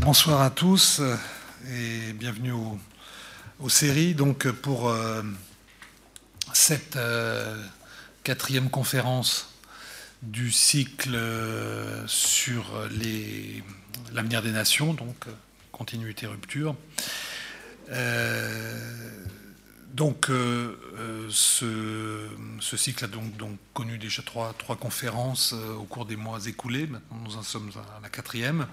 Bonsoir à tous et bienvenue au, aux séries. Donc pour euh, cette euh, quatrième conférence du cycle euh, sur l'avenir des nations, donc continuité rupture. donc ce, cycle a donc, connu déjà trois conférences au cours des mois écoulés. Maintenant nous en sommes à la quatrième.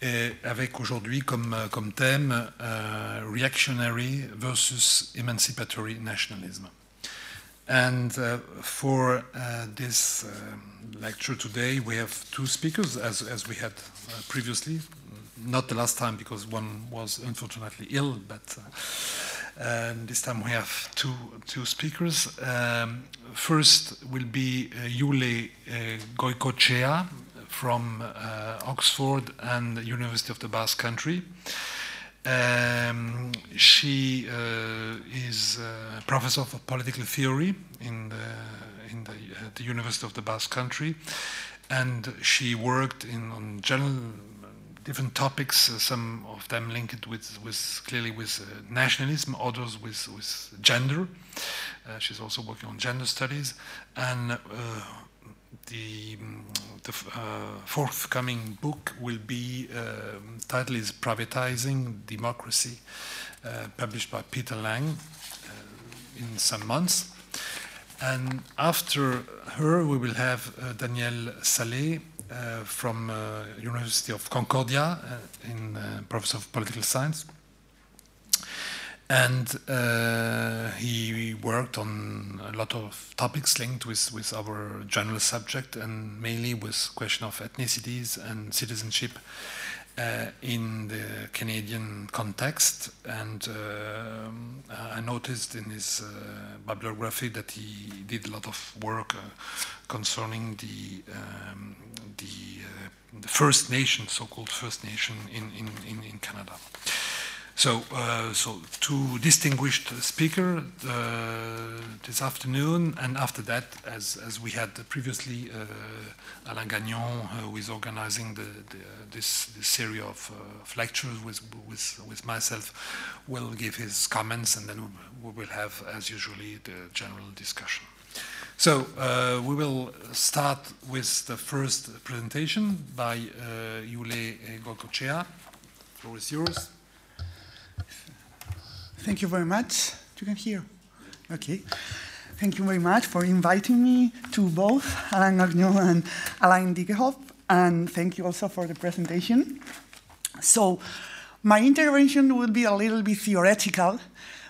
Et avec aujourd'hui comme, comme thème uh, Reactionary versus Emancipatory Nationalism. And uh, for uh, this uh, lecture today, we have two speakers, as, as we had uh, previously. Not the last time, because one was unfortunately ill, but uh, this time we have two, two speakers. Um, first will be Jule Goikoetxea, from uh, Oxford and the University of the Basque Country. Um, she uh, is a professor of political theory in the, in the, uh, the, University of the Basque Country, and she worked in on general different topics. Uh, some of them linked with, with clearly with uh, nationalism, others with with gender. Uh, she's also working on gender studies, and the, the uh, forthcoming book will be uh, title is Privatizing Democracy, uh, published by Peter Lang uh, in some months. And after her, we will have uh, Daniel Salée uh, from University of Concordia, in professor of political science and uh, he worked on a lot of topics linked with, with our general subject and mainly with question of ethnicities and citizenship uh, in the Canadian context. And uh, I noticed in his uh, bibliography that he did a lot of work uh, concerning the, um, the, uh, the, First Nation, so-called First Nation in, in, in, in Canada. So, uh, so two distinguished speakers uh, this afternoon, and after that, as, as we had previously, uh, Alain Gagnon, uh, who is organizing the, the, this, this, series of, uh, of, lectures with, with, with myself, will give his comments, and then we will have, as usually, the general discussion. So uh, we will start with the first presentation by uh, Jule Goikoetxea. The floor is yours. Thank you very much. You can hear. Okay. Thank you very much for inviting me to both Alain Gagnon and Alain Dieckhoff, and thank you also for the presentation. So, my intervention will be a little bit theoretical,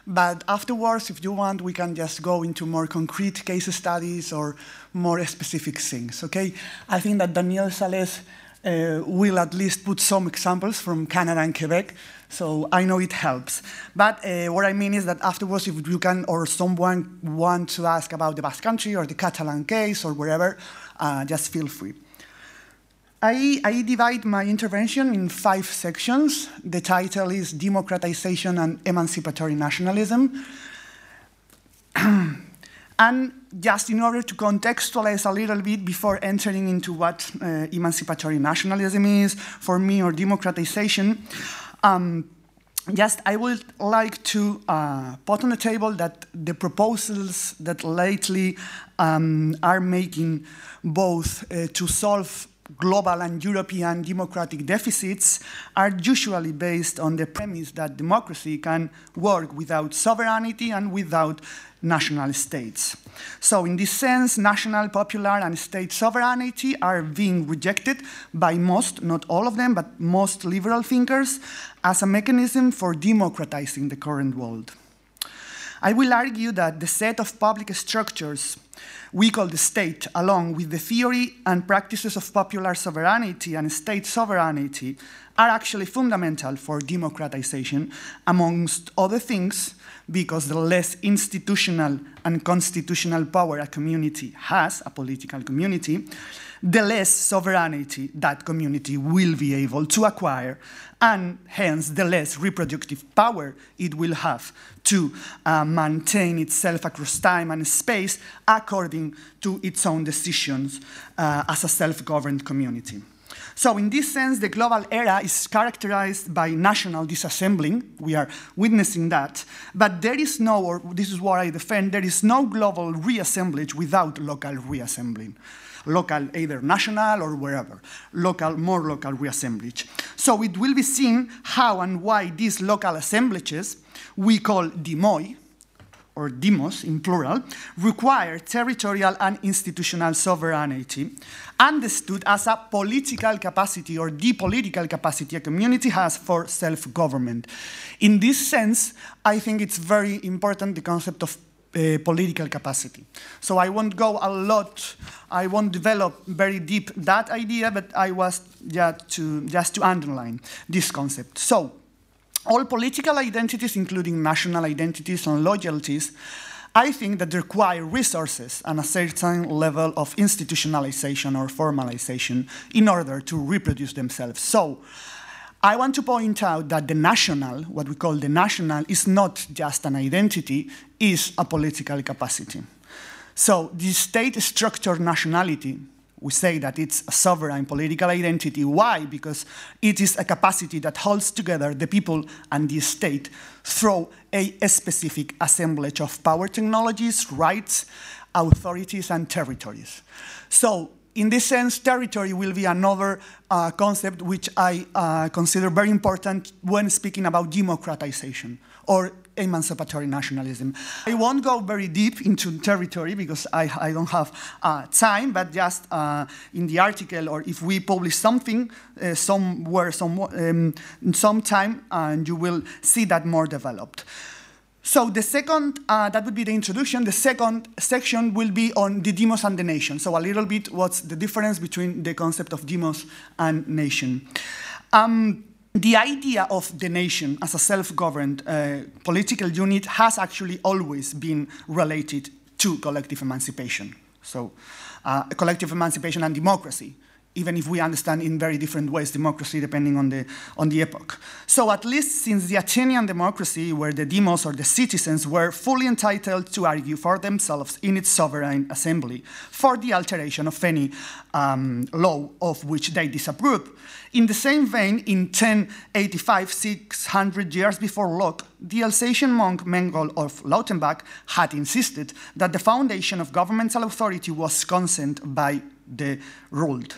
but afterwards, if you want, we can just go into more concrete case studies or more specific things, okay? I think that Daniel Salée uh, will at least put some examples from Canada and Quebec, so I know it helps. But uh, what I mean is that afterwards, if you can or someone want to ask about the Basque Country or the Catalan case or wherever, uh, just feel free. I, I, divide my intervention in five sections. The title is Democratization and Emancipatory Nationalism. and just in order to contextualize a little bit before entering into what uh, emancipatory nationalism is for me or democratization, um, just I would like to uh, put on the table that the proposals that lately um, are making both uh, to solve global and European democratic deficits are usually based on the premise that democracy can work without sovereignty and without national states. So, in this sense, national, popular, and state sovereignty are being rejected by most, not all of them, but most liberal thinkers, as a mechanism for democratizing the current world. I will argue that the set of public structures we call the state, along with the theory and practices of popular sovereignty and state sovereignty, are actually fundamental for democratization, amongst other things, because the less institutional and constitutional power a community has, a political community, the less sovereignty that community will be able to acquire, and hence the less reproductive power it will have to uh, maintain itself across time and space according to its own decisions uh, as a self governed community. So in this sense, the global era is characterized by national disassembling. We are witnessing that. But there is no, or this is what I defend, there is no global reassemblage without local reassembling local, either national or wherever, local, more local reassemblage. So it will be seen how and why these local assemblages, we call demoi, or demos in plural, require territorial and institutional sovereignty, understood as a political capacity or the political capacity a community has for self-government. In this sense, I think it's very important the concept of uh, political capacity. So I won't go a lot, I won't develop very deep that idea, but I was just to, just to underline this concept. So all political identities, including national identities and loyalties, I think that require resources and a certain level of institutionalization or formalization in order to reproduce themselves. So I want to point out that the national, what we call the national, is not just an identity, is a political capacity. So the state structured nationality we say that it's a sovereign political identity. Why? Because it is a capacity that holds together the people and the state through a, specific assemblage of power technologies, rights, authorities, and territories. So in this sense, territory will be another uh, concept which I uh, consider very important when speaking about democratization or emancipatory nationalism. I won't go very deep into territory because I, I don't have uh, time, but just uh, in the article or if we publish something uh, somewhere, some, um, in some time, and you will see that more developed. So the second, uh, that would be the introduction. The second section will be on the demos and the nation. So a little bit what's the difference between the concept of demos and nation. Um, the idea of the nation as a self-governed uh, political unit has actually always been related to collective emancipation. So uh, collective emancipation and democracy, even if we understand in very different ways democracy depending on the, on the epoch. So at least since the Athenian democracy, where the demos or the citizens were fully entitled to argue for themselves in its sovereign assembly for the alteration of any um, law of which they disapproved, in the same vein, in 1085, 600 years before Locke, the Alsatian monk Manegold of Lautenbach had insisted that the foundation of governmental authority was consent by the ruled.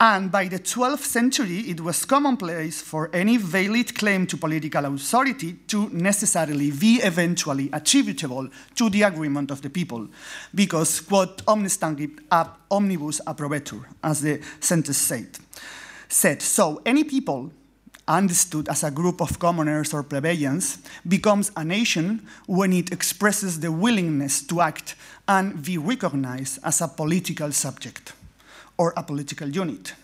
And by the 12th century, it was commonplace for any valid claim to political authority to necessarily be eventually attributable to the agreement of the people, because omnis tangit ab omnibus approbetur, as the sentence said said, so any people understood as a group of commoners or plebeians becomes a nation when it expresses the willingness to act and be recognized as a political subject or a political unit.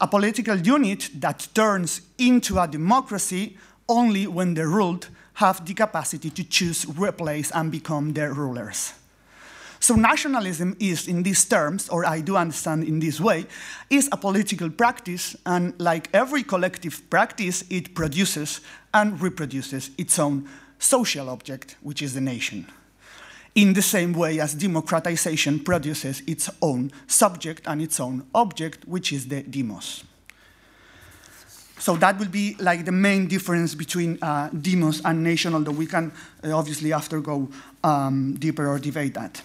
A political unit that turns into a democracy only when the ruled have the capacity to choose, replace, and become their rulers. So nationalism is, in these terms, or I do understand in this way, is a political practice, and like every collective practice, it produces and reproduces its own social object, which is the nation. In the same way as democratization produces its own subject and its own object, which is the demos. So that will be like the main difference between uh, demos and nation, although we can uh, obviously after go um, deeper or debate that.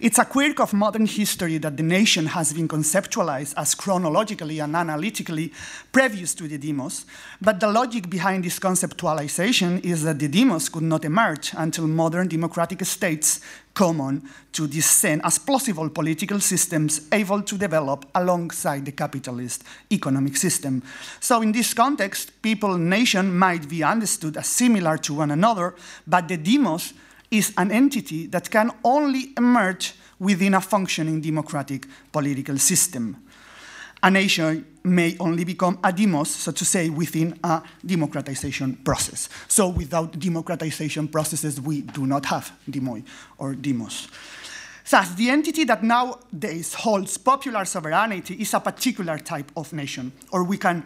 It's a quirk of modern history that the nation has been conceptualized as chronologically and analytically previous to the demos, but the logic behind this conceptualization is that the demos could not emerge until modern democratic states come on to this scene as plausible political systems able to develop alongside the capitalist economic system. So in this context, people nation might be understood as similar to one another, but the demos is an entity that can only emerge within a functioning democratic political system. A nation may only become a demos, so to say, within a democratization process. So without democratization processes, we do not have demoi or demos. Thus, the entity that nowadays holds popular sovereignty is a particular type of nation, or we can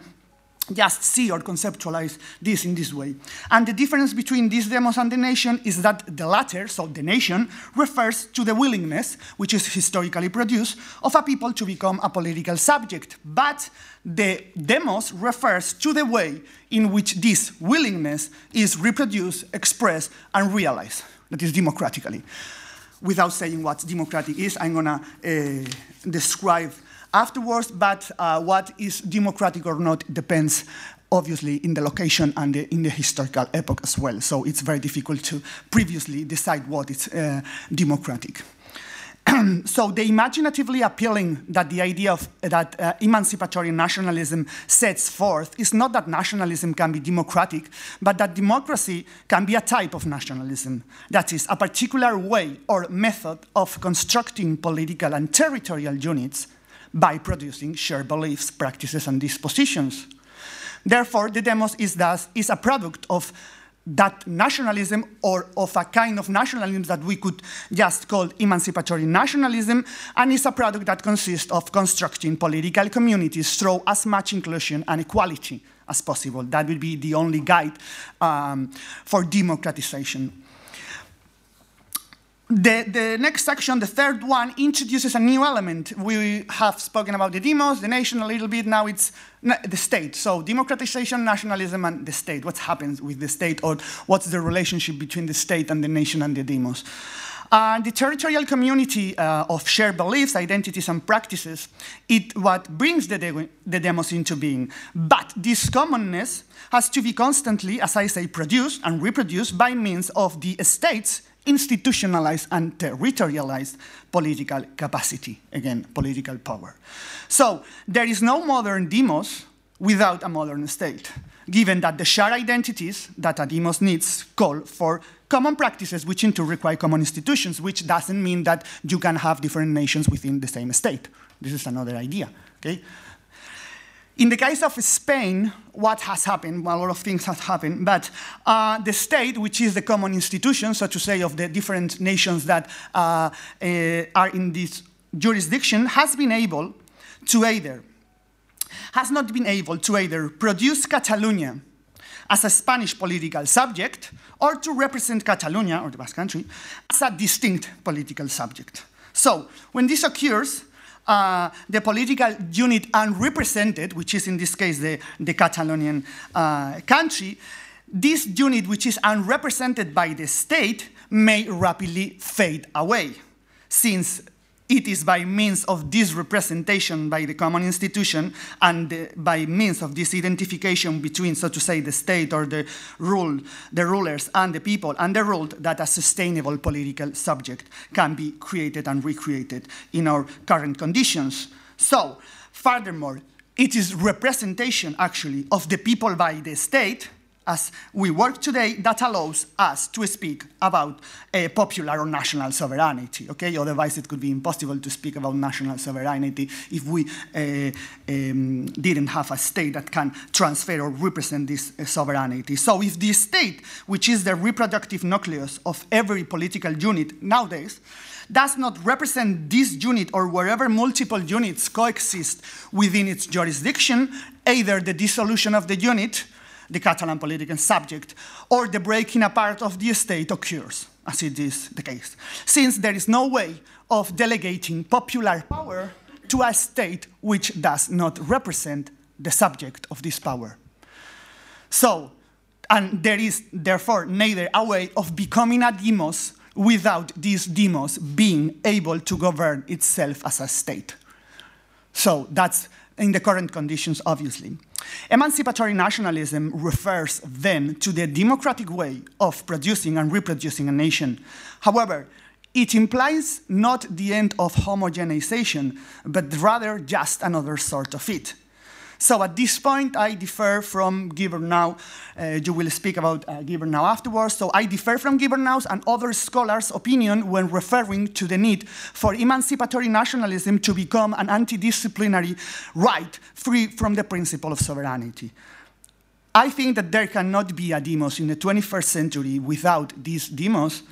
just see or conceptualize this in this way. And the difference between these demos and the nation is that the latter, so the nation, refers to the willingness, which is historically produced, of a people to become a political subject. But the demos refers to the way in which this willingness is reproduced, expressed, and realized, that is democratically. Without saying what democratic is, I'm gonna uh, describe afterwards, but uh, what is democratic or not depends obviously in the location and the, in the historical epoch as well. So it's very difficult to previously decide what is uh, democratic. so the imaginatively appealing that the idea of that uh, emancipatory nationalism sets forth is not that nationalism can be democratic, but that democracy can be a type of nationalism. That is, a particular way or method of constructing political and territorial units by producing shared beliefs, practices, and dispositions. Therefore, the demos is thus is a product of that nationalism or of a kind of nationalism that we could just call emancipatory nationalism and is a product that consists of constructing political communities through as much inclusion and equality as possible. That will be the only guide um, for democratization. The, the, next section, the third one, introduces a new element. We have spoken about the demos, the nation a little bit, now it's the state. So democratization, nationalism, and the state. What happens with the state, or what's the relationship between the state and the nation and the demos? Uh, the territorial community uh, of shared beliefs, identities, and practices, it what brings the, de the demos into being. But this commonness has to be constantly, as I say, produced and reproduced by means of the state's institutionalized and territorialized political capacity, again, political power. So there is no modern demos without a modern state, given that the shared identities that a demos needs call for common practices which in turn require common institutions, which doesn't mean that you can have different nations within the same state. This is another idea, okay? In the case of Spain, what has happened? Well, a lot of things have happened, but uh, the state, which is the common institution, so to say, of the different nations that uh, uh, are in this jurisdiction, has been able to either, has not been able to either produce Catalonia as a Spanish political subject or to represent Catalonia, or the Basque Country, as a distinct political subject. So, when this occurs, uh, the political unit unrepresented, which is in this case the, the Catalonian uh, country, this unit, which is unrepresented by the state, may rapidly fade away, since it is by means of this representation by the common institution and the, by means of this identification between, so to say, the state or the rule, the rulers and the people and the ruled that a sustainable political subject can be created and recreated in our current conditions. So, furthermore, it is representation actually of the people by the state as we work today that allows us to speak about a popular or national sovereignty, okay? Otherwise it could be impossible to speak about national sovereignty if we uh, um, didn't have a state that can transfer or represent this uh, sovereignty. So if the state, which is the reproductive nucleus of every political unit nowadays, does not represent this unit or wherever multiple units coexist within its jurisdiction, either the dissolution of the unit the Catalan political subject, or the breaking apart of the state occurs, as it is the case, since there is no way of delegating popular power to a state which does not represent the subject of this power. So, and there is therefore neither a way of becoming a demos without this demos being able to govern itself as a state. So that's in the current conditions, obviously. Emancipatory nationalism refers then to the democratic way of producing and reproducing a nation. However, it implies not the end of homogenization, but rather just another sort of it. So at this point, I differ from Guibernau. Uh, you will speak about uh, Guibernau afterwards. So I differ from Guibernau's and other scholars' opinion when referring to the need for emancipatory nationalism to become an anti-disciplinary right free from the principle of sovereignty. I think that there cannot be a demos in the 21st century without these demos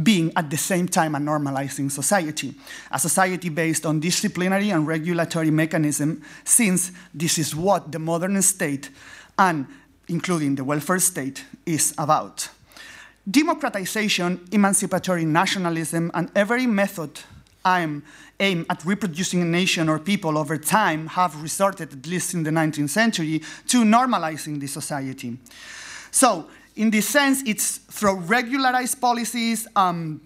being at the same time a normalizing society, a society based on disciplinary and regulatory mechanism, since this is what the modern state and including the welfare state, is about. Democratization, emancipatory nationalism, and every method aim, aim at reproducing a nation or people over time have resorted, at least in the 19th century, to normalizing the society. So, in this sense, it's through regularized policies, um,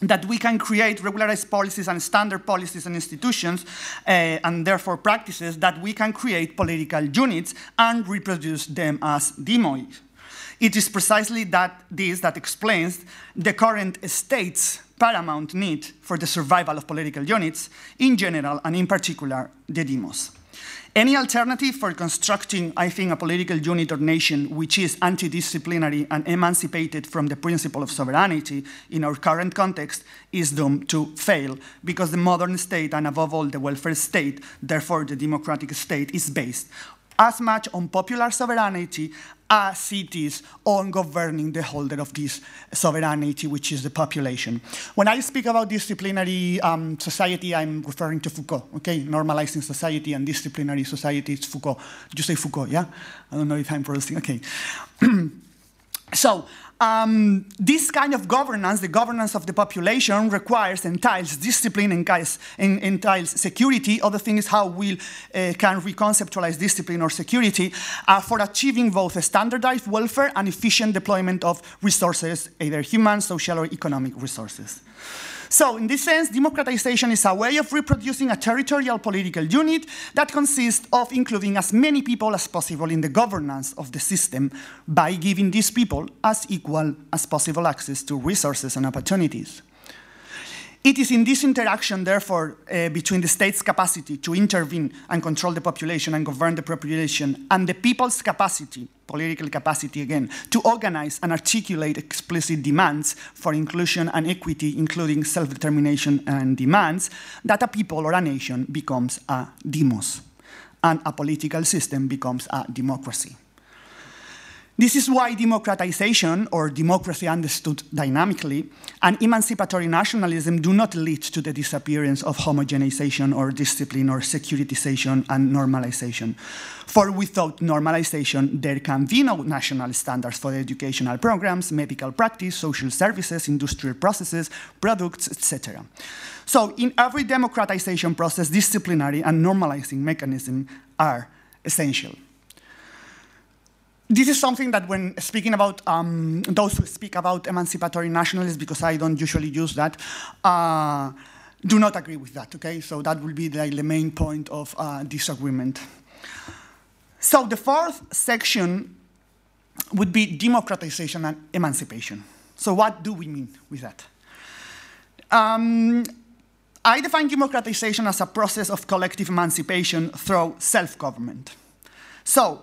that we can create regularized policies and standard policies and institutions, uh, and therefore practices, that we can create political units and reproduce them as demoids. It is precisely that this that explains the current state's paramount need for the survival of political units in general and in particular the demos. Any alternative for constructing, I think, a political unit or nation which is anti-disciplinary and emancipated from the principle of sovereignty in our current context is doomed to fail because the modern state and above all the welfare state, therefore the democratic state, is based as much on popular sovereignty as it is on governing the holder of this sovereignty, which is the population. When I speak about disciplinary um, society, I'm referring to Foucault, okay? Normalizing society and disciplinary society is Foucault. You say Foucault, yeah? I don't know if I'm pronouncing, okay. so, um, this kind of governance, the governance of the population, requires entails discipline, entails, entails security. Other thing is how we uh, can reconceptualize discipline or security uh, for achieving both a standardized welfare and efficient deployment of resources, either human, social, or economic resources. So, in this sense, democratization is a way of reproducing a territorial political unit that consists of including as many people as possible in the governance of the system by giving these people as equal as possible access to resources and opportunities. It is in this interaction, therefore, uh, between the state's capacity to intervene and control the population and govern the population and the people's capacity, political capacity again, to organize and articulate explicit demands for inclusion and equity, including self determination and demands, that a people or a nation becomes a demos and a political system becomes a democracy. This is why democratization, or democracy understood dynamically, and emancipatory nationalism do not lead to the disappearance of homogenization or discipline or securitization and normalization. For without normalization, there can be no national standards for educational programs, medical practice, social services, industrial processes, products, etc. So in every democratization process, disciplinary and normalizing mechanisms are essential. This is something that when speaking about um, those who speak about emancipatory nationalists, because I don't usually use that, uh, do not agree with that, okay? So that will be the, the main point of uh, disagreement. So the fourth section would be democratization and emancipation. So what do we mean with that? Um, I define democratization as a process of collective emancipation through self-government. So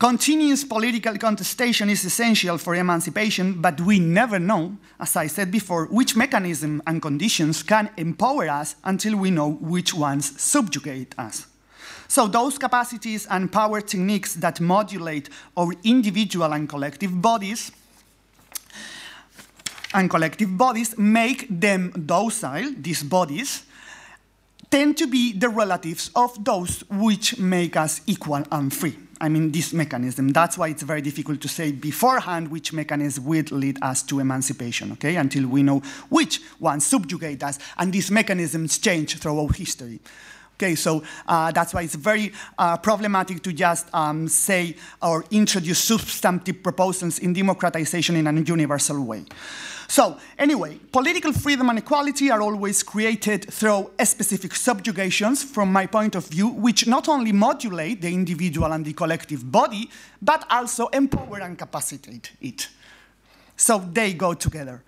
Continuous political contestation is essential for emancipation, but we never know, as I said before, which mechanism and conditions can empower us until we know which ones subjugate us. So those capacities and power techniques that modulate our individual and collective bodies and collective bodies make them docile, these bodies, tend to be the relatives of those which make us equal and free. I mean, this mechanism. That's why it's very difficult to say beforehand which mechanism will lead us to emancipation, okay, until we know which ones subjugate us, and these mechanisms change throughout history. Okay, so uh, that's why it's very uh, problematic to just um, say or introduce substantive proposals in democratization in a universal way. So, anyway, political freedom and equality are always created through specific subjugations, from my point of view, which not only modulate the individual and the collective body, but also empower and capacitate it. So they go together.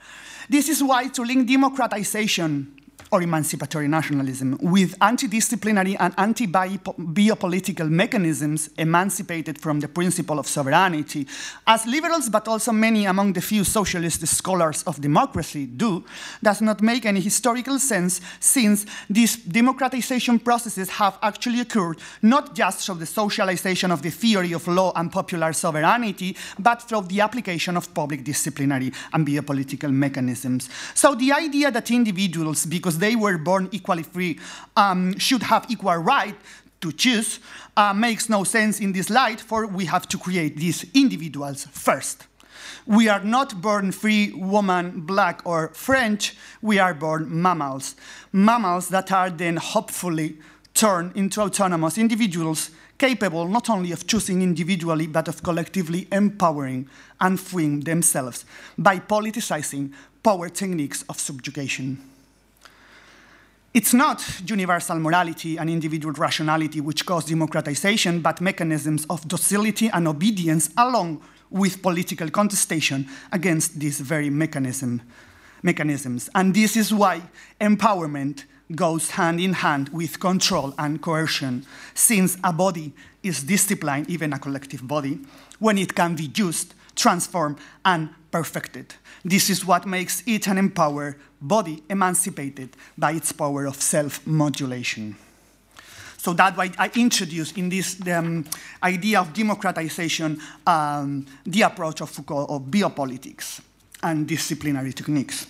This is why to link democratization or emancipatory nationalism, with anti-disciplinary and anti-biopolitical mechanisms emancipated from the principle of sovereignty, as liberals but also many among the few socialist scholars of democracy do, does not make any historical sense since these democratization processes have actually occurred not just through the socialization of the theory of law and popular sovereignty, but through the application of public disciplinary and biopolitical mechanisms. So the idea that individuals, because they were born equally free, um, should have equal right to choose uh, makes no sense in this light, for we have to create these individuals first. We are not born free, woman, black, or French. We are born mammals. Mammals that are then hopefully turned into autonomous individuals capable not only of choosing individually, but of collectively empowering and freeing themselves by politicizing power techniques of subjugation. It's not universal morality and individual rationality which cause democratization, but mechanisms of docility and obedience along with political contestation against these very mechanism, mechanisms. And this is why empowerment goes hand in hand with control and coercion, since a body is disciplined, even a collective body, when it can be used, transformed, and perfected. This is what makes it an empowered body emancipated by its power of self-modulation. So that's why I introduced in this um, idea of democratization um, the approach of Foucault of biopolitics and disciplinary techniques.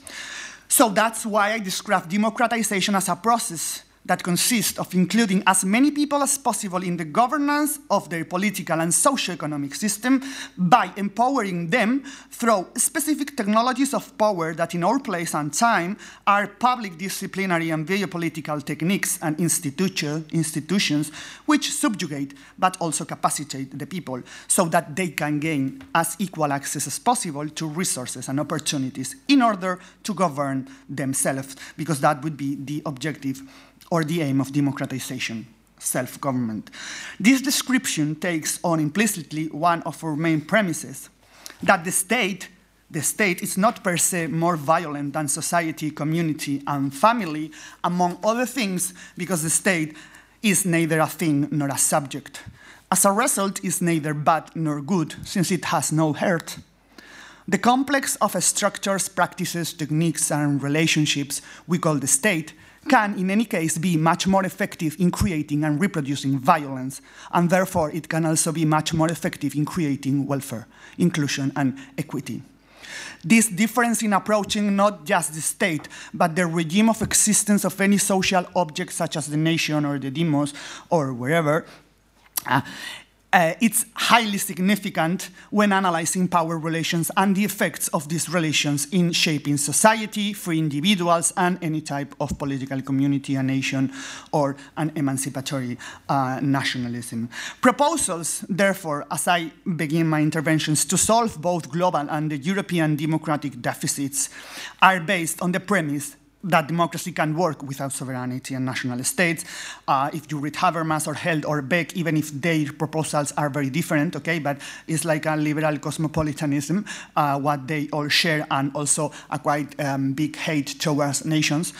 So that's why I describe democratization as a process that consists of including as many people as possible in the governance of their political and socio-economic system by empowering them through specific technologies of power that in our place and time are public disciplinary and biopolitical techniques and institution, institutions which subjugate but also capacitate the people so that they can gain as equal access as possible to resources and opportunities in order to govern themselves because that would be the objective or the aim of democratization, self-government. This description takes on implicitly one of our main premises, that the state, the state is not per se more violent than society, community, and family, among other things, because the state is neither a thing nor a subject. As a result, is neither bad nor good, since it has no heart. The complex of structures, practices, techniques, and relationships we call the state can, in any case, be much more effective in creating and reproducing violence, and therefore it can also be much more effective in creating welfare, inclusion, and equity. This difference in approaching not just the state, but the regime of existence of any social object, such as the nation or the demos or wherever, uh, uh, it's highly significant when analyzing power relations and the effects of these relations in shaping society, free individuals, and any type of political community, a nation, or an emancipatory uh, nationalism. Proposals, therefore, as I begin my interventions, to solve both global and the European democratic deficits are based on the premise that democracy can work without sovereignty and national states. Uh, if you read Habermas or Held or Beck, even if their proposals are very different, okay, but it's like a liberal cosmopolitanism, uh, what they all share, and also a quite um, big hate towards nations.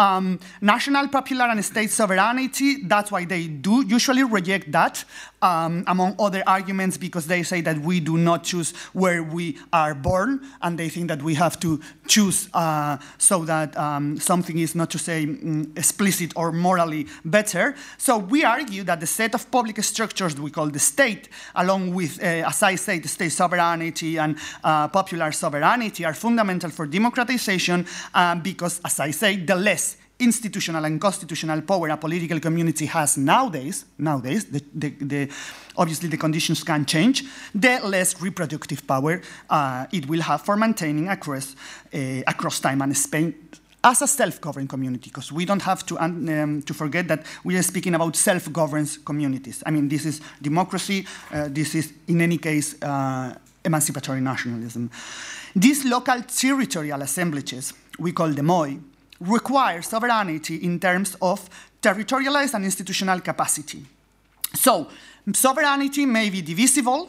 Um, national, popular, and state sovereignty, that's why they do usually reject that, um, among other arguments, because they say that we do not choose where we are born, and they think that we have to choose uh, so that um, something is not to say mm, explicit or morally better. So we argue that the set of public structures we call the state, along with, uh, as I say, the state sovereignty and uh, popular sovereignty are fundamental for democratization uh, because, as I say, the less institutional and constitutional power a political community has nowadays, nowadays, the, the, the, obviously the conditions can change, the less reproductive power uh, it will have for maintaining across, uh, across time and space as a self-governing community, because we don't have to, um, to forget that we are speaking about self-governed communities. I mean, this is democracy, uh, this is, in any case, uh, emancipatory nationalism. These local territorial assemblages, we call them MOI, require sovereignty in terms of territorialized and institutional capacity. So, sovereignty may be divisible,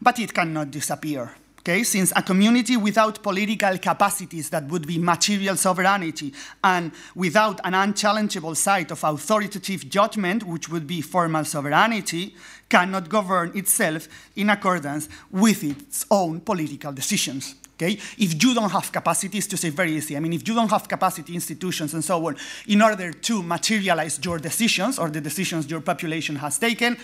but it cannot disappear. Okay, since a community without political capacities that would be material sovereignty and without an unchallengeable site of authoritative judgment, which would be formal sovereignty, cannot govern itself in accordance with its own political decisions. Okay? If you don't have capacities, to say very easy, I mean, if you don't have capacity, institutions, and so on, in order to materialize your decisions or the decisions your population has taken,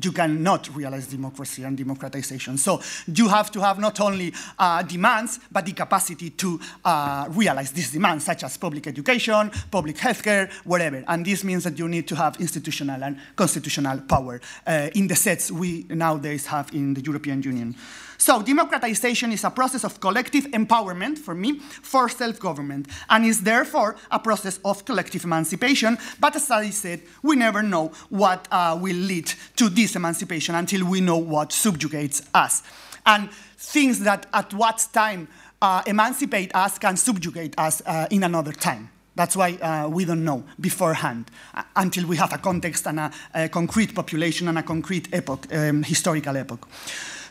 you cannot realize democracy and democratization. So you have to have not only uh, demands, but the capacity to uh, realize these demands, such as public education, public healthcare, whatever. And this means that you need to have institutional and constitutional power uh, in the sets we nowadays have in the European Union. So democratization is a process of collective empowerment, for me, for self-government, and is therefore a process of collective emancipation. But as I said, we never know what uh, will lead to this emancipation until we know what subjugates us. And things that at what time uh, emancipate us can subjugate us uh, in another time. That's why uh, we don't know beforehand uh, until we have a context and a, a, concrete population and a concrete epoch, um, historical epoch.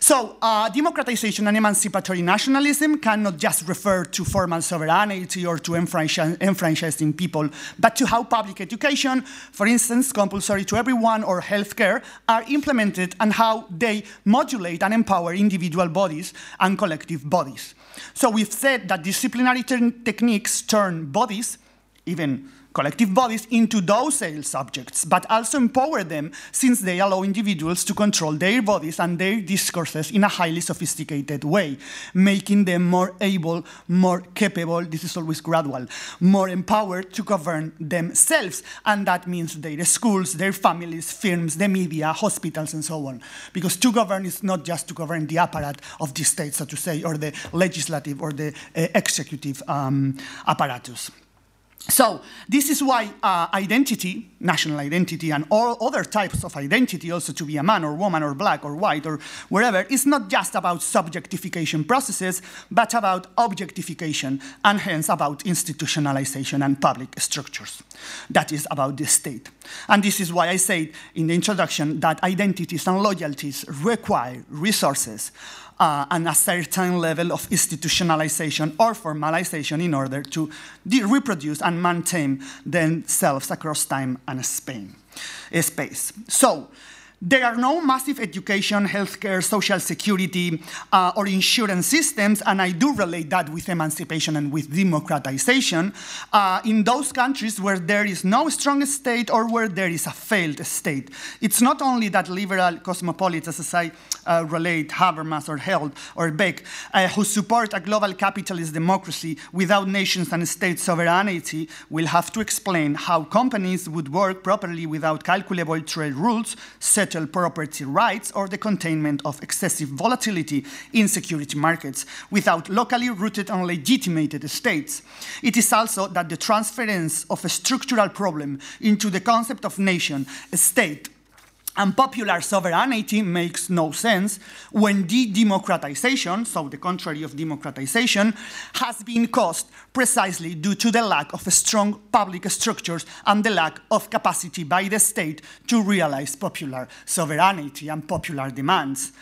So, uh, democratization and emancipatory nationalism cannot just refer to formal sovereignty or to enfranchising people, but to how public education, for instance, compulsory to everyone, or healthcare, are implemented and how they modulate and empower individual bodies and collective bodies. So, we've said that disciplinary techniques turn bodies, even collective bodies into docile subjects, but also empower them since they allow individuals to control their bodies and their discourses in a highly sophisticated way, making them more able, more capable, this is always gradual, more empowered to govern themselves. And that means their schools, their families, firms, the media, hospitals, and so on. Because to govern is not just to govern the apparatus of the state, so to say, or the legislative or the uh, executive um, apparatus. So this is why uh, identity, national identity, and all other types of identity, also to be a man or woman or black or white or wherever, is not just about subjectification processes, but about objectification, and hence about institutionalization and public structures. That is about the state. And this is why I said in the introduction that identities and loyalties require resources uh, and a certain level of institutionalization or formalization in order to reproduce and maintain themselves across time and space. So, there are no massive education, healthcare, social security, uh, or insurance systems, and I do relate that with emancipation and with democratization, uh, in those countries where there is no strong state or where there is a failed state. It's not only that liberal cosmopolites, as I uh, relate Habermas or Held or Beck, uh, who support a global capitalist democracy without nations and state sovereignty, will have to explain how companies would work properly without calculable trade rules, set property rights or the containment of excessive volatility in security markets without locally rooted and legitimated states. It is also that the transference of a structural problem into the concept of nation, a state, and popular sovereignty makes no sense when de-democratization, so the contrary of democratization, has been caused precisely due to the lack of strong public structures and the lack of capacity by the state to realize popular sovereignty and popular demands.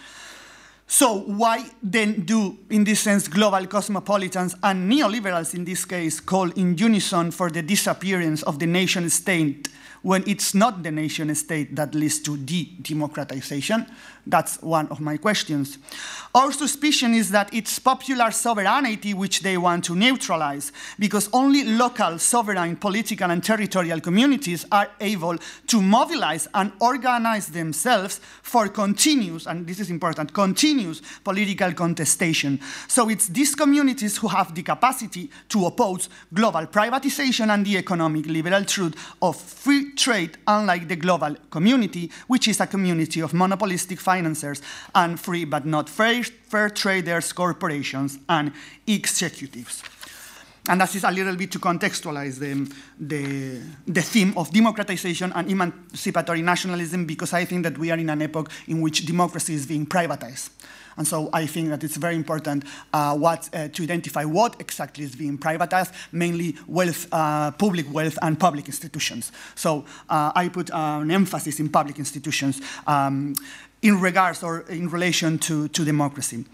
So why then do, in this sense, global cosmopolitans and neoliberals in this case call in unison for the disappearance of the nation state when it's not the nation state that leads to de-democratization? That's one of my questions. Our suspicion is that it's popular sovereignty which they want to neutralize, because only local sovereign political and territorial communities are able to mobilize and organize themselves for continuous, and this is important, continuous political contestation. So it's these communities who have the capacity to oppose global privatization and the economic liberal truth of free trade, unlike the global community, which is a community of monopolistic finance and free but not fair, fair traders, corporations, and executives. And that is a little bit to contextualize the, the, the, theme of democratization and emancipatory nationalism, because I think that we are in an epoch in which democracy is being privatized. And so I think that it's very important uh, what, uh, to identify what exactly is being privatized, mainly wealth, uh, public wealth and public institutions. So uh, I put an emphasis in public institutions. Um, in regards or in relation to, to democracy.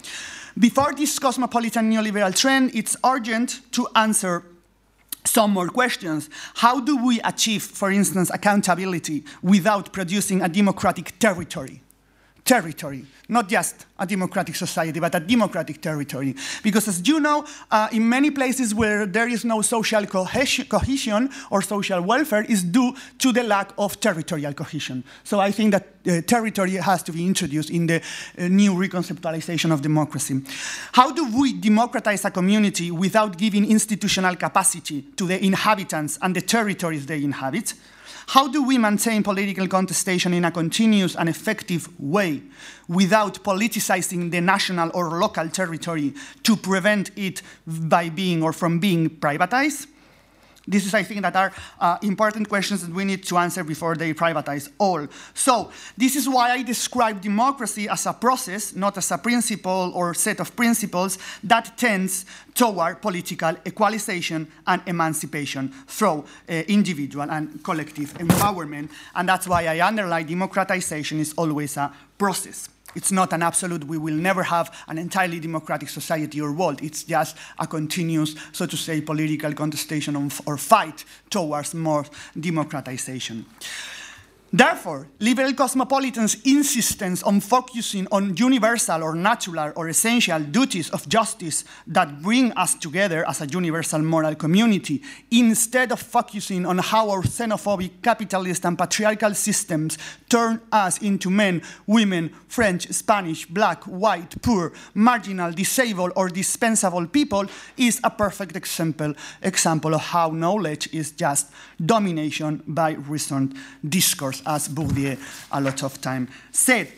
Before this cosmopolitan neoliberal trend, it's urgent to answer some more questions. How do we achieve, for instance, accountability without producing a democratic territory? Territory, not just a democratic society, but a democratic territory. Because as you know, uh, in many places where there is no social cohesion or social welfare is due to the lack of territorial cohesion. So I think that uh, territory has to be introduced in the uh, new reconceptualization of democracy. How do we democratize a community without giving institutional capacity to the inhabitants and the territories they inhabit? How do we maintain political contestation in a continuous and effective way without politicizing the national or local territory to prevent it by being or from being privatized? This is, I think, that are uh, important questions that we need to answer before they privatize all. So this is why I describe democracy as a process, not as a principle or set of principles that tends toward political equalization and emancipation through uh, individual and collective empowerment. And that's why I underline democratization is always a process. It's not an absolute, we will never have an entirely democratic society or world. It's just a continuous, so to say, political contestation or fight towards more democratization. Therefore, liberal cosmopolitans' insistence on focusing on universal or natural or essential duties of justice that bring us together as a universal moral community, instead of focusing on how our xenophobic, capitalist, and patriarchal systems turn us into men, women, French, Spanish, black, white, poor, marginal, disabled, or dispensable people, is a perfect example, example of how knowledge is just domination by recent discourse as Bourdieu a lot of time said.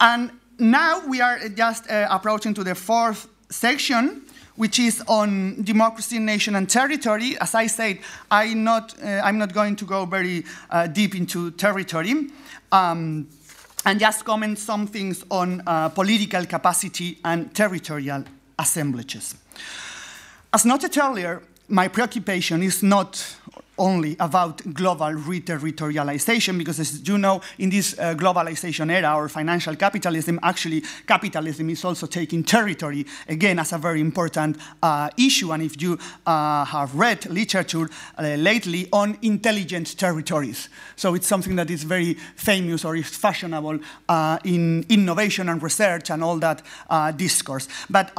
And now we are just uh, approaching to the fourth section, which is on democracy, nation, and territory. As I said, I'm not, uh, I'm not going to go very uh, deep into territory. Um, and just comment some things on uh, political capacity and territorial assemblages. As noted earlier, my preoccupation is not only about global reterritorialization, because as you know, in this uh, globalization era or financial capitalism, actually capitalism is also taking territory, again, as a very important uh, issue. And if you uh, have read literature uh, lately on intelligent territories, so it's something that is very famous or is fashionable uh, in innovation and research and all that uh, discourse. But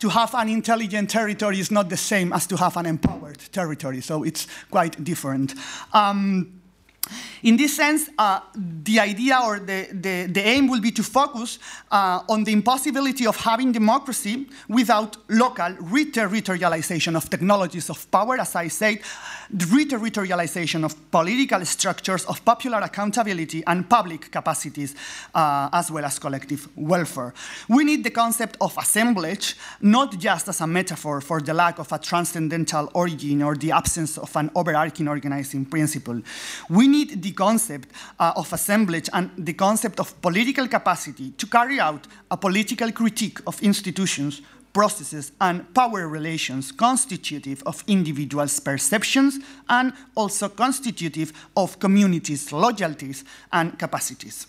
to have an intelligent territory is not the same as to have an empowered territory, so it's quite different. Um, in this sense, uh, the idea or the, the, the, aim will be to focus uh, on the impossibility of having democracy without local reterritorialization of technologies of power, as I said, reterritorialization of political structures, of popular accountability and public capacities, uh, as well as collective welfare. We need the concept of assemblage, not just as a metaphor for the lack of a transcendental origin or the absence of an overarching organizing principle. We need the concept uh, of assemblage and the concept of political capacity to carry out a political critique of institutions, processes, and power relations constitutive of individuals' perceptions and also constitutive of communities' loyalties and capacities.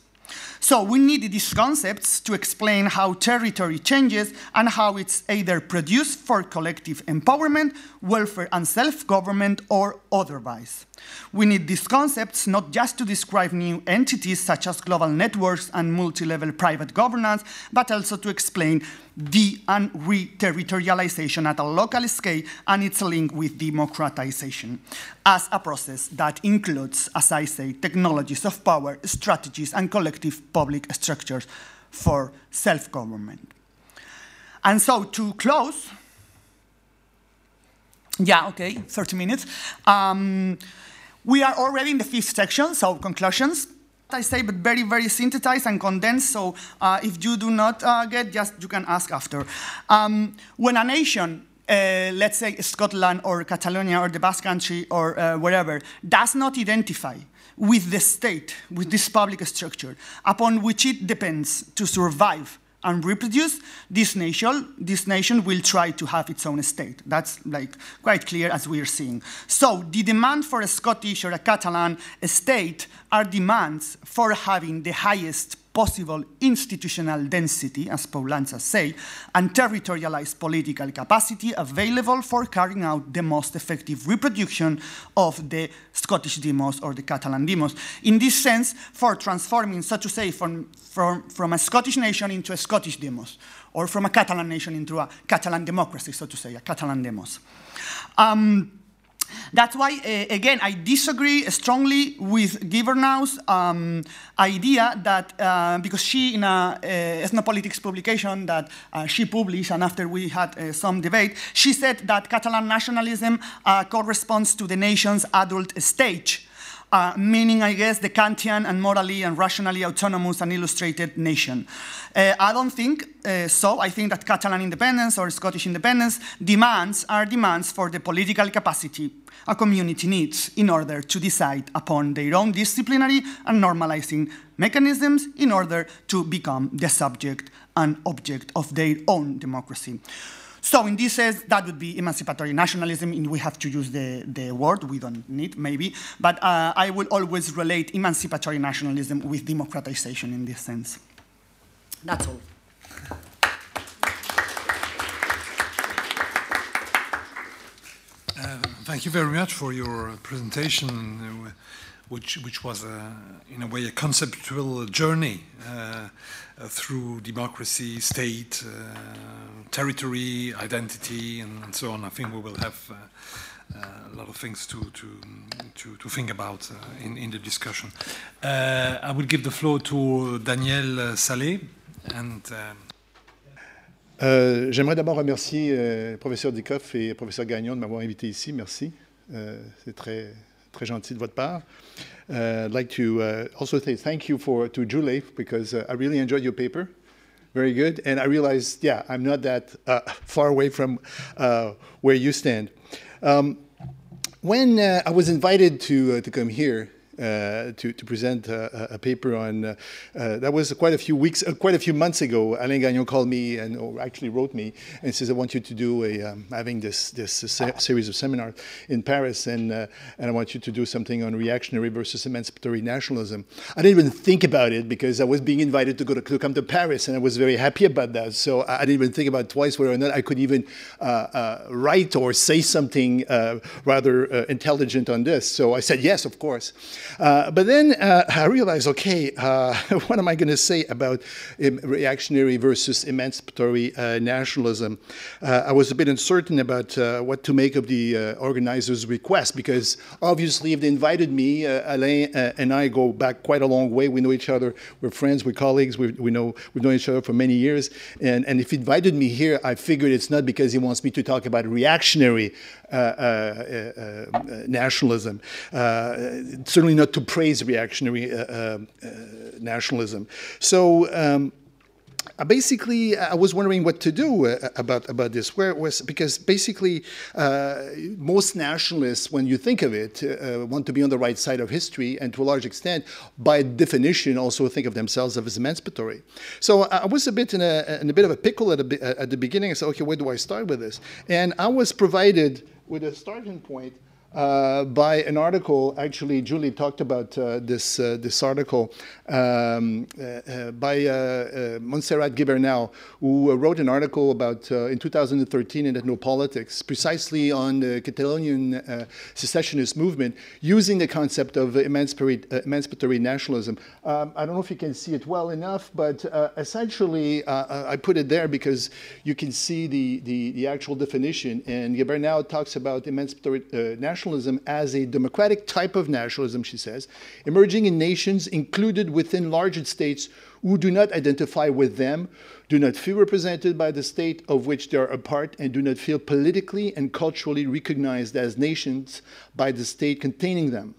So we need these concepts to explain how territory changes and how it's either produced for collective empowerment, welfare and self-government or otherwise. We need these concepts not just to describe new entities such as global networks and multi-level private governance, but also to explain the and re-territorialization at a local scale and its link with democratization as a process that includes, as I say, technologies of power, strategies, and collective public structures for self-government. And so to close, yeah, okay, 30 minutes. Um, we are already in the fifth section, so conclusions. I say, but very, very synthesized and condensed. So uh, if you do not uh, get, just you can ask after. Um, when a nation, uh, let's say Scotland or Catalonia or the Basque Country or uh, wherever, does not identify with the state, with this public structure, upon which it depends to survive and reproduce, this nation, this nation will try to have its own state. That's like quite clear as we're seeing. So the demand for a Scottish or a Catalan state are demands for having the highest possible institutional density, as Poulantzas say, and territorialized political capacity available for carrying out the most effective reproduction of the Scottish demos or the Catalan demos. In this sense, for transforming, so to say, from, from, from a Scottish nation into a Scottish demos, or from a Catalan nation into a Catalan democracy, so to say, a Catalan demos. Um, that's why, uh, again, I disagree strongly with Guibernau's um, idea that, uh, because she, in a uh, ethnopolitics publication that uh, she published, and after we had uh, some debate, she said that Catalan nationalism uh, corresponds to the nation's adult stage. Uh, meaning, I guess, the Kantian and morally and rationally autonomous and illustrated nation. Uh, I don't think uh, so. I think that Catalan independence or Scottish independence demands are demands for the political capacity a community needs in order to decide upon their own disciplinary and normalizing mechanisms in order to become the subject and object of their own democracy. So in this sense, that would be emancipatory nationalism, and we have to use the, the word, we don't need, maybe, but uh, I will always relate emancipatory nationalism with democratization in this sense. That's all. Uh, thank you very much for your presentation, which, which was, a, in a way, a conceptual journey uh, uh, through democracy, state, uh, territory, identity, and, and, so on. I think we will have uh, a lot of things to, to, to, to think about in, in the discussion. I will give the floor to Daniel Salée. And, Euh, J'aimerais d'abord remercier euh, professeur Dieckhoff et professeur Gagnon de m'avoir invité ici. Merci. Euh, C'est très, très gentil de votre part. Uh, I'd like to uh, also say thank you for to Julie because uh, I really enjoyed your paper. Very good. And I realized, yeah, I'm not that uh, far away from uh, where you stand. Um, when uh, I was invited to, to come here, uh, to, to present a, a paper on, uh, uh, that was quite a few weeks, quite a few months ago. Alain Gagnon called me and or actually wrote me and says, I want you to do a, um, having this, this series of seminars in Paris and, and I want you to do something on reactionary versus emancipatory nationalism. I didn't even think about it because I was being invited to go to, to come to Paris and I was very happy about that. So I didn't even think about twice whether or not I could even uh, uh, write or say something uh, rather intelligent on this. So I said yes, of course. Uh, but then uh, I realized, okay, uh, what am I going to say about reactionary versus emancipatory uh, nationalism? Uh, I was a bit uncertain about what to make of the organizers' request because obviously, if they invited me, Alain and I go back quite a long way. We know each other. We're friends. We're colleagues. We, we know we've known each other for many years. And and if he invited me here, I figured it's not because he wants me to talk about reactionary Uh, uh, uh, nationalism. certainly not to praise reactionary nationalism. So. Um, basically, I was wondering what to do uh, about about this. Where was because basically, uh, most nationalists, when you think of it, uh, want to be on the right side of history, and to a large extent, by definition, also think of themselves as emancipatory. So I was a bit in a, in a bit of a pickle at, a, at the beginning. I said, okay, where do I start with this? And I was provided with a starting point by an article. Actually, Julie talked about uh, this uh, this article um, uh, uh, by uh, Montserrat Guibernau, who wrote an article about in 2013 in Ethnopolitics, precisely on the Catalonian secessionist movement, using the concept of emancipatory, emancipatory nationalism. Um, I don't know if you can see it well enough, but essentially, I put it there because you can see the the, the actual definition. And Guibernau talks about emancipatory nationalism nationalism as a democratic type of nationalism, she says, emerging in nations included within larger states who do not identify with them, do not feel represented by the state of which they are a part, and do not feel politically and culturally recognized as nations by the state containing them.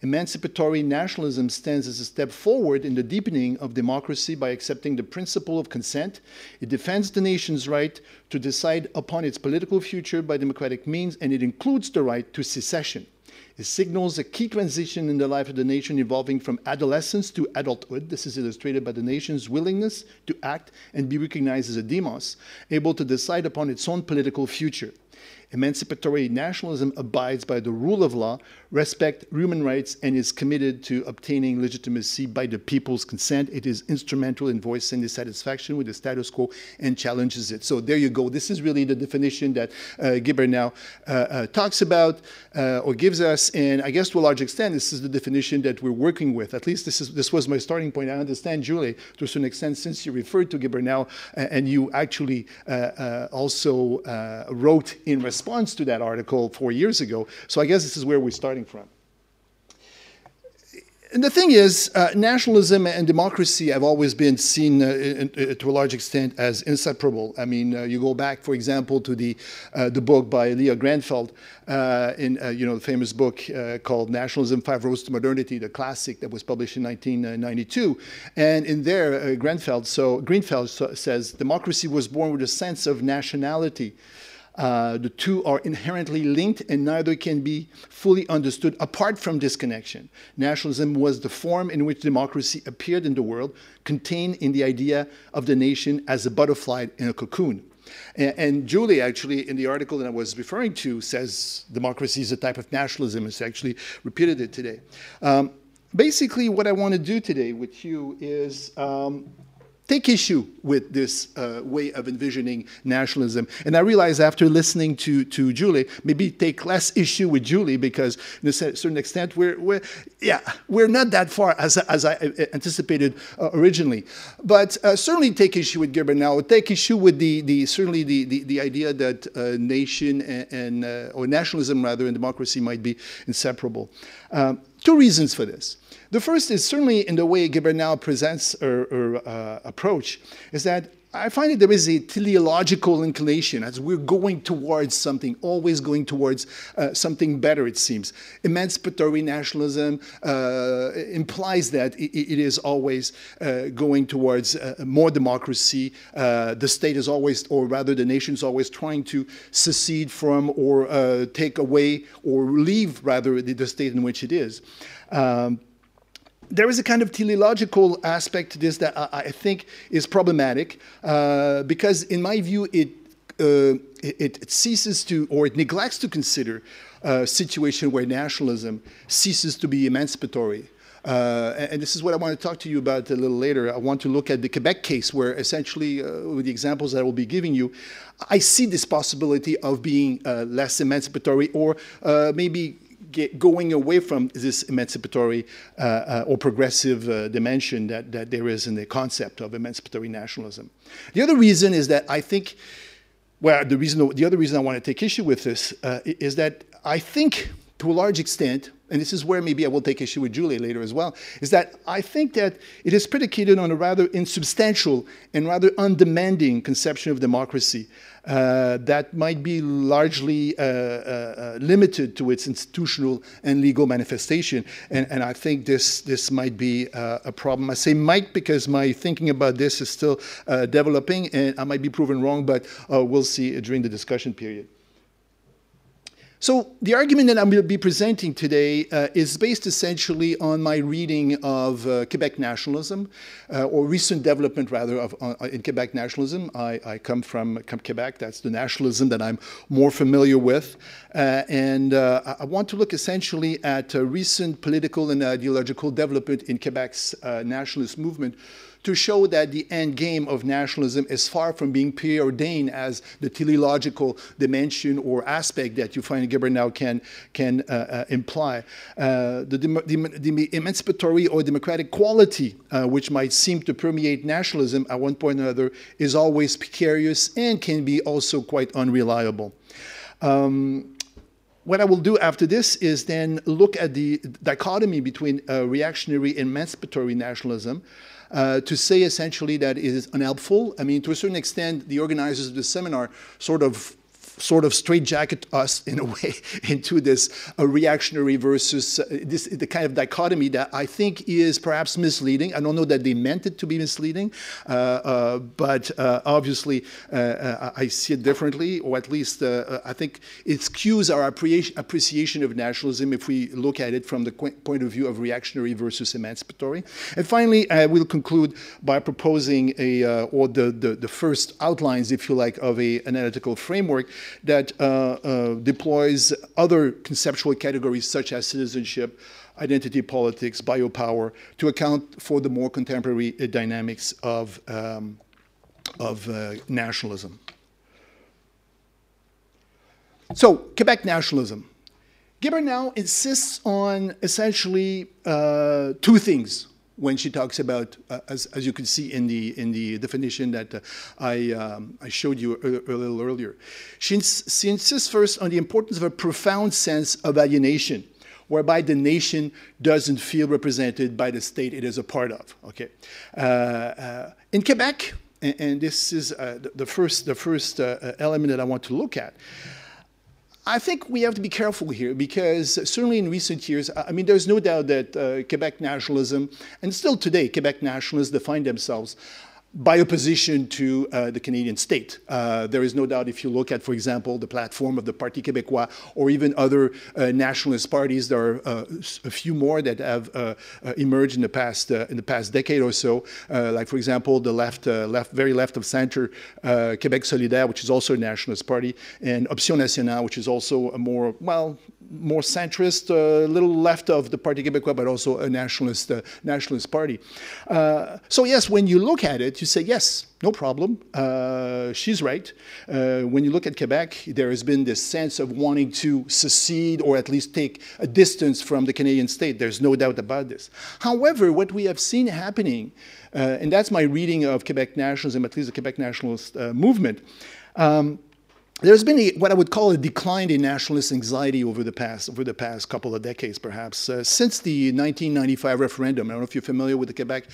Emancipatory nationalism stands as a step forward in the deepening of democracy by accepting the principle of consent. It defends the nation's right to decide upon its political future by democratic means, and it includes the right to secession. It signals a key transition in the life of the nation evolving from adolescence to adulthood. This is illustrated by the nation's willingness to act and be recognized as a demos, able to decide upon its own political future. Emancipatory nationalism abides by the rule of law, respect human rights, and is committed to obtaining legitimacy by the people's consent. It is instrumental in voicing dissatisfaction with the status quo and challenges it. So there you go. This is really the definition that uh, Guibernau uh, uh, talks about uh, or gives us. And I guess to a large extent, this is the definition that we're working with. At least this, is, this was my starting point. I understand, Julie, to a certain extent, since you referred to Guibernau, and you actually uh, uh, also wrote in response to that article four years ago. So I guess this is where we're from. And the thing is, uh, nationalism and democracy have always been seen, uh, in, in, to a large extent, as inseparable. I mean, uh, you go back, for example, to the uh, the book by Liah Grenfell, uh, in uh, you know the famous book called "Nationalism: Five Roads to Modernity," the classic that was published in 1992. And in there, Grenfell so Greenfeld says democracy was born with a sense of nationality. Uh, the two are inherently linked and neither can be fully understood apart from this connection. Nationalism was the form in which democracy appeared in the world, contained in the idea of the nation as a butterfly in a cocoon. And, and Julie, actually, in the article that I was referring to, says democracy is a type of nationalism. It's actually repeated it today. Um, basically, what I want to do today with you is um, take issue with this uh, way of envisioning nationalism. And I realize after listening to, to Julie, maybe take less issue with Julie because, to a certain extent, we're, we're, yeah, we're not that far as, as I anticipated uh, originally. But uh, certainly take issue with Guibernau. Take issue with the, the certainly the, the, the idea that uh, nation and, and uh, or nationalism rather and democracy might be inseparable. Two reasons for this. The first is certainly in the way Guibernau presents her, or uh, approach, is that I find that there is a teleological inclination as we're going towards something, always going towards uh, something better, it seems. Emancipatory nationalism uh, implies that it, it is always uh, going towards uh, more democracy. Uh, the state is always, or rather, the nation is always trying to secede from or uh, take away or leave, rather, the, the, state in which it is. Um, there is a kind of teleological aspect to this that I, I think is problematic uh, because, in my view, it, uh, it, it, ceases to or it neglects to consider a situation where nationalism ceases to be emancipatory. Uh, and this is what I want to talk to you about a little later. I want to look at the Quebec case, where essentially, uh, with the examples that I will be giving you, I see this possibility of being uh, less emancipatory or uh, maybe get going away from this emancipatory uh, uh, or progressive uh, dimension that, that there is in the concept of emancipatory nationalism. The other reason is that I think, well, the, reason, the other reason I want to take issue with this is that I think, to a large extent, and this is where maybe I will take issue with Julie later as well, is that I think that it is predicated on a rather insubstantial and rather undemanding conception of democracy uh, that might be largely uh, uh, uh, limited to its institutional and legal manifestation. And, and I think this, this might be uh, a problem. I say might because my thinking about this is still uh, developing and I might be proven wrong, but we'll see during the discussion period. So the argument that I'm going to be presenting today uh, is based essentially on my reading of uh, Quebec nationalism, uh, or recent development rather of uh, in Quebec nationalism. I, I, come from Quebec. That's the nationalism that I'm more familiar with, uh, and uh, I want to look essentially at recent political and ideological development in Quebec's nationalist movement to show that the end game of nationalism is far from being preordained as the teleological dimension or aspect that you find Guibernau can, can uh, uh, imply. Uh, the, the, the, emancipatory or democratic quality uh, which might seem to permeate nationalism at one point or another is always precarious and can be also quite unreliable. Um, what I will do after this is then look at the dichotomy between uh, reactionary and emancipatory nationalism, uh, to say essentially that it is unhelpful. I mean, to a certain extent, the organizers of the seminar sort of sort of straitjacket us in a way into this uh, reactionary versus uh, this the kind of dichotomy that I think is perhaps misleading. I don't know that they meant it to be misleading, uh, uh but uh, obviously uh, I see it differently, or at least I think it skews our appreciation of nationalism if we look at it from the point of view of reactionary versus emancipatory. And finally, I will conclude by proposing a or the, the, the first outlines, if you like, of a analytical framework that uh, uh, deploys other conceptual categories such as citizenship, identity politics, biopower, to account for the more contemporary uh, dynamics of, um, of nationalism. So, Quebec nationalism. Guibernau insists on essentially uh, two things when she talks about, uh, as, as you can see in the, in the definition that uh, I, um, I showed you a, a, little earlier. She, ins she insists first on the importance of a profound sense of alienation whereby the nation doesn't feel represented by the state it is a part of. Okay, uh, uh, in Quebec, and, and, this is uh, the, the, first the first uh, element that I want to look at. I think we have to be careful here because certainly in recent years, I mean, there's no doubt that uh, Quebec nationalism, and still today, Quebec nationalists define themselves by opposition to uh, the Canadian state. Uh, there is no doubt if you look at, for example, the platform of the Parti Québécois or even other uh, nationalist parties, there are uh, a few more that have uh, uh, emerged in the past in the past decade or so. like, for example, the left, left, very left of center, Québec Solidaire, which is also a nationalist party, and Option Nationale, which is also a more well more centrist, a uh, little left of the Parti Québécois, but also a nationalist, uh, nationalist party. Uh, so yes, when you look at it, you say, yes, no problem. Uh, she's right. Uh, when you look at Quebec, there has been this sense of wanting to secede or at least take a distance from the Canadian state. There's no doubt about this. However, what we have seen happening, uh, and that's my reading of Quebec nationalism, at least the Quebec nationalist movement, um, there's been a, what I would call a decline in nationalist anxiety over the past over the past couple of decades, perhaps uh, since the 1995 referendum. I don't know if you're familiar with the Quebec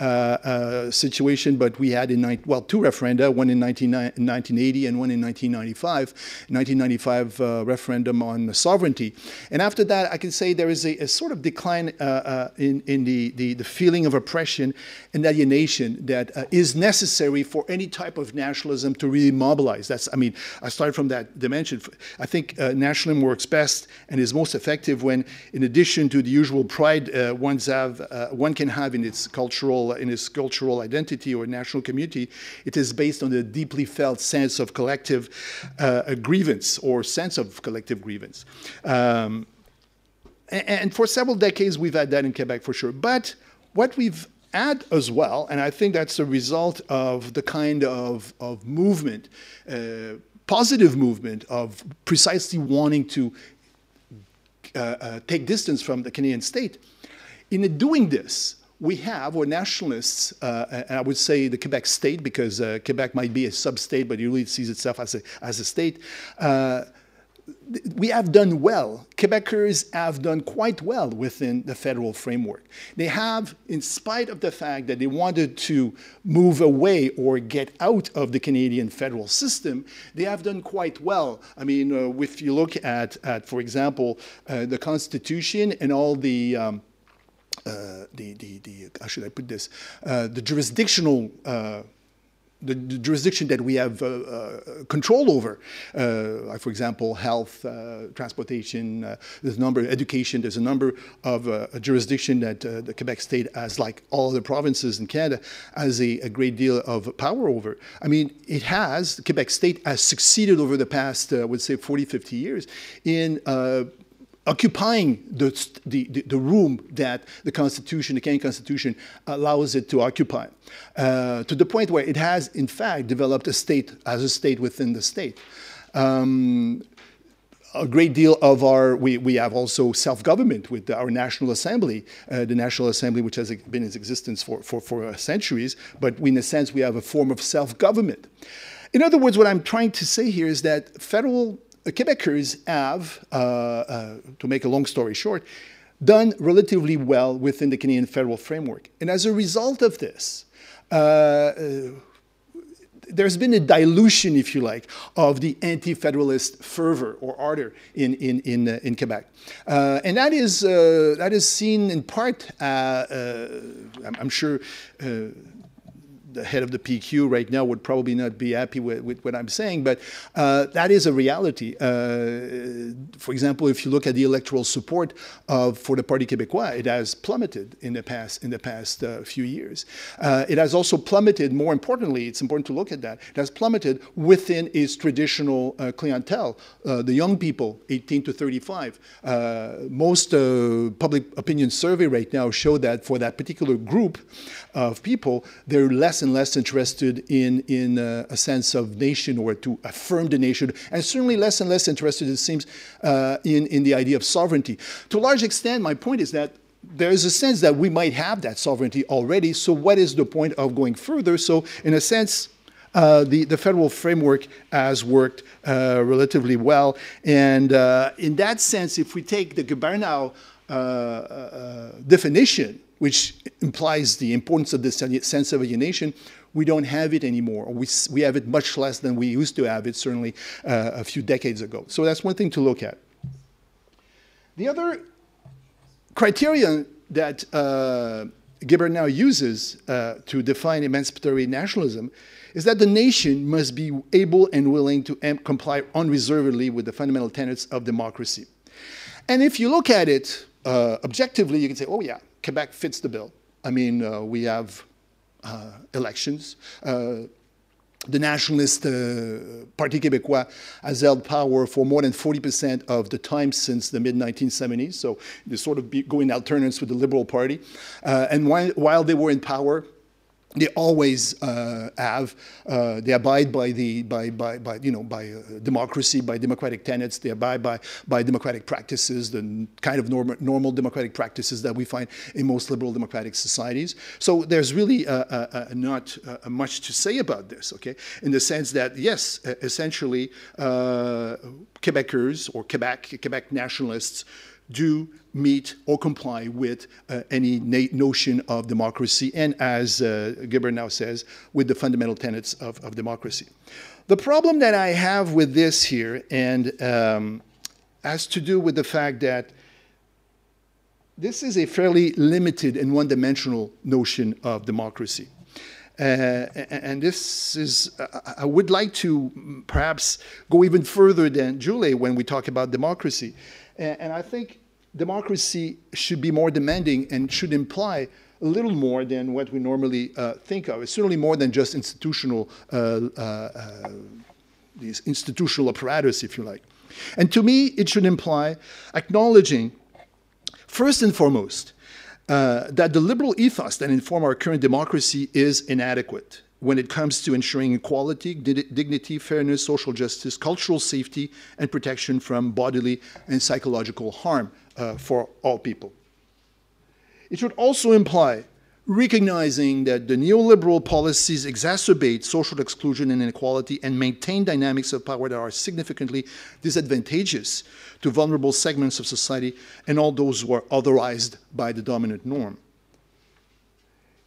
uh, uh, situation, but we had in well two referenda, one in 19, 1980 and one in 1995. 1995 uh, referendum on sovereignty, and after that, I can say there is a, a sort of decline uh, uh, in in the, the, the feeling of oppression and alienation that is necessary for any type of nationalism to really mobilize. That's I mean. I start from that dimension. I think uh, nationalism works best and is most effective when, in addition to the usual pride uh, one's have, uh, one can have in its cultural in its cultural identity or national community, it is based on a deeply felt sense of collective uh, grievance or sense of collective grievance. Um, and, and for several decades, we've had that in Quebec for sure. But what we've add as well, and I think that's a result of the kind of, of movement uh, positive movement of precisely wanting to uh, uh, take distance from the Canadian state. In doing this, we have, or nationalists, uh, and I would say the Quebec state, because uh, Quebec might be a sub-state, but it really sees itself as a, as a state, uh, we have done well. Quebecers have done quite well within the federal framework. They have, in spite of the fact that they wanted to move away or get out of the Canadian federal system, they have done quite well. I mean, uh, if you look at, at for example, uh, the Constitution and all the um, uh, the, the, the, how should I put this, uh, the jurisdictional uh, the, the, jurisdiction that we have uh, uh, control over, uh, like for example, health, uh, transportation, uh, there's a number, education, there's a number of uh, jurisdiction that the Quebec state has, like all other provinces in Canada, has a, a, great deal of power over. I mean, it has, the Quebec state has succeeded over the past, I would say 40, 50 years in occupying the, the, the, room that the Constitution, the Canadian Constitution, allows it to occupy, uh, to the point where it has, in fact, developed a state as a state within the state. Um, a great deal of our, we, we have also self-government with our National Assembly, uh, the National Assembly which has been in existence for, for, for centuries, but we, in a sense we have a form of self-government. In other words, what I'm trying to say here is that federal Quebecers have, uh, uh, to make a long story short, done relatively well within the Canadian federal framework. And as a result of this, uh, uh, there's been a dilution, if you like, of the anti-federalist fervor or ardor in, in, in, uh, in Quebec. Uh, and that is, that is seen in part, I'm, sure the head of the PQ right now would probably not be happy with, with what I'm saying, but uh, that is a reality. Uh, for example, if you look at the electoral support of, for the Parti Québécois, it has plummeted in the past in the past uh, few years. Uh, it has also plummeted. More importantly, it's important to look at that. It has plummeted within its traditional uh, clientele, uh, the young people, 18 to 35. most public opinion survey right now show that for that particular group of people, they're less and less interested in, in uh, a sense of nation or to affirm the nation, and certainly less and less interested, it seems, uh, in, in the idea of sovereignty. To a large extent, my point is that there is a sense that we might have that sovereignty already, so what is the point of going further? So, in a sense, uh, the, the federal framework has worked uh, relatively well. And uh, in that sense, if we take the Guibernau uh, uh, definition, which implies the importance of the sense of alienation, we don't have it anymore. We, we have it much less than we used to have it, certainly uh, a few decades ago. So that's one thing to look at. The other criterion that uh, now uses uh, to define emancipatory nationalism is that the nation must be able and willing to comply unreservedly with the fundamental tenets of democracy. And if you look at it uh, objectively, you can say, oh, yeah, Quebec fits the bill. I mean, uh, we have uh, elections. Uh, the nationalist uh, Parti Québécois has held power for more than 40% of the time since the mid 1970s. So they sort of go in with the Liberal Party. Uh, and while, while they were in power, they always uh, have. Uh, they abide by the by by, by you know by uh, democracy, by democratic tenets. They abide by by democratic practices, the kind of normal, normal democratic practices that we find in most liberal democratic societies. So there's really uh, uh, uh, not much to say about this. Okay, in the sense that yes, essentially, Quebecers or Quebec Quebec nationalists do meet or comply with uh, any notion of democracy and, as uh, now says, with the fundamental tenets of, of, democracy. The problem that I have with this here and um, has to do with the fact that this is a fairly limited and one-dimensional notion of democracy. Uh, and this is, I would like to perhaps go even further than Julie when we talk about democracy. And, and I think democracy should be more demanding and should imply a little more than what we normally uh, think of. It's certainly more than just institutional, uh, uh, uh, these institutional apparatus, if you like. And to me, it should imply acknowledging, first and foremost, uh, that the liberal ethos that inform our current democracy is inadequate when it comes to ensuring equality, dignity, fairness, social justice, cultural safety, and protection from bodily and psychological harm uh, for all people. It should also imply recognizing that the neoliberal policies exacerbate social exclusion and inequality and maintain dynamics of power that are significantly disadvantageous to vulnerable segments of society and all those who are otherized by the dominant norm.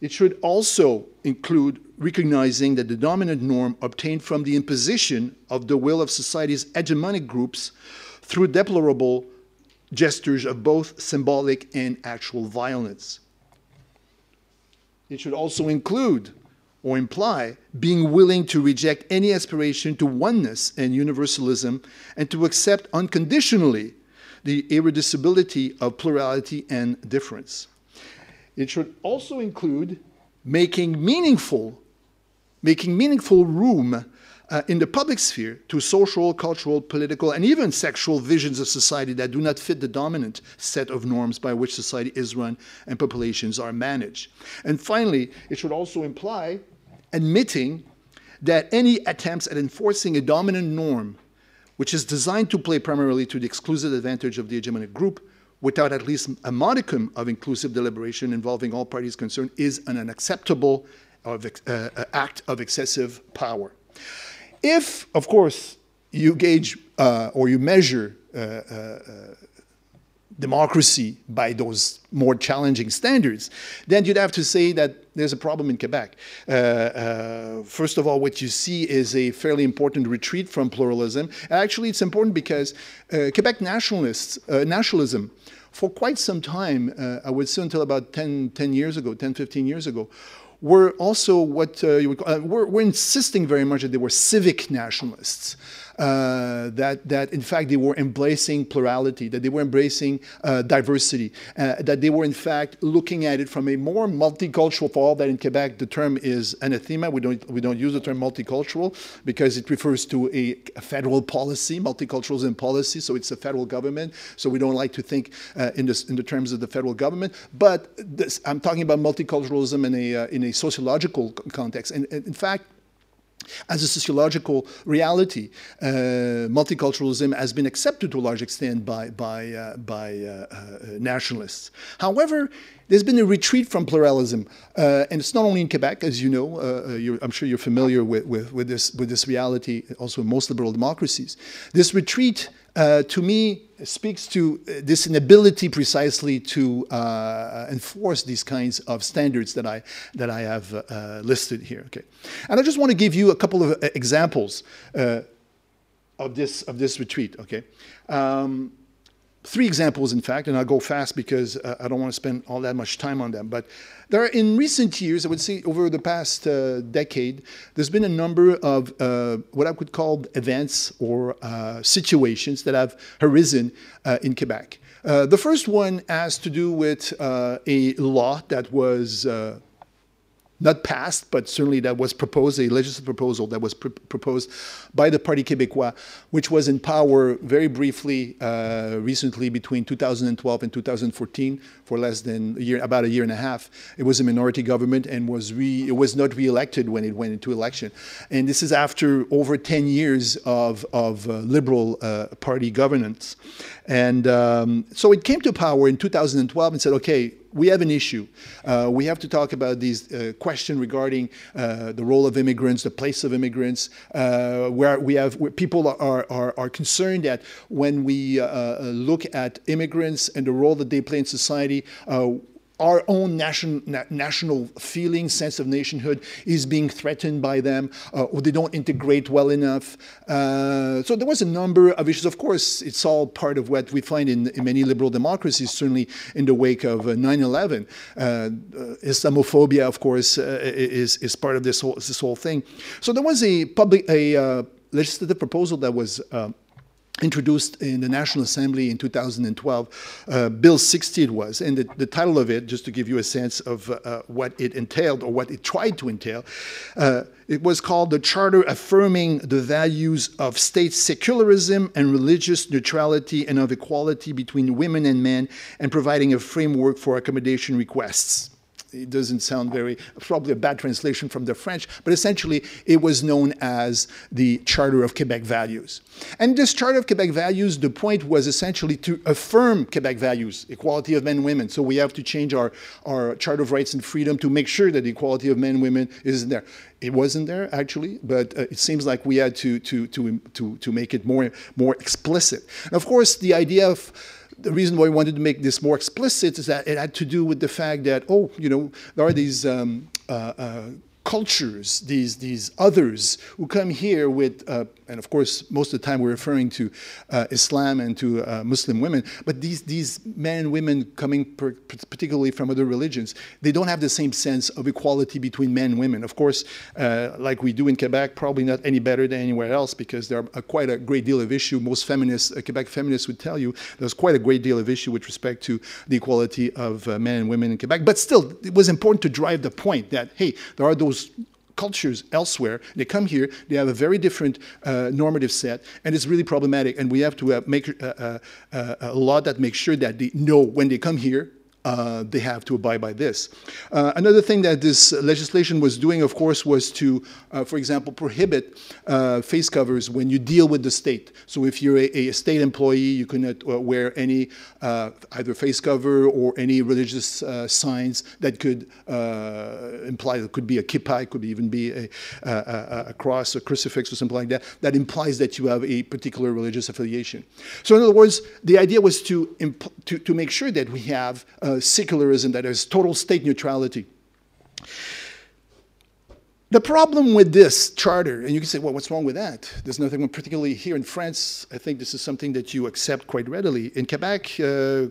It should also include recognizing that the dominant norm obtained from the imposition of the will of society's hegemonic groups through deplorable gestures of both symbolic and actual violence. It should also include or imply being willing to reject any aspiration to oneness and universalism and to accept unconditionally the irreducibility of plurality and difference. It should also include making meaningful, making meaningful room uh, in the public sphere to social, cultural, political, and even sexual visions of society that do not fit the dominant set of norms by which society is run and populations are managed. And finally, it should also imply admitting that any attempts at enforcing a dominant norm, which is designed to play primarily to the exclusive advantage of the hegemonic group, without at least a modicum of inclusive deliberation involving all parties concerned is an unacceptable of, uh, uh, act of excessive power. If, of course, you gauge uh, or you measure uh, uh, democracy by those more challenging standards, then you'd have to say that there's a problem in Quebec. Uh, uh, first of all, what you see is a fairly important retreat from pluralism. Actually, it's important because uh, Quebec nationalists, nationalism for quite some time, I would say until about 10, 10, years ago, 10, 15 years ago, were also what uh, you would call, uh, were, were insisting very much that they were civic nationalists uh, that, that in fact they were embracing plurality, that they were embracing uh, diversity, uh, that they were in fact looking at it from a more multicultural, for all that in Quebec the term is anathema, we don't, we don't use the term multicultural because it refers to a, a federal policy, multiculturalism policy, so it's a federal government, so we don't like to think uh, in, this, in the terms of the federal government, but this, I'm talking about multiculturalism in a, uh, in a sociological context, and, and in fact, as a sociological reality, uh, multiculturalism has been accepted to a large extent by, by, uh, by uh, uh nationalists. However, there's been a retreat from pluralism, uh, and it's not only in Quebec, as you know. Uh, I'm sure you're familiar with, with, with, this, with this reality, also in most liberal democracies. This retreat, to me, speaks to this inability precisely to uh, enforce these kinds of standards that I, that I have uh, listed here. Okay. And I just want to give you a couple of uh, examples uh, of, this, of this retreat. Okay. Um, three examples, in fact, and I'll go fast because uh, I don't want to spend all that much time on them. But there are, in recent years, I would say over the past uh, decade, there's been a number of uh, what I could call events or uh, situations that have arisen uh, in Quebec. Uh, the first one has to do with a law that was not passed, but certainly that was proposed, a legislative proposal that was pr proposed by the Parti Québécois, which was in power very briefly uh, recently between 2012 and 2014 for less than a year, about a year and a half. It was a minority government and was re, it was not re-elected when it went into election. And this is after over 10 years of, of uh, liberal uh, party governance. And um, so it came to power in 2012 and said, okay, we have an issue. Uh, we have to talk about these uh, questions regarding uh, the role of immigrants, the place of immigrants, uh, where we have where people are, are, are concerned that when we uh, uh, look at immigrants and the role that they play in society, our own nation, na national feeling, sense of nationhood is being threatened by them, uh, or they don't integrate well enough. Uh, so there was a number of issues. Of course, it's all part of what we find in, in many liberal democracies, certainly in the wake of 9/11. Uh, uh, Islamophobia, of course, uh, is is part of this whole this whole thing. So there was a public a uh, legislative proposal that was introduced in the National Assembly in 2012. Uh, Bill 60 it was, and the, the, title of it, just to give you a sense of uh, what it entailed or what it tried to entail, uh, it was called the Charter Affirming the Values of State Secularism and Religious Neutrality and of Equality between Women and Men and providing a framework for accommodation requests it doesn't sound very, probably a bad translation from the French, but essentially it was known as the Charter of Quebec Values. And this Charter of Quebec Values, the point was essentially to affirm Quebec values, equality of men and women. So we have to change our, our Charter of Rights and Freedom to make sure that the equality of men and women is there. It wasn't there actually, but uh, it seems like we had to, to, to, to, to make it more, more explicit. And of course, the idea of the reason why we wanted to make this more explicit is that it had to do with the fact that, oh, you know, there are these um, uh, uh, cultures, these, these others who come here with, uh, and of course, most of the time we're referring to uh, Islam and to uh, Muslim women, but these, these men and women coming per, particularly from other religions, they don't have the same sense of equality between men and women. Of course, uh, like we do in Quebec, probably not any better than anywhere else because there are quite a great deal of issue. Most feminists, uh, Quebec feminists would tell you there's quite a great deal of issue with respect to the equality of uh, men and women in Quebec. But still, it was important to drive the point that, hey, there are those cultures elsewhere. They come here, they have a very different uh, normative set, and it's really problematic. And we have to uh, make uh, uh, uh a law that makes sure that they know when they come here, uh, they have to abide by this. Uh, another thing that this legislation was doing, of course, was to, uh, for example, prohibit uh, face covers when you deal with the state. So if you're a, a state employee, you cannot uh, wear any uh, either face cover or any religious signs that could imply that could be a kippah, it could even be a, a, a, cross, a crucifix, or something like that. That implies that you have a particular religious affiliation. So in other words, the idea was to to, to make sure that we have secularism, that is total state neutrality. The problem with this charter, and you can say, well, what's wrong with that? There's nothing, particularly here in France, I think this is something that you accept quite readily. In Quebec, uh,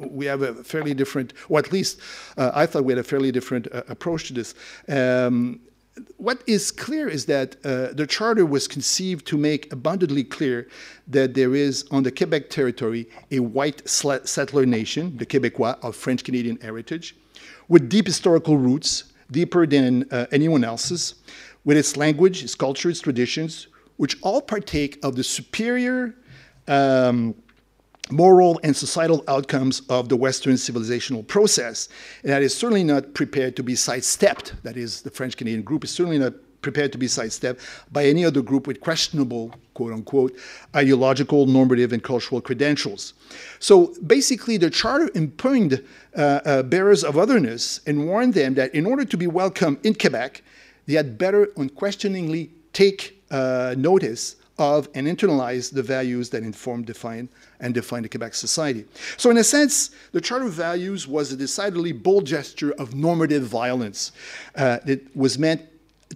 we have a fairly different, or at least uh, I thought we had a fairly different uh, approach to this. Um, what is clear is that uh, the charter was conceived to make abundantly clear that there is on the Quebec territory a white settler nation, the Quebecois of French Canadian heritage, with deep historical roots deeper than uh, anyone else's, with its language, its culture, its traditions, which all partake of the superior um, moral and societal outcomes of the Western civilizational process. And that is certainly not prepared to be sidestepped. That is, the French Canadian group is certainly not prepared to be sidestepped by any other group with questionable, quote unquote, ideological, normative, and cultural credentials. So basically, the charter impugned uh, uh, bearers of otherness and warned them that in order to be welcome in Quebec, they had better unquestioningly take uh, notice of and internalize the values that inform, define, and define the Quebec society. So, in a sense, the Charter of Values was a decidedly bold gesture of normative violence uh, that was meant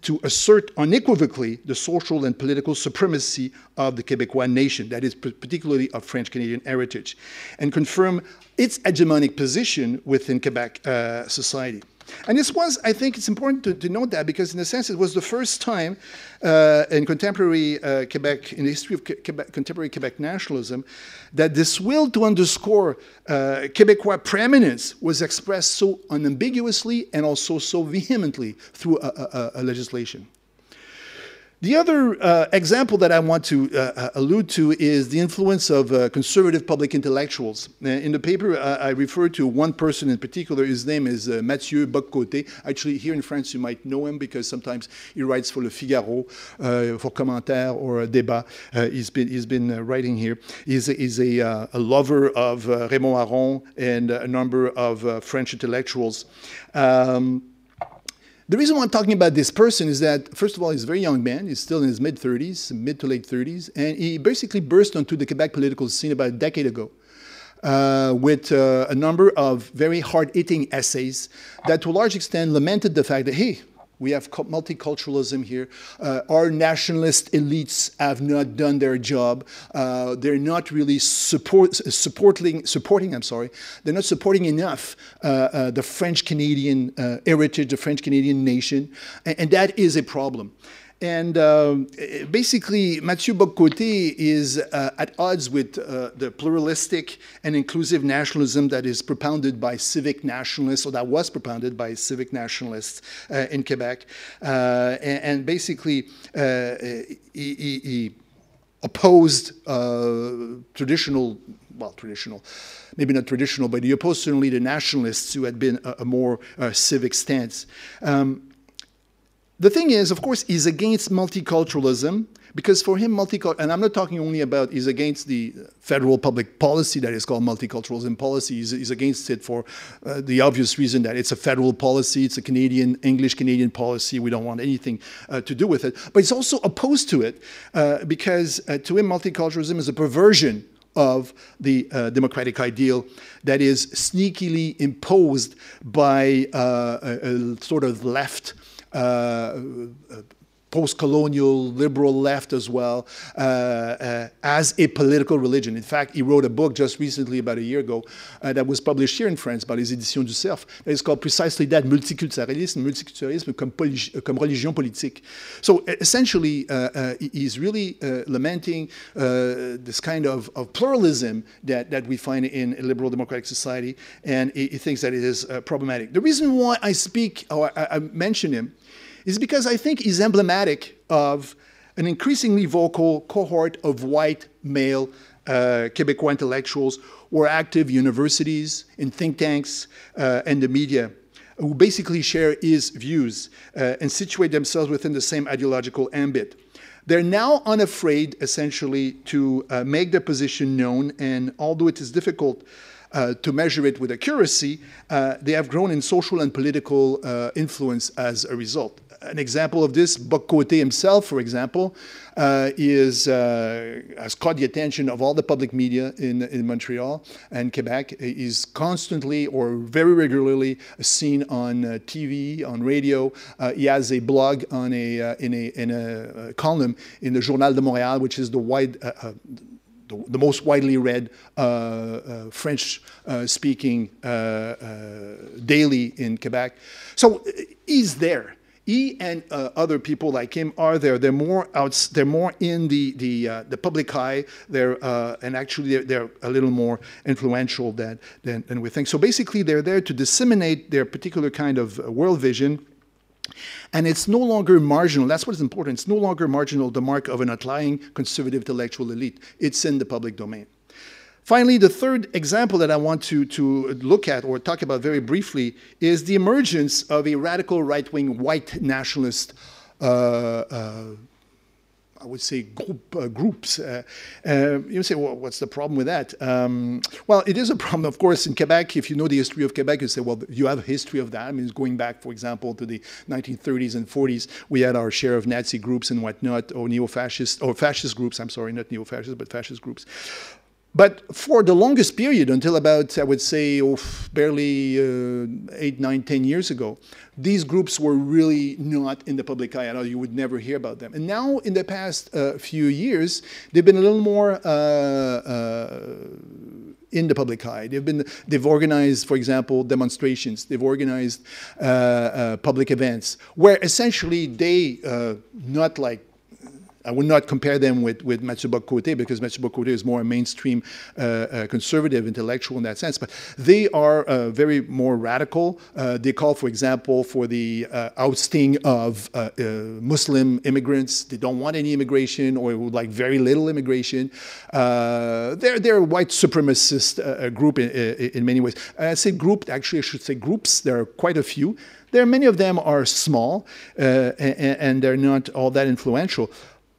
to assert unequivocally the social and political supremacy of the Quebecois nation, that is, particularly of French Canadian heritage, and confirm its hegemonic position within Quebec uh, society. And this was, I think it's important to, to, note that because, in a sense, it was the first time uh, in contemporary uh, Quebec, in the history of Quebec, contemporary Quebec nationalism, that this will to underscore uh, Quebecois preeminence was expressed so unambiguously and also so vehemently through a, a, a legislation. The other uh, example that I want to uh, uh, allude to is the influence of uh, conservative public intellectuals. Uh, in the paper, uh, I refer to one person in particular. His name is Mathieu Bock-Côté. Actually, here in France, you might know him because sometimes he writes for Le Figaro, for Commentaire or Débat. he's been, he's been writing here. He's, he's a, a, lover of Raymond Aron and a number of French intellectuals. Um, the reason why I'm talking about this person is that, first of all, he's a very young man. He's still in his mid 30s, mid to late 30s, and he basically burst onto the Quebec political scene about a decade ago. Uh, with uh, a number of very hard hitting essays that, to a large extent, lamented the fact that, hey, we have multiculturalism here. Uh, our nationalist elites have not done their job. Uh, they're not really support, supporting, supporting, I'm sorry, they're not supporting enough uh, uh the French Canadian uh, heritage, the French Canadian nation, and, and that is a problem. And uh, basically, Mathieu Bock-Côté is uh, at odds with uh, the pluralistic and inclusive nationalism that is propounded by civic nationalists, or that was propounded by civic nationalists uh, in Quebec. Uh, and, and, basically, uh, he, he, he, opposed traditional, well, traditional, maybe not traditional, but he opposed certainly the nationalists who had been a, a more civic stance. Um, the thing is, of course, he's against multiculturalism because for him, multicultural, and I'm not talking only about he's against the federal public policy that is called multiculturalism policy. He's, he's against it for uh, the obvious reason that it's a federal policy, it's a Canadian, English Canadian policy. We don't want anything uh, to do with it. But he's also opposed to it uh, because uh, to him, multiculturalism is a perversion of the uh, democratic ideal that is sneakily imposed by uh, a, a, sort of left uh, post-colonial liberal left as well uh, uh, as a political religion. In fact, he wrote a book just recently, about a year ago, uh, that was published here in France by les Éditions du Cerf. Is called precisely that, multiculturalism, multiculturalism comme, comme religion politique. So essentially, uh, uh, he's really uh, lamenting this kind of, of, pluralism that, that we find in a liberal democratic society, and he, he thinks that it is problematic. The reason why I speak, or I, I mention him, is because I think he's emblematic of an increasingly vocal cohort of white male uh, Quebecois intellectuals are active universities, in think tanks, uh, and the media, who basically share his views uh, and situate themselves within the same ideological ambit. They're now unafraid, essentially, to uh, make their position known, and although it is difficult uh, to measure it with accuracy, uh, they have grown in social and political uh, influence as a result. An example of this, Bock-Côté himself, for example, uh, is, uh, has caught the attention of all the public media in, in Montreal and Quebec. He's constantly or very regularly seen on uh, TV, on radio. he has a blog on a, in, a, in a column in the Journal de Montréal, which is the wide the, the, most widely read uh, uh, French uh, speaking daily in Quebec. So he's there. He and uh, other people like him are there. They're more out. They're more in the the uh, the public eye. They're uh, and actually they're, they're, a little more influential than, than, than we think. So basically, they're there to disseminate their particular kind of world vision and it's no longer marginal. That's what is important. It's no longer marginal, the mark of an outlying conservative intellectual elite. It's in the public domain. Finally, the third example that I want to, to look at or talk about very briefly is the emergence of a radical right wing white nationalist uh, uh, I would say, group, uh, groups. Uh, uh, you say, well, what's the problem with that? Um, well, it is a problem, of course, in Quebec. If you know the history of Quebec, you say, well, you have a history of that. I mean, going back, for example, to the 1930s and 40s, we had our share of Nazi groups and whatnot, or neo-fascist, or fascist groups, I'm sorry, not neo-fascist, but fascist groups. But for the longest period, until about, I would say, oh, barely uh, eight, nine, ten years ago, these groups were really not in the public eye at all. You would never hear about them. And now, in the past uh, few years, they've been a little more uh, uh in the public eye. They've been, they've organized, for example, demonstrations. They've organized uh, uh, public events where essentially they, not like I would not compare them with, with Bock-Côté because Bock-Côté is more a mainstream uh, uh, conservative intellectual in that sense. But they are uh, very more radical. Uh, they call, for example, for the uh, ousting of uh, Muslim immigrants. They don't want any immigration or would like very little immigration. they're, they're a white supremacist group in, in, many ways. I say group, actually I should say groups. There are quite a few. There many of them are small and, and they're not all that influential.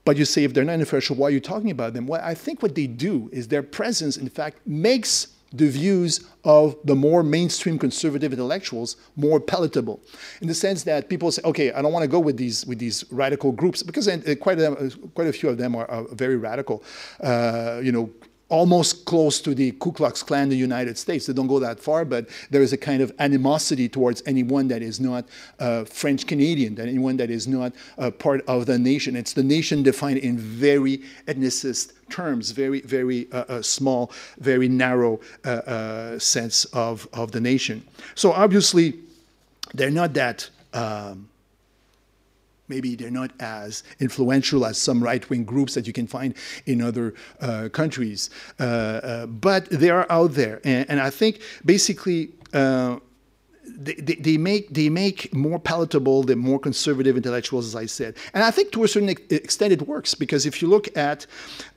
But you say if they're not influential, why are you talking about them? Well, I think what they do is their presence, in fact, makes the views of the more mainstream conservative intellectuals more palatable, in the sense that people say, "Okay, I don't want to go with these with these radical groups because quite a, quite a few of them are, are very radical." Uh, you know, almost close to the Ku Klux Klan in the United States. They don't go that far, but there is a kind of animosity towards anyone that is not uh, French Canadian, that anyone that is not uh, part of the nation. It's the nation defined in very ethnicist terms, very, very uh, uh small, very narrow uh, uh, sense of, of the nation. So obviously, they're not that. Um, maybe they're not as influential as some right-wing groups that you can find in other uh, countries, uh, uh, but they are out there, and, and I think basically uh, they, they, make they make more palatable the more conservative intellectuals, as I said, and I think to a certain extent it works because if you look at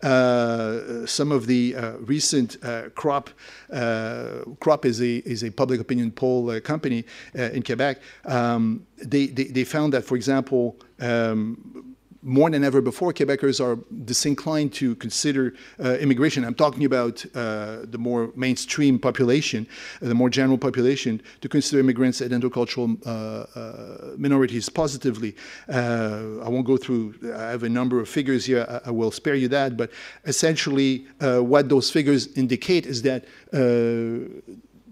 uh, some of the uh, recent uh, CROP, uh, CROP is a is a public opinion poll uh, company uh, in Quebec. Um, they, they, they found that, for example. Um, more than ever before, Quebecers are disinclined to consider uh, immigration. I'm talking about uh, the more mainstream population, uh, the more general population, to consider immigrants and intercultural uh, uh, minorities positively. Uh, I won't go through, I have a number of figures here, I, I will spare you that, but essentially what those figures indicate is that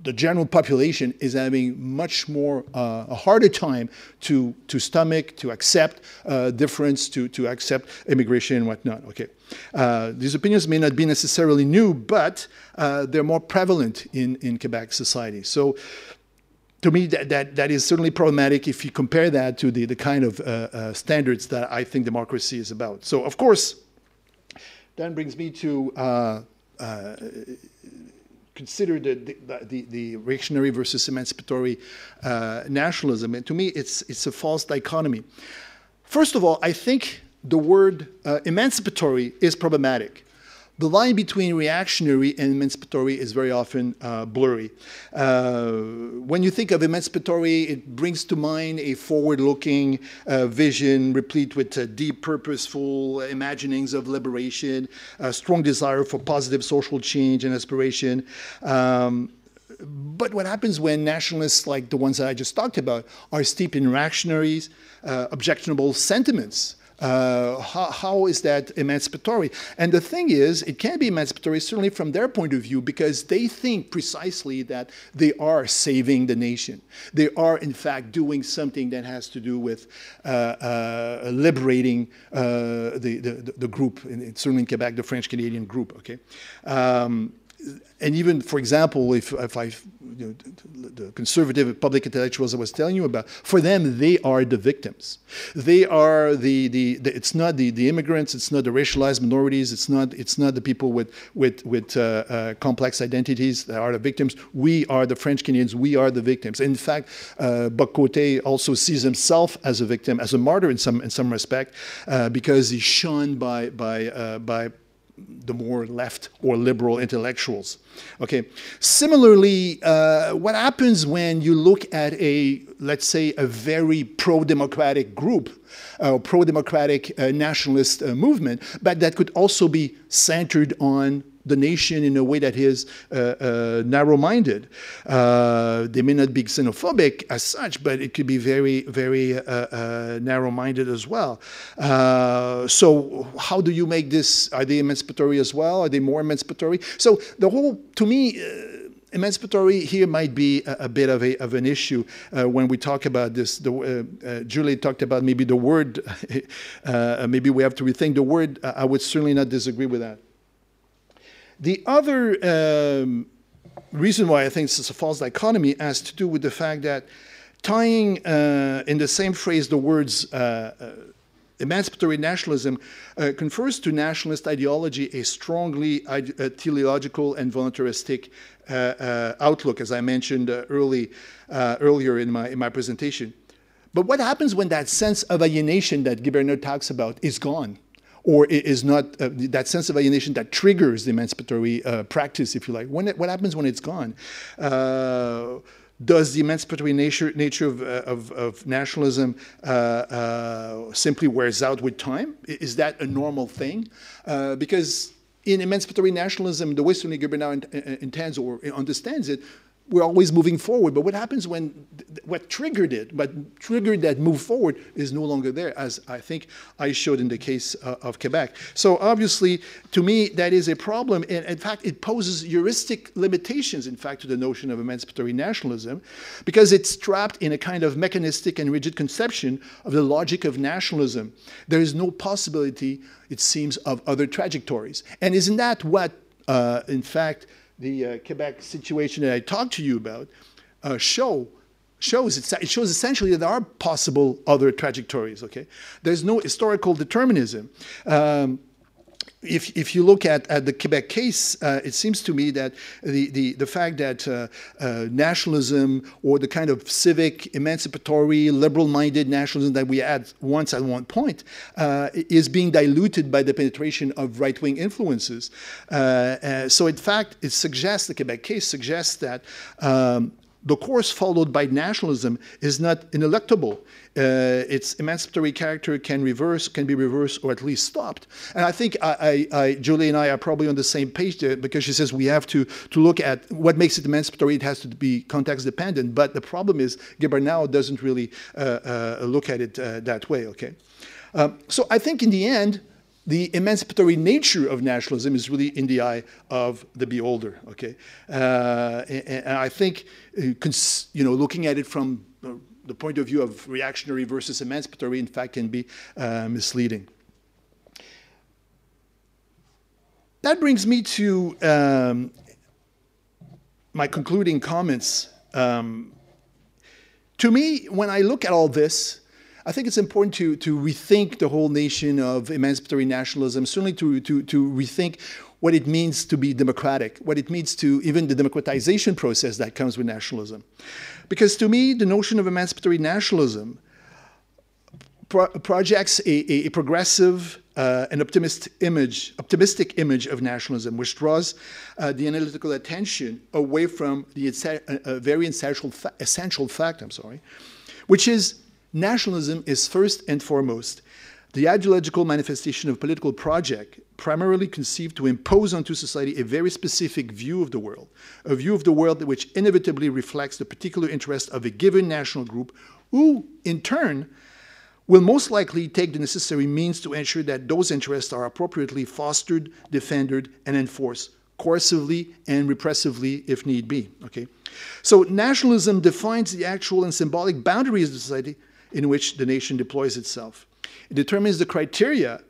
the general population is having much more uh, a harder time to to stomach to accept uh, difference to to accept immigration and whatnot okay uh, these opinions may not be necessarily new but uh, they're more prevalent in in Quebec society so to me, that, that, that is certainly problematic if you compare that to the, the kind of uh, uh, standards that I think democracy is about. So, of course, that brings me to consider the, the, the, the reactionary versus emancipatory uh, nationalism. And to me, it's, it's a false dichotomy. First of all, I think the word uh, emancipatory is problematic. The line between reactionary and emancipatory is very often uh, blurry. Uh, when you think of emancipatory, it brings to mind a forward-looking uh, vision replete with uh, deep, purposeful imaginings of liberation, a strong desire for positive social change and aspiration. Um, but what happens when nationalists like the ones that I just talked about are steeped in reactionaries, uh, objectionable sentiments? Uh, how, how is that emancipatory? And the thing is, it can be emancipatory certainly from their point of view because they think precisely that they are saving the nation. They are, in fact, doing something that has to do with uh, uh, liberating uh, the, the, the, group, in, certainly in Quebec, the French Canadian group. Okay. Um, and even, for example, if, if I, you know, the conservative public intellectuals I was telling you about, for them, they are the victims. They are the, the, the it's not the, the immigrants, it's not the racialized minorities, it's not, it's not the people with, with, with uh, uh, complex identities that are the victims. We are the French Canadians, we are the victims. In fact, uh, Bock-Côté also sees himself as a victim, as a martyr in some, in some respect, uh, because he's shunned by, by, uh, by the more left or liberal intellectuals. Okay. Similarly, uh, what happens when you look at a, let's say, a very pro-democratic group, a pro-democratic uh, nationalist uh, movement, but that could also be centered on the nation in a way that is uh, uh, narrow-minded. Uh, they may not be xenophobic as such, but it could be very, very uh, narrow-minded as well. So how do you make this? Are they emancipatory as well? Are they more emancipatory? So the whole, to me, emancipatory here might be a, a, bit of, a, of an issue uh, when we talk about this. The, uh, uh, Julie talked about maybe the word, maybe we have to rethink the word. I would certainly not disagree with that. The other um, reason why I think this is a false dichotomy has to do with the fact that tying uh, in the same phrase the words uh, uh, emancipatory nationalism uh, confers to nationalist ideology a strongly teleological and voluntaristic uh, uh, outlook, as I mentioned early, earlier in my, in my presentation. But what happens when that sense of alienation that Guibernau talks about is gone? Or is not uh, that sense of alienation that triggers the emancipatory uh, practice, if you like. When it, what happens when it's gone? Uh, does the emancipatory nature, nature of, uh, of, of nationalism uh, uh, simply wears out with time? Is that a normal thing? because in emancipatory nationalism, the way Stanley now intends or understands it, we're always moving forward. But what happens when what triggered it, what triggered that move forward is no longer there, as I think I showed in the case uh, of Quebec. So obviously, to me, that is a problem. And in fact, it poses heuristic limitations, in fact, to the notion of emancipatory nationalism, because it's trapped in a kind of mechanistic and rigid conception of the logic of nationalism. There is no possibility, it seems, of other trajectories. And isn't that what, uh, in fact, the uh, Quebec situation that I talked to you about uh, show shows it shows essentially that there are possible other trajectories. Okay, there's no historical determinism. Um, if, if you look at, at the Quebec case, uh, it seems to me that the, the, the fact that uh, uh, nationalism or the kind of civic, emancipatory, liberal minded nationalism that we had once at one point uh, is being diluted by the penetration of right wing influences. Uh, uh, so, in fact, it suggests, the Quebec case suggests that um, the course followed by nationalism is not ineluctable. Uh, its emancipatory character can reverse, can be reversed, or at least stopped. And I think I, I, I, Julie and I are probably on the same page there because she says we have to, to look at what makes it emancipatory. It has to be context dependent. But the problem is Guibernau doesn't really uh, uh, look at it uh, that way. Okay. Um, so I think in the end, the emancipatory nature of nationalism is really in the eye of the beholder. Okay, uh, and, and, I think uh, you know looking at it from the point of view of reactionary versus emancipatory, in fact, can be uh, misleading. That brings me to um, my concluding comments. Um, to me, when I look at all this, I think it's important to, to rethink the whole nation of emancipatory nationalism, certainly to, to, to rethink what it means to be democratic, what it means to even the democratization process that comes with nationalism. Because to me, the notion of emancipatory nationalism pro projects a, a progressive uh, an optimist image, optimistic image of nationalism, which draws uh, the analytical attention away from the uh, very essential, fa essential fact, I'm sorry, which is nationalism is first and foremost the ideological manifestation of a political project primarily conceived to impose onto society a very specific view of the world, a view of the world which inevitably reflects the particular interest of a given national group, who, in turn, will most likely take the necessary means to ensure that those interests are appropriately fostered, defended, and enforced coercively and repressively if need be. Okay? So nationalism defines the actual and symbolic boundaries of society in which the nation deploys itself. It determines the criteria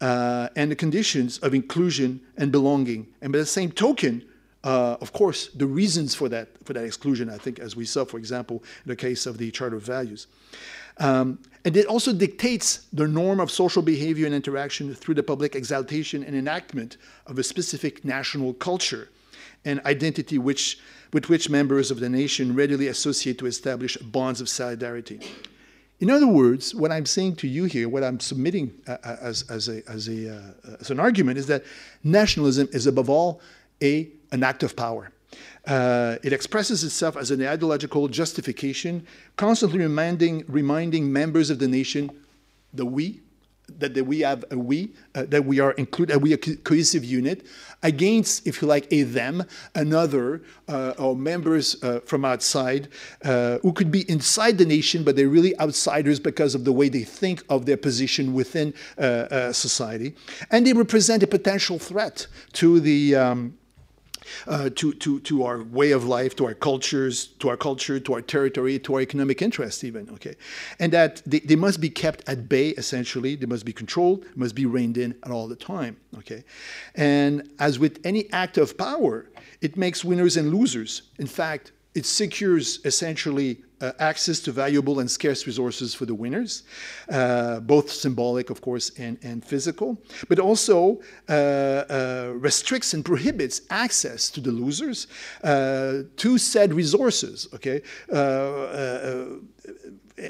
uh, and the conditions of inclusion and belonging. And by the same token, uh, of course, the reasons for that, for that exclusion, I think, as we saw, for example, in the case of the Charter of Values. Um, and it also dictates the norm of social behavior and interaction through the public exaltation and enactment of a specific national culture and identity which, with which members of the nation readily associate to establish bonds of solidarity. In other words, what I'm saying to you here, what I'm submitting uh, uh as, as, a, as, a, uh, as an argument is that nationalism is above all a, an act of power. Uh, it expresses itself as an ideological justification, constantly reminding, reminding members of the nation, the we, that, that we have a we, uh, that we are included, we are a cohesive unit, against, if you like, a them, another, uh, or members uh, from outside uh, who could be inside the nation, but they're really outsiders because of the way they think of their position within uh, uh, society. And they represent a potential threat to the um, uh, to, to, to our way of life, to our cultures, to our culture, to our territory, to our economic interests even, okay? And that they, they must be kept at bay, essentially. They must be controlled, must be reined in at all the time, okay? And as with any act of power, it makes winners and losers. In fact, it secures essentially uh, access to valuable and scarce resources for the winners, uh, both symbolic, of course, and, and physical, but also uh, uh restricts and prohibits access to the losers uh, to said resources, okay? Uh,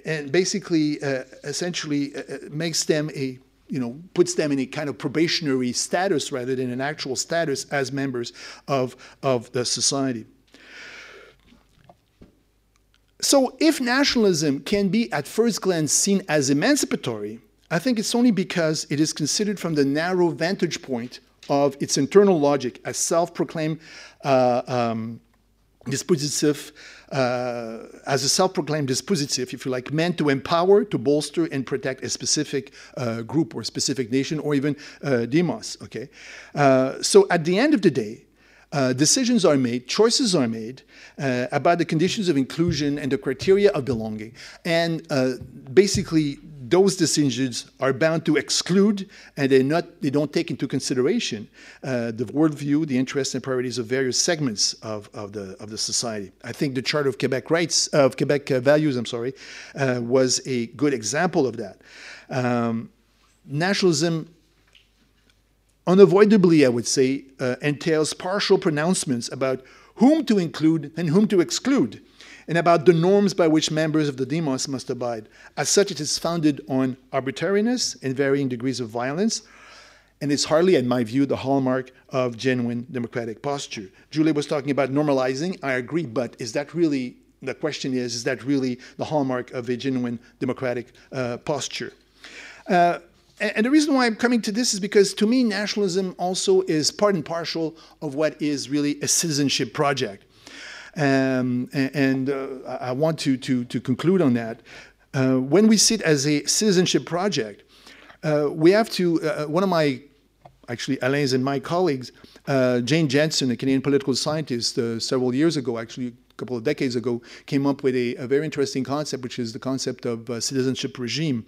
and basically, essentially makes them a you know, puts them in a kind of probationary status rather than an actual status as members of, of the society. So if nationalism can be at first glance seen as emancipatory, I think it's only because it is considered from the narrow vantage point of its internal logic as self-proclaimed uh, um, dispositif, uh, as a self-proclaimed dispositif, if you like, meant to empower, to bolster, and protect a specific uh, group or specific nation or even uh, demos, okay? Uh, so at the end of the day, uh, decisions are made, choices are made uh, about the conditions of inclusion and the criteria of belonging. And uh, basically, those decisions are bound to exclude and they not they don't take into consideration uh, the worldview, the interests and priorities of various segments of, of the of the society. I think the Charter of Quebec rights of Quebec values, I'm sorry, uh, was a good example of that. Um, nationalism unavoidably, I would say, uh, entails partial pronouncements about whom to include and whom to exclude, and about the norms by which members of the demos must abide. As such, it is founded on arbitrariness and varying degrees of violence, and it's hardly, in my view, the hallmark of genuine democratic posture. Julie was talking about normalizing. I agree, but is that really, the question is, is that really the hallmark of a genuine democratic uh, posture? Uh, and the reason why I'm coming to this is because to me, nationalism also is part and parcel of what is really a citizenship project. Um, and, uh, I want to, to, to conclude on that. Uh, when we sit as a citizenship project, uh, we have to, uh, one of my, actually Alain's and my colleagues, uh, Jane Jenson, a Canadian political scientist, uh, several years ago, actually couple of decades ago, came up with a, a very interesting concept, which is the concept of uh, citizenship regime,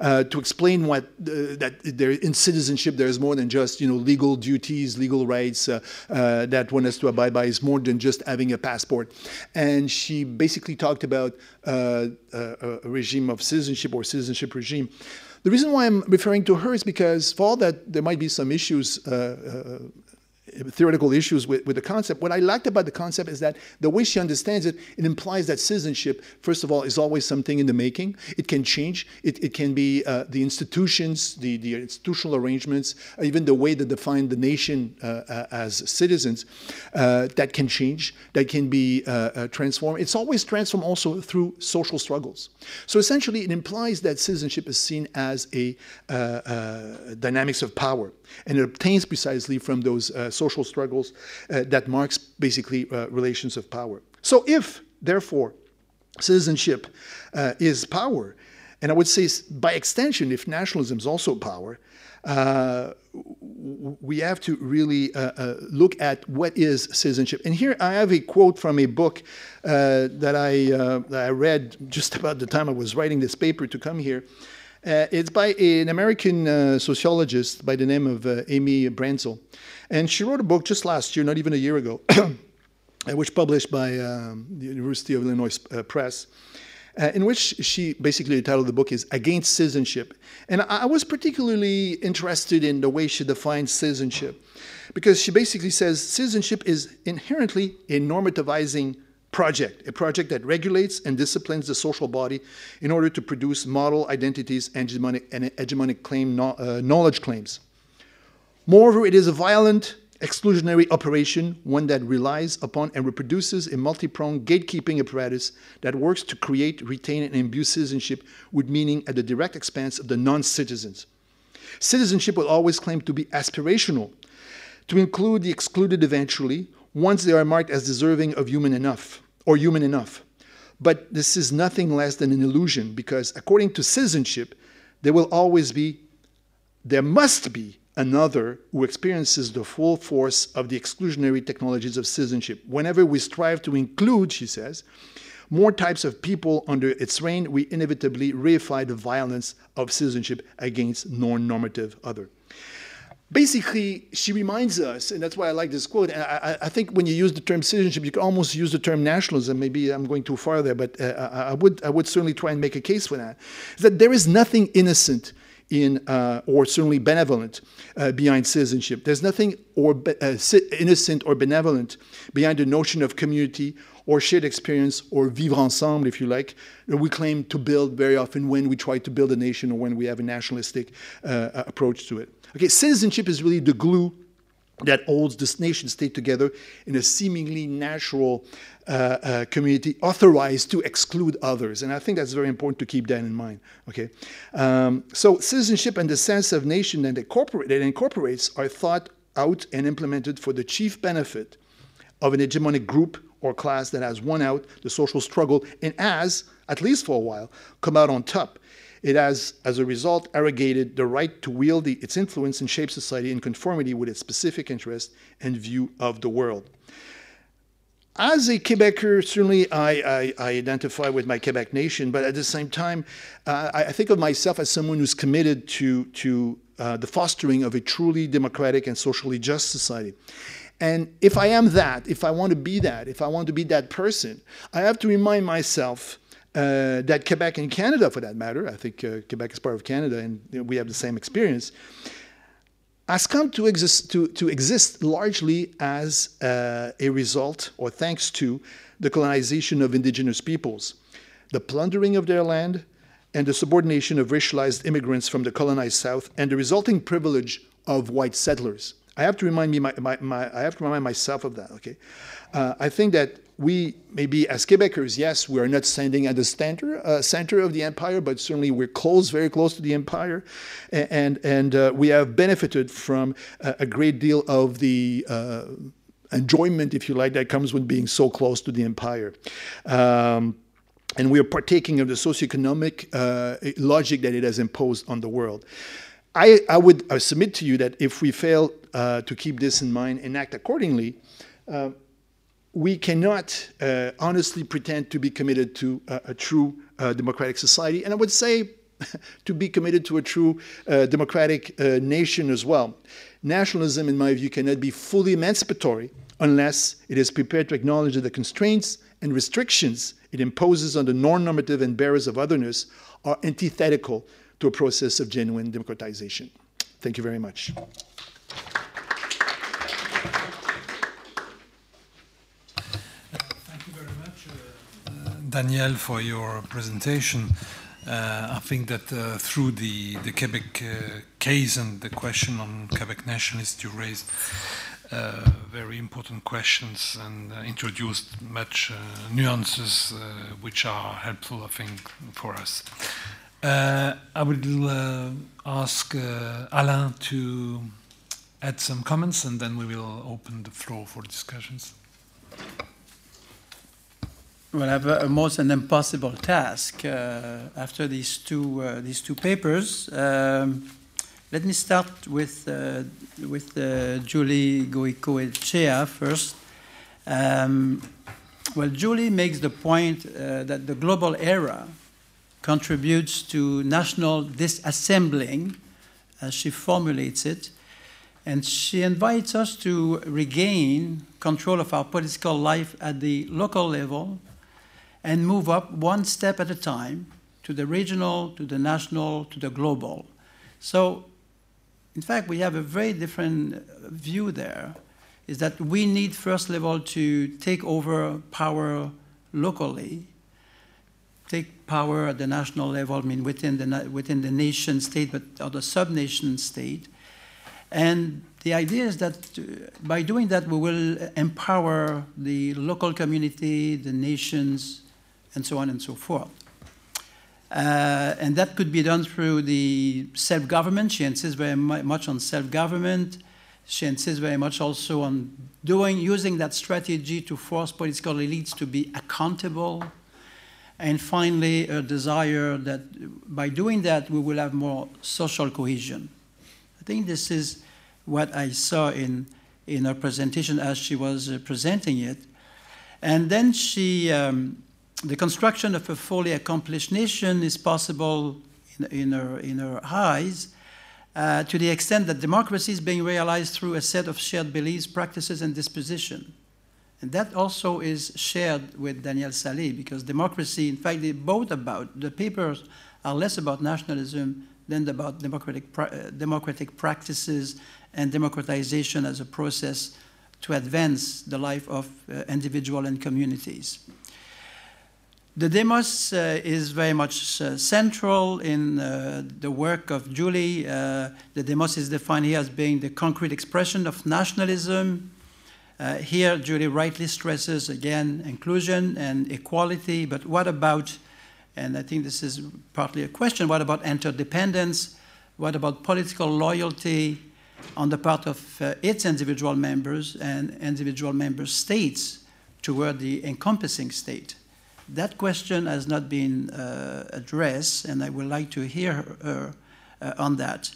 uh, to explain what uh, that there in citizenship there is more than just you know legal duties, legal rights uh, uh, that one has to abide by. Is more than just having a passport, and she basically talked about a, a regime of citizenship or citizenship regime. The reason why I'm referring to her is because for all that there might be some issues uh, theoretical issues with, with the concept. What I liked about the concept is that the way she understands it, it implies that citizenship, first of all, is always something in the making. It can change. It, it can be uh, the institutions, the, the institutional arrangements, even the way they define the nation uh, uh as citizens, uh, that can change, that can be uh, transformed. It's always transformed also through social struggles. So essentially, it implies that citizenship is seen as a dynamics of power, and it obtains precisely from those social struggles that marks basically relations of power. So if, therefore, citizenship uh, is power. And I would say, by extension, if nationalism is also power, uh, we have to really uh, uh, look at what is citizenship. And here I have a quote from a book uh, that, I, uh, that I read just about the time I was writing this paper to come here. Uh, it's by an American sociologist by the name of Amy Brandzel. And she wrote a book just last year, not even a year ago, which published by um, the University of Illinois Press uh, in which she basically the title of the book is Against Citizenship. And I, I was particularly interested in the way she defines citizenship because she basically says citizenship is inherently a normativizing project, a project that regulates and disciplines the social body in order to produce model identities and hegemonic, and hegemonic claim, uh, knowledge claims. Moreover, it is a violent exclusionary operation, one that relies upon and reproduces a multi-pronged gatekeeping apparatus that works to create, retain, and imbue citizenship with meaning at the direct expense of the non-citizens. Citizenship will always claim to be aspirational, to include the excluded eventually, once they are marked as deserving of human enough, or human enough. But this is nothing less than an illusion, because according to citizenship, there will always be, there must be another who experiences the full force of the exclusionary technologies of citizenship. Whenever we strive to include, she says, more types of people under its reign, we inevitably reify the violence of citizenship against non-normative other. Basically, she reminds us, and that's why I like this quote. I, I, think when you use the term citizenship, you can almost use the term nationalism. Maybe I'm going too far there, but uh, I, would, I would certainly try and make a case for that. That there is nothing innocent in, uh, or certainly benevolent uh, behind citizenship. There's nothing or uh, innocent or benevolent behind the notion of community or shared experience or vivre ensemble, if you like, that we claim to build very often when we try to build a nation or when we have a nationalistic uh, approach to it. Okay, citizenship is really the glue that holds this nation state together in a seemingly natural uh, uh, community authorized to exclude others. And I think that's very important to keep that in mind. Okay, um, so citizenship and the sense of nation that, incorporate, incorporates are thought out and implemented for the chief benefit of an hegemonic group or class that has won out the social struggle and has, at least for a while, come out on top it has, as a result, arrogated the right to wield the, its influence and shape society in conformity with its specific interest and view of the world. As a Quebecer, certainly I, I, I, identify with my Quebec nation, but at the same time, uh, I, I, think of myself as someone who's committed to, to uh, the fostering of a truly democratic and socially just society. And if I am that, if I want to be that, if I want to be that person, I have to remind myself uh, that Quebec and Canada, for that matter, I think uh, Quebec is part of Canada and we have the same experience, has come to exist, to, to exist largely as uh, a result or thanks to the colonization of indigenous peoples, the plundering of their land, and the subordination of racialized immigrants from the colonized South, and the resulting privilege of white settlers. I have to remind me, my, my, my I have to remind myself of that. Okay, uh, I think that we maybe as Quebecers, yes, we are not standing at the center uh, center of the empire, but certainly we're close, very close to the empire, and and uh, we have benefited from a, a great deal of the. Uh, enjoyment, if you like, that comes with being so close to the empire. Um, and we are partaking of the socioeconomic uh, logic that it has imposed on the world. I, I would I submit to you that if we fail uh, to keep this in mind and act accordingly, uh, we cannot uh, honestly pretend to be committed to a, a true uh, democratic society. And I would say to be committed to a true uh, democratic uh, nation as well. Nationalism, in my view, cannot be fully emancipatory unless it is prepared to acknowledge that the constraints and restrictions it imposes on the non-normative and bearers of otherness are antithetical to a process of genuine democratization. Thank you very much. Daniel, for your presentation. Uh, I think that uh, through the, the Quebec uh, case and the question on Quebec nationalists, you raised uh, very important questions and uh, introduced much uh, nuances which are helpful, I think, for us. I will ask Alain to add some comments and then we will open the floor for discussions. Well, I have a, almost an impossible task uh, after these two uh, these two papers. Um, let me start with uh, with Julie Goikoetxea first. Um, well, Julie makes the point uh, that the global era contributes to national disassembling, as she formulates it, and she invites us to regain control of our political life at the local level and move up one step at a time to the regional, to the national, to the global. So, in fact, we have a very different view there. Is that we need first level to take over power locally, take power at the national level, I mean within the within the nation state, but or the sub-nation state, and the idea is that uh, by doing that, we will empower the local community, the nations, and so on and so forth. Uh, and that could be done through the self-government. She insists very much on self-government. She insists very much also on doing, using that strategy to force political elites to be accountable. And finally, a desire that by doing that, we will have more social cohesion. I think this is what I saw in, in her presentation as she was uh, presenting it. And then she, um, the construction of a fully accomplished nation is possible in, in, her, in eyes uh, to the extent that democracy is being realized through a set of shared beliefs, practices, and disposition. And that also is shared with Daniel Salée because democracy, in fact, they both about, the papers are less about nationalism than about democratic, uh, democratic practices and democratization as a process to advance the life of uh, individual and communities. The demos uh, is very much uh, central in uh, the work of Julie. The demos is defined here as being the concrete expression of nationalism. Here, Julie rightly stresses again inclusion and equality, but what about, and I think this is partly a question, what about interdependence? What about political loyalty on the part of uh, its individual members and individual member states toward the encompassing state? That question has not been uh, addressed, and I would like to hear her uh, on that.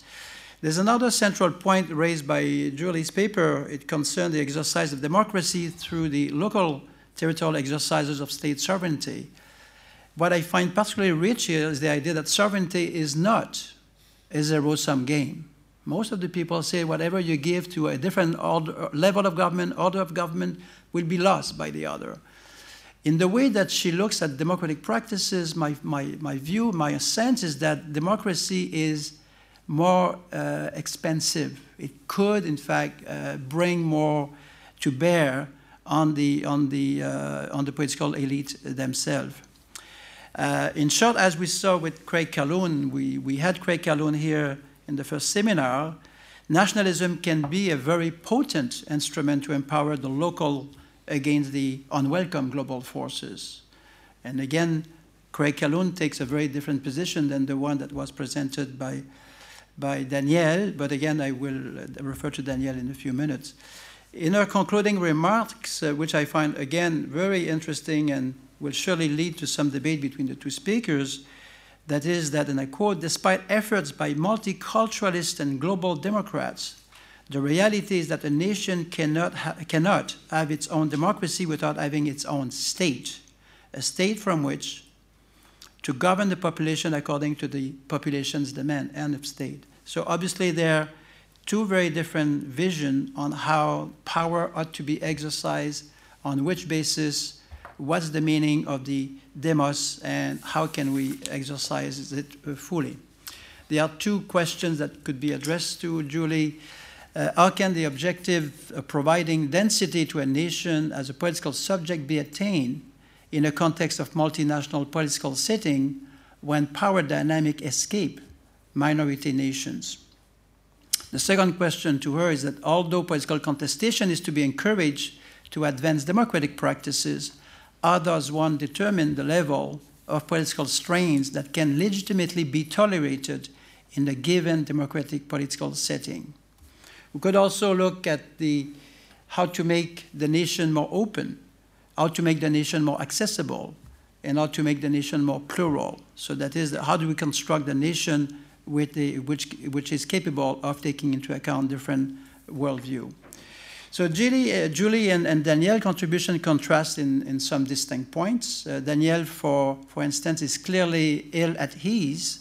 There's another central point raised by Julie's paper. It concerned the exercise of democracy through the local territorial exercises of state sovereignty. What I find particularly rich here is the idea that sovereignty is not a zero-sum game. Most of the people say whatever you give to a different order, level of government, order of government, will be lost by the other in the way that she looks at democratic practices, my, my, my view, my sense is that democracy is more uh, expensive. It could, in fact, uh, bring more to bear on the, on the, uh, on the political elite themselves. Uh, in short, as we saw with Craig Calhoun, we, we had Craig Calhoun here in the first seminar, nationalism can be a very potent instrument to empower the local against the unwelcome global forces. And again, Craig Calhoun takes a very different position than the one that was presented by, by Daniel, but again, I will uh, refer to Daniel in a few minutes. In her concluding remarks, uh, which I find again very interesting and will surely lead to some debate between the two speakers, that is that, and I quote, despite efforts by multiculturalists and global democrats the reality is that a nation cannot, ha cannot have its own democracy without having its own state, a state from which to govern the population according to the population's demand, and of state. So obviously there are two very different visions on how power ought to be exercised, on which basis, what's the meaning of the demos, and how can we exercise it fully. There are two questions that could be addressed to Julie. Uh, how can the objective of providing density to a nation as a political subject be attained in a context of multinational political setting when power dynamic escape minority nations. The second question to her is that although political contestation is to be encouraged to advance democratic practices, how does one determine the level of political strains that can legitimately be tolerated in a given democratic political setting? We could also look at the, how to make the nation more open, how to make the nation more accessible, and how to make the nation more plural. So that is, how do we construct the nation with the, which, which is capable of taking into account different worldview. So Julie, uh, Julie and, and Daniel's contribution contrast in, in some distinct points. Uh, Daniel, for, for instance, is clearly ill at ease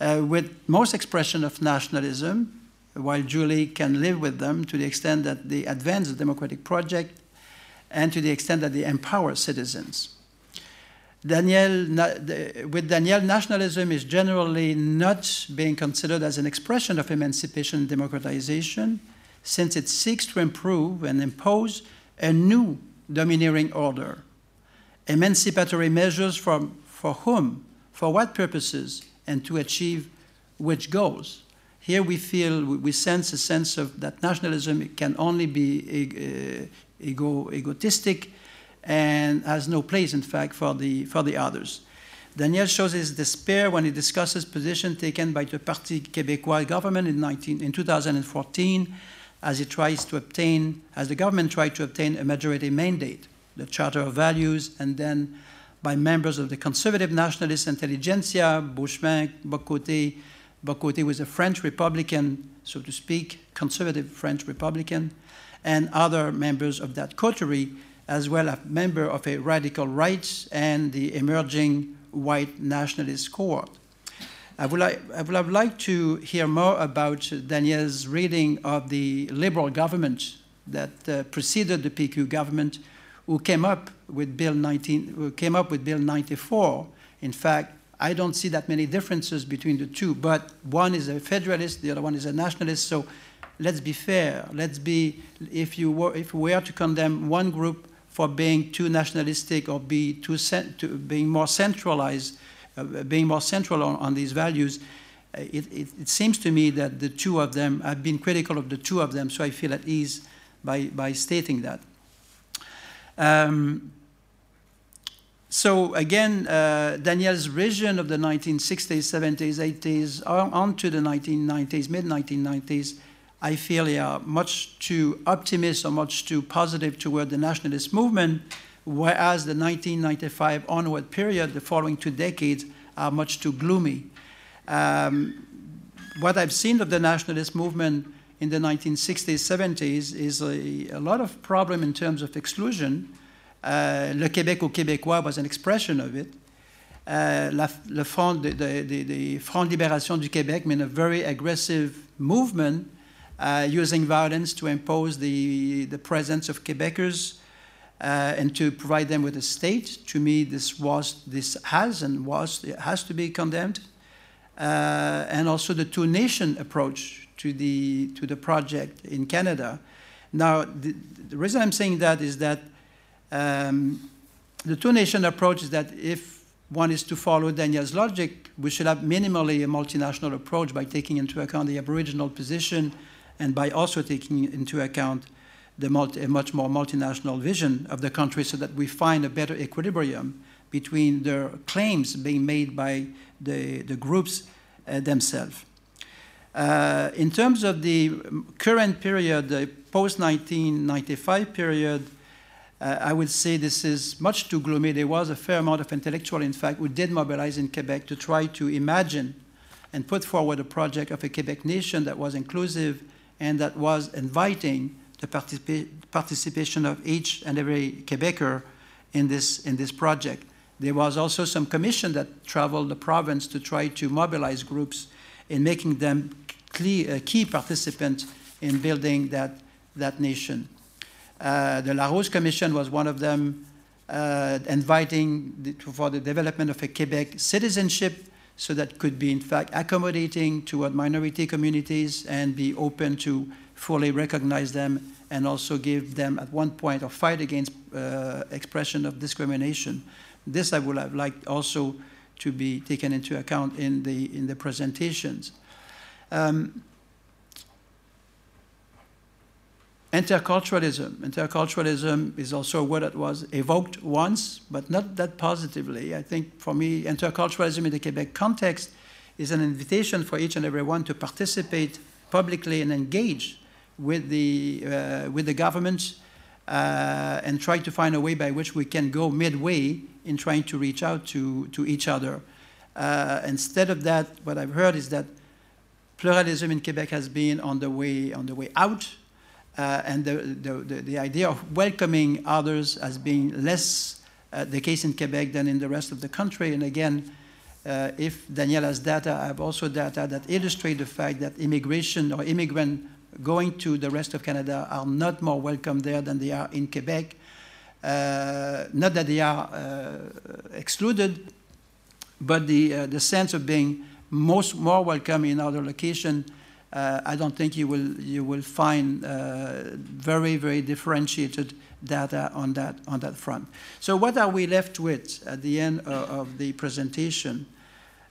uh, with most expression of nationalism, while Julie can live with them to the extent that they advance the democratic project and to the extent that they empower citizens. Daniel, with Daniel, nationalism is generally not being considered as an expression of emancipation and democratization, since it seeks to improve and impose a new domineering order. Emancipatory measures for, for whom, for what purposes, and to achieve which goals. Here we feel, we sense a sense of that nationalism can only be ego, egotistic and has no place, in fact, for the, for the others. Daniel shows his despair when he discusses position taken by the Parti Québécois government in, 19, in 2014 as it tries to obtain, as the government tried to obtain a majority mandate, the Charter of Values, and then by members of the conservative nationalist intelligentsia, Beauchemin, Bock-Côté. Bock-Côté was a French Republican, so to speak, conservative French Republican, and other members of that coterie as well as member of a radical right and the emerging white nationalist cohort. I would, like, I would have liked to hear more about Daniel's reading of the liberal government that uh, preceded the PQ government, who came up with Bill 19, who came up with Bill 94. In fact, I don't see that many differences between the two, but one is a federalist, the other one is a nationalist. So let's be fair. Let's be, if you were, if we were to condemn one group for being too nationalistic or be too to being more centralized, uh, being more central on, on these values. Uh, it, it, it, seems to me that the two of them, I've been critical of the two of them, so I feel at ease by, by stating that. Um, so again, uh, Daniel's vision of the 1960s, 70s, 80s, on, on to the 1990s, mid-1990s, I feel they are much too optimistic or much too positive toward the nationalist movement, whereas the 1995 onward period, the following two decades, are much too gloomy. Um, what I've seen of the nationalist movement in the 1960s, 70s is a, a lot of problem in terms of exclusion. Uh, Le Québec au Québécois was an expression of it. Uh, la, le Front, the, the, the Front Libération du Québec, mean a very aggressive movement uh, using violence to impose the, the presence of Quebecers uh, and to provide them with a state. To me, this was, this has and was, has to be condemned. Uh, and also the two-nation approach to the, to the project in Canada. Now, the, the reason I'm saying that is that um, the two-nation approach is that if one is to follow Daniel's logic, we should have minimally a multinational approach by taking into account the Aboriginal position and by also taking into account the multi, a much more multinational vision of the country so that we find a better equilibrium between the claims being made by the, the groups uh, themselves. Uh, in terms of the current period, the post-1995 period, uh, I would say this is much too gloomy. There was a fair amount of intellectual, in fact, who did mobilize in Quebec to try to imagine and put forward a project of a Quebec nation that was inclusive and that was inviting the participa participation of each and every Quebecer in this, in this project. There was also some commission that traveled the province to try to mobilize groups in making them key, uh, key participants in building that, that nation. Uh, the Larose Commission was one of them, uh, inviting the, for the development of a Quebec citizenship so that could be in fact accommodating toward minority communities and be open to fully recognize them and also give them at one point or fight against uh, expression of discrimination. This I would have liked also to be taken into account in the, in the presentations. Um, interculturalism. Interculturalism is also a word that was evoked once, but not that positively. I think for me, interculturalism in the Quebec context is an invitation for each and every one to participate publicly and engage with the, uh, with the government uh, and try to find a way by which we can go midway in trying to reach out to, to each other. Uh, instead of that, what I've heard is that pluralism in Quebec has been on the way, on the way out, uh, and the, the, the, idea of welcoming others as being less uh, the case in Quebec than in the rest of the country. And again, uh, if Daniel has data, I have also data that illustrate the fact that immigration or immigrant going to the rest of Canada are not more welcome there than they are in Quebec. Uh, not that they are uh, excluded, but the, uh, the sense of being most more welcome in other location, uh, I don't think you will, you will find uh, very, very differentiated data on that, on that front. So what are we left with at the end of, of the presentation?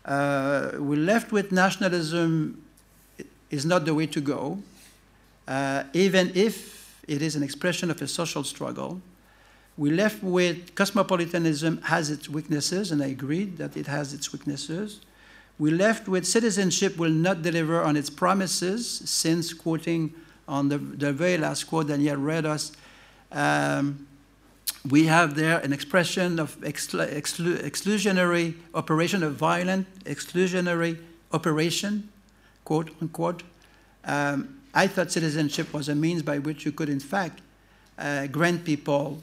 Uh, we're left with nationalism is not the way to go uh, even if it is an expression of a social struggle. We're left with cosmopolitanism has its weaknesses, and I agree that it has its weaknesses. We left with citizenship will not deliver on its promises, since quoting on the, the very last quote Daniel read us, um, we have there an expression of exclu exclu exclusionary operation, of violent exclusionary operation, quote unquote. Um, I thought citizenship was a means by which you could, in fact, uh, grant people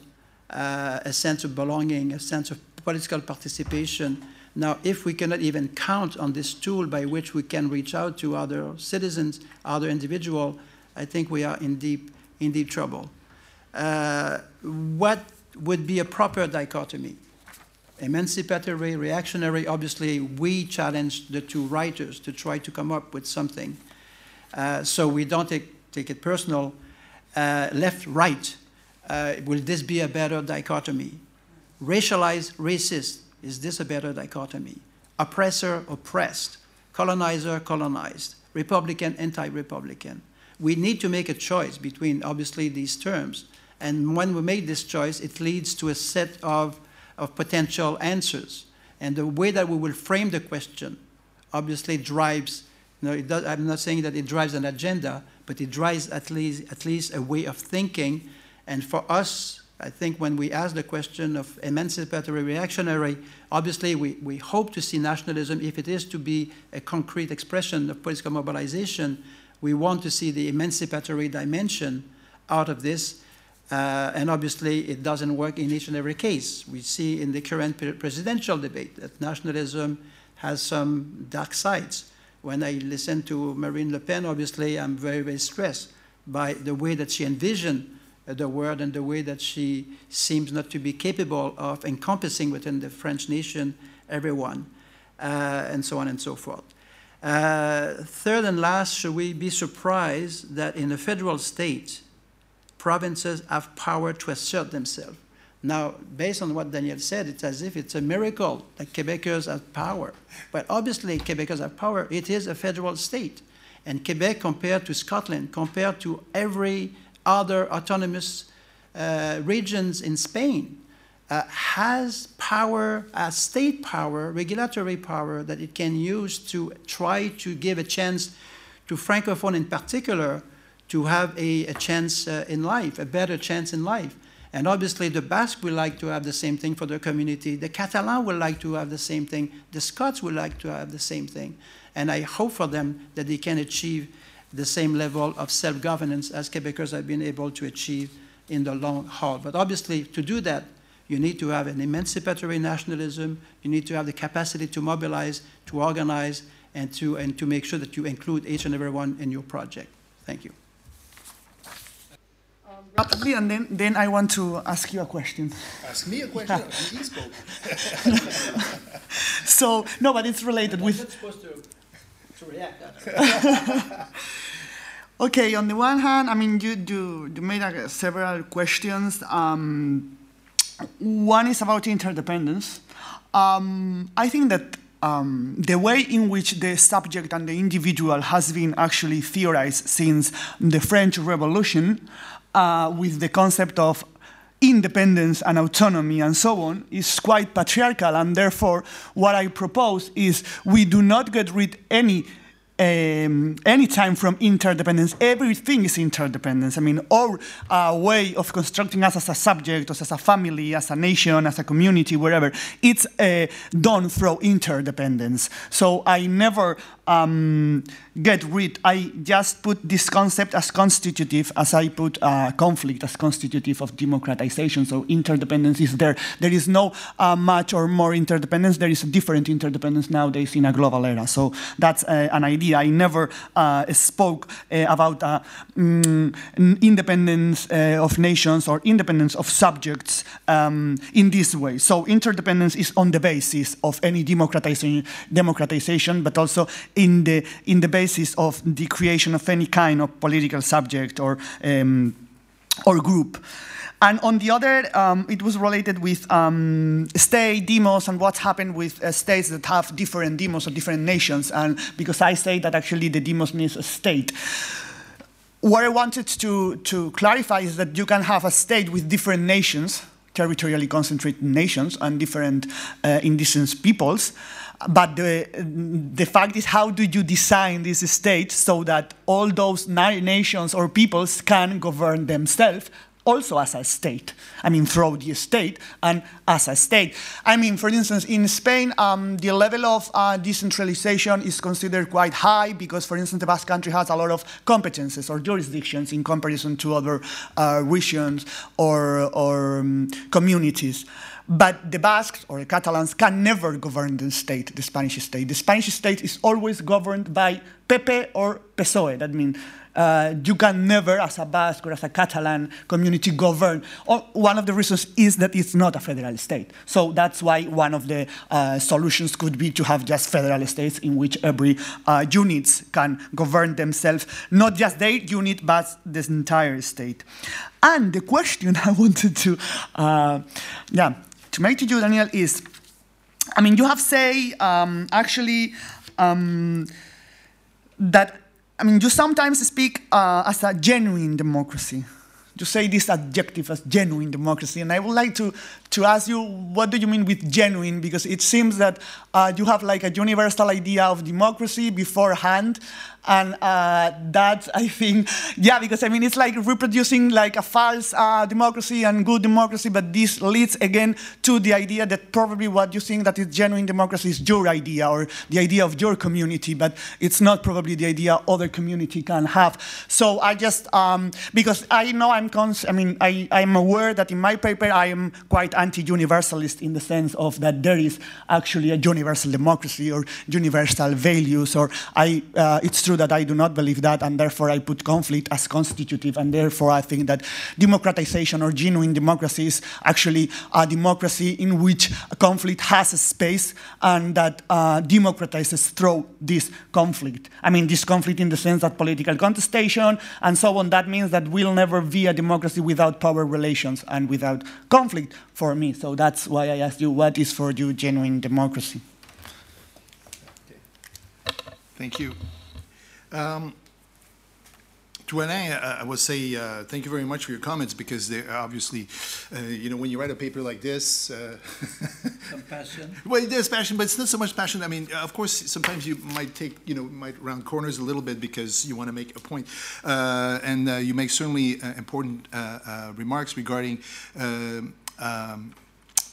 uh, a sense of belonging, a sense of political participation. Now, if we cannot even count on this tool by which we can reach out to other citizens, other individuals, I think we are in deep, in deep trouble. Uh, what would be a proper dichotomy? Emancipatory, reactionary, obviously, we challenged the two writers to try to come up with something. Uh, so we don't take, take it personal. Uh, left, right, uh, will this be a better dichotomy? Racialized, racist, is this a better dichotomy? Oppressor, oppressed, colonizer, colonized, Republican, anti-Republican. We need to make a choice between, obviously, these terms. And when we make this choice, it leads to a set of, of potential answers. And the way that we will frame the question obviously drives no, does, I'm not saying that it drives an agenda, but it drives at least, at least a way of thinking. And for us, I think when we ask the question of emancipatory reactionary, obviously we, we hope to see nationalism, if it is to be a concrete expression of political mobilization, we want to see the emancipatory dimension out of this. Uh, and obviously, it doesn't work in each and every case. We see in the current presidential debate that nationalism has some dark sides when I listen to Marine Le Pen, obviously I'm very, very stressed by the way that she envisioned the world and the way that she seems not to be capable of encompassing within the French nation everyone, uh, and so on and so forth. Uh, third and last, should we be surprised that in a federal state, provinces have power to assert themselves? Now, based on what Daniel said, it's as if it's a miracle that Quebecers have power. But obviously, Quebecers have power. It is a federal state. And Quebec, compared to Scotland, compared to every other autonomous uh, regions in Spain, uh, has power, uh, state power, regulatory power that it can use to try to give a chance to Francophone in particular to have a, a chance uh, in life, a better chance in life. And obviously, the Basque will like to have the same thing for their community. The Catalan will like to have the same thing. The Scots will like to have the same thing. And I hope for them that they can achieve the same level of self-governance as Quebecers have been able to achieve in the long haul. But obviously, to do that, you need to have an emancipatory nationalism. You need to have the capacity to mobilize, to organize, and to, and to make sure that you include each and every one in your project. Thank you um, rapidly, and then, then I want to ask you a question. Ask me a question. so no, but it's related with. To, react. Okay, on the one hand, I mean, you, you, you made uh, several questions. Um, one is about interdependence. Um, I think that um, the way in which the subject and the individual has been actually theorized since the French Revolution, uh, with the concept of independence and autonomy and so on, is quite patriarchal. And therefore, what I propose is we do not get rid any um, anytime from interdependence, everything is interdependence. I mean, our uh, way of constructing us as a subject, as a family, as a nation, as a community, wherever, it's uh, done through interdependence. So I never um, get rid, I just put this concept as constitutive as I put uh, conflict as constitutive of democratization. So interdependence is there. There is no uh, much or more interdependence. There is a different interdependence nowadays in a global era. So that's uh, an idea. I never uh, spoke uh, about mm, independence uh, of nations or independence of subjects um, in this way. So interdependence is on the basis of any democratization, democratization but also in the, in the basis of the creation of any kind of political subject or, um, or group. And on the other, um, it was related with um, state demos and what's happened with uh, states that have different demos or different nations. And because I say that actually the demos needs a state. What I wanted to, to clarify is that you can have a state with different nations, territorially concentrated nations, and different uh, indigenous peoples. But the, the fact is, how do you design this state so that all those nations or peoples can govern themselves also as a state. I mean, through the state and as a state. I mean, for instance, in Spain, um, the level of uh, decentralization is considered quite high because, for instance, the Basque Country has a lot of competences or jurisdictions in comparison to other uh, regions or, or um, communities. But the Basques or the Catalans can never govern the state, the Spanish state. The Spanish state is always governed by PP or PSOE. That means uh, you can never, as a Basque or as a Catalan community, govern. Or one of the reasons is that it's not a federal state. So that's why one of the uh, solutions could be to have just federal states in which every uh, units can govern themselves, not just their unit, but this entire state. And the question I wanted to, uh, yeah, to make to you, Daniel, is, I mean, you have say um, actually um, that I mean, you sometimes speak uh, as a genuine democracy. You say this adjective as genuine democracy, and I would like to, to ask you, what do you mean with genuine? Because it seems that uh, you have like a universal idea of democracy beforehand, and uh, that I think, yeah, because I mean it's like reproducing like a false uh, democracy and good democracy, but this leads again to the idea that probably what you think that is genuine democracy is your idea or the idea of your community, but it's not probably the idea other community can have. So I just um, because I know I'm cons- I mean I I'm aware that in my paper I am quite anti-universalist in the sense of that there is actually a universal democracy or universal values or I uh, it's true that I do not believe that, and therefore I put conflict as constitutive, and therefore I think that democratization or genuine democracy is actually a democracy in which a conflict has a space and that uh, democratizes through this conflict. I mean, this conflict in the sense that political contestation and so on, that means that we'll never be a democracy without power relations and without conflict for me. So that's why I asked you, what is for you genuine democracy? Thank you. Um, to Alain, I would say uh, thank you very much for your comments because they obviously, uh, you know, when you write a paper like this, uh, some passion. Well, there's passion, but it's not so much passion. I mean, of course, sometimes you might take, you know, might round corners a little bit because you want to make a point, uh, and uh, you make certainly uh, important remarks regarding. Um, um,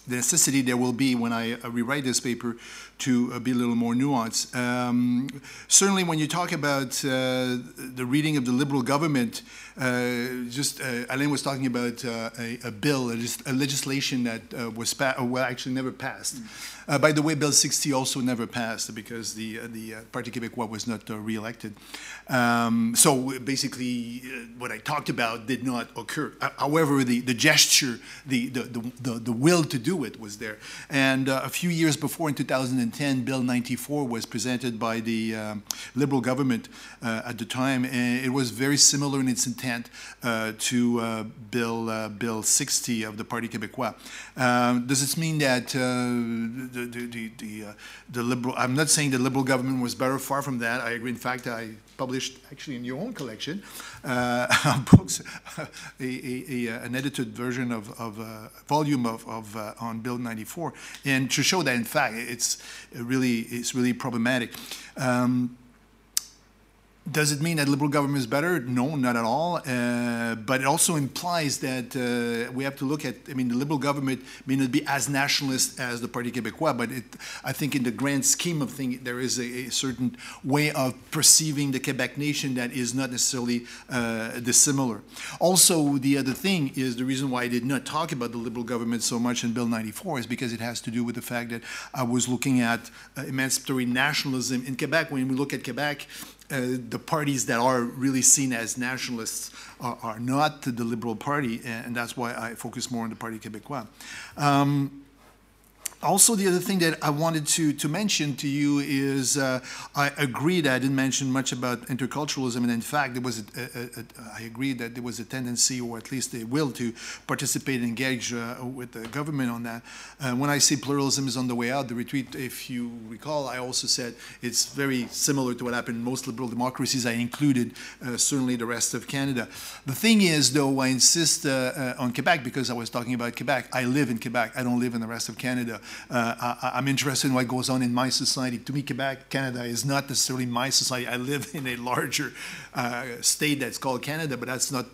the necessity there will be when I rewrite this paper to uh, be a little more nuanced. Um, certainly, when you talk about uh, the reading of the Liberal government, uh, just uh, Alain was talking about uh, a, a, bill, a, a legislation that uh, was well, actually never passed. Mm. By the way, Bill 60 also never passed because the the Parti Québécois was not re-elected. Um, so basically, what I talked about did not occur. however, the, the gesture, the, the, the, the will to do it was there. And uh, a few years before, in 2010, Bill 94 was presented by the um, Liberal government uh, at the time, and it was very similar in its intent uh, to uh, Bill uh, Bill 60 of the Parti Québécois. Um, does this mean that uh, the the the, the, the Liberal? I'm not saying the Liberal government was better. Far from that. I agree. In fact, I published actually in your own collection uh, books, a, a, a, an edited version of, of a volume of, of uh, on Bill 94, and to show that in fact it's really it's really problematic. Um, does it mean that liberal government is better? No, not at all. Uh, but it also implies that uh, we have to look at, I mean, the liberal government may not be as nationalist as the Parti Québécois, but it, I think in the grand scheme of things, there is a, a, certain way of perceiving the Quebec nation that is not necessarily uh, dissimilar. Also, the other thing is the reason why I did not talk about the liberal government so much in Bill 94 is because it has to do with the fact that I was looking at uh, emancipatory nationalism in Quebec. When we look at Quebec, uh, the parties that are really seen as nationalists are, are, not the Liberal Party, and that's why I focus more on the Parti Québécois. Um, also, the other thing that I wanted to, to mention to you is uh, I agree that I didn't mention much about interculturalism, and in fact, there was a, a, a, I agree that there was a tendency, or at least a will, to participate and engage uh, with the government on that. Uh, when I say pluralism is on the way out, the retreat, if you recall, I also said it's very similar to what happened in most liberal democracies. I included uh, certainly the rest of Canada. The thing is, though, I insist uh, uh, on Quebec because I was talking about Quebec. I live in Quebec. I don't live in the rest of Canada. Uh, I, am interested in what goes on in my society. To me, Quebec, Canada is not necessarily my society. I live in a larger uh, state that's called Canada, but that's not.